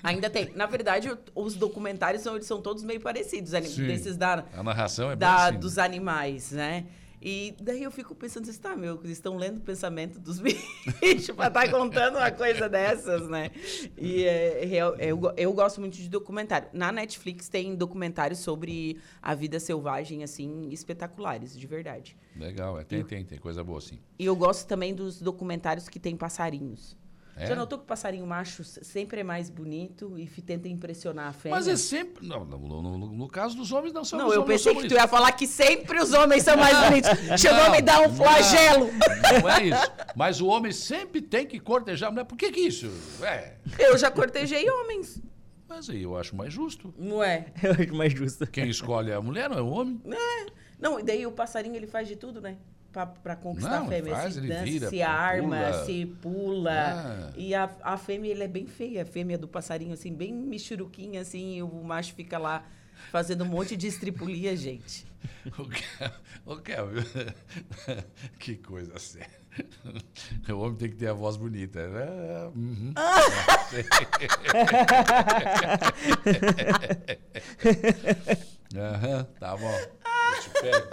Ainda tem. Na verdade, os documentários são, eles são todos meio parecidos, Sim. desses da, A narração é bem da- assim, né? dos animais, né? E daí eu fico pensando, assim, tá, meu, eles estão lendo o pensamento dos bichos pra estar contando uma coisa dessas, né? E é, real- eu, eu gosto muito de documentário. Na Netflix tem documentários sobre a vida selvagem, assim, espetaculares, de verdade. Legal, é, tem, tem, tem coisa boa assim. E eu gosto também dos documentários que tem passarinhos. É? Já notou que o passarinho macho sempre é mais bonito e tenta impressionar a fêmea? Mas é sempre. Não, no, no- no- no caso dos homens, não são Não, os eu pensei são que tu ia falar que sempre os homens são mais bonitos. Chegou a me dar um Não, flagelo. Não, não é isso. Mas o homem sempre tem que cortejar a mulher. Por que, que isso? É. Eu já cortejei homens. Mas aí eu acho mais justo. Não é? Eu acho mais justo. Quem escolhe é a mulher, não é o homem? É. Não, e daí o passarinho ele faz de tudo, né? Pra, pra conquistar Não, a fêmea. faz, se ele dança, vira, se arma, pula. se pula. Ah. E a, a fêmea, ele é bem feia. A fêmea do passarinho, assim, bem michuruquinha, assim. E o macho fica lá fazendo um monte de estripulia, gente. O Kel- o Kelvin, que coisa séria. O homem tem que ter a voz bonita. né? Uhum. Aham, tá bom. Eu te pego.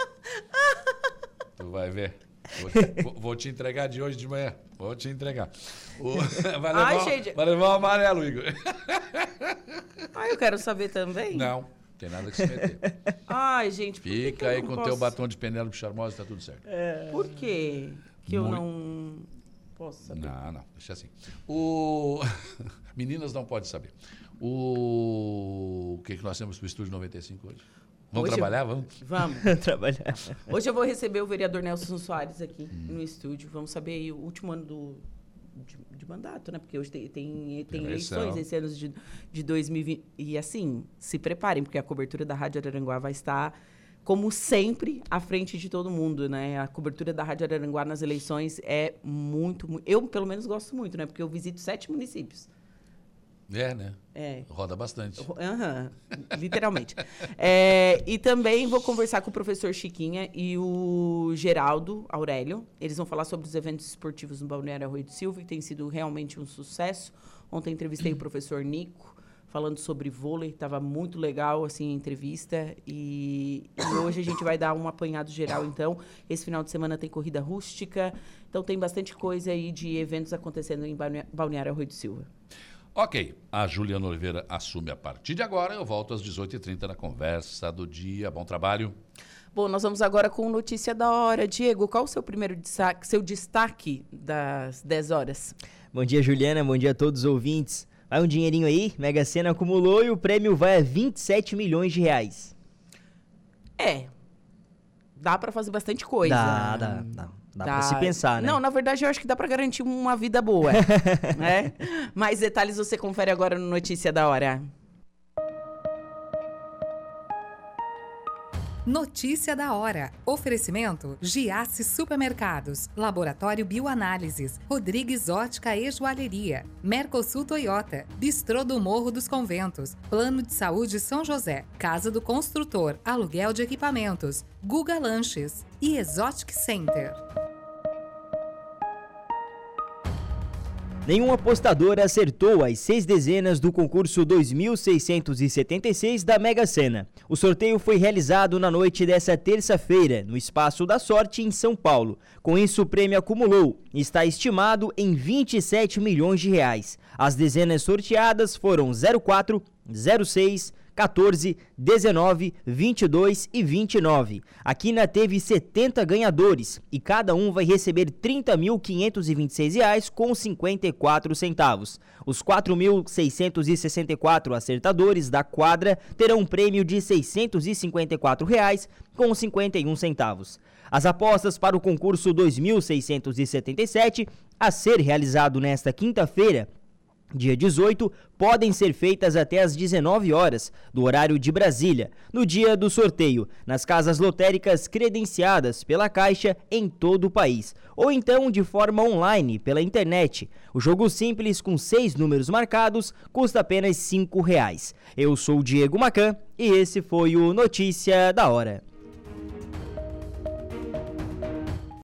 Tu vai ver. Vou te, vou- te entregar de hoje de manhã. Vou te entregar. Vai, levar, Ai, vai levar o amarelo, Igor. Ah, eu quero saber também. Não, tem nada que se meter. Ai, gente, por que que Fica eu aí com o posso... teu batom de Penélope Charmosa e tá tudo certo. Por quê que eu Muito- não posso saber? Não, não, deixa assim. O... Meninas não podem saber. O... o que, que nós temos para o Estúdio 95 hoje? Vamos Hoje- trabalhar? Vamos? Vamos. Trabalhar. Hoje eu vou receber o vereador Nelson Soares aqui no estúdio. Vamos saber aí o último ano do, de, de mandato, né? Porque hoje tem, tem, tem eleições esse ano de, de 2020. E assim, se preparem, porque a cobertura da Rádio Araranguá vai estar, como sempre, à frente de todo mundo, né? A cobertura da Rádio Araranguá nas eleições é muito, mu- Eu, pelo menos, gosto muito, né? Porque eu visito sete municípios. É, né? É. Roda bastante. Aham, literalmente. É, e também vou conversar com o professor Chiquinha e o Geraldo Aurélio. Eles vão falar sobre os eventos esportivos no Balneário Arroio do Silva, que tem sido realmente um sucesso. Ontem entrevistei o professor Nico, falando sobre vôlei. Estava muito legal, assim, a entrevista. E, e hoje a gente vai dar um apanhado geral, então. Esse final de semana tem corrida rústica. Então tem bastante coisa aí de eventos acontecendo em Balneário Arroio do Silva. Ok, a Juliana Oliveira assume a partir de agora. Eu volto às 18h30 na conversa do dia. Bom trabalho. Bom, nós vamos agora com notícia da hora. Diego, qual o seu primeiro destaque, seu destaque das 10 horas? Bom dia, Juliana. Bom dia a todos os ouvintes. Vai um dinheirinho aí, Mega Sena acumulou e o prêmio vai a 27 milhões de reais. É. Dá pra fazer bastante coisa. Dá, dá, dá. Dá, dá. pra se pensar, né? Não, na verdade eu acho que dá pra garantir uma vida boa. né? Mais detalhes você confere agora no Notícia da Hora. Notícia da hora. Oferecimento: Giasse Supermercados, Laboratório Bioanálises, Rodrigues Ótica e Joalheria, Mercosul Toyota, Bistrô do Morro dos Conventos, Plano de Saúde São José, Casa do Construtor, Aluguel de Equipamentos, Guga Lanches e Exotic Center. Nenhum apostador acertou as seis dezenas do concurso 2676 da Mega Sena. O sorteio foi realizado na noite dessa terça-feira, no Espaço da Sorte, em São Paulo. Com isso, o prêmio acumulou e está estimado em 27 milhões de reais. As dezenas sorteadas foram 04, 06, 14, 19, 22 e 29. A Quina teve 70 ganhadores e cada um vai receber R$ 30.526 com 54 centavos. Os 4.664 acertadores da quadra terão um prêmio de 654 reais com 51 centavos. As apostas para o concurso 2677 a ser realizado nesta quinta-feira dia 18, podem ser feitas até às 19 horas, do horário de Brasília, no dia do sorteio, nas casas lotéricas credenciadas pela Caixa em todo o país, ou então de forma online, pela internet. O jogo simples com seis números marcados custa apenas R$ 5. Eu sou o Diego Macan e esse foi o Notícia da Hora.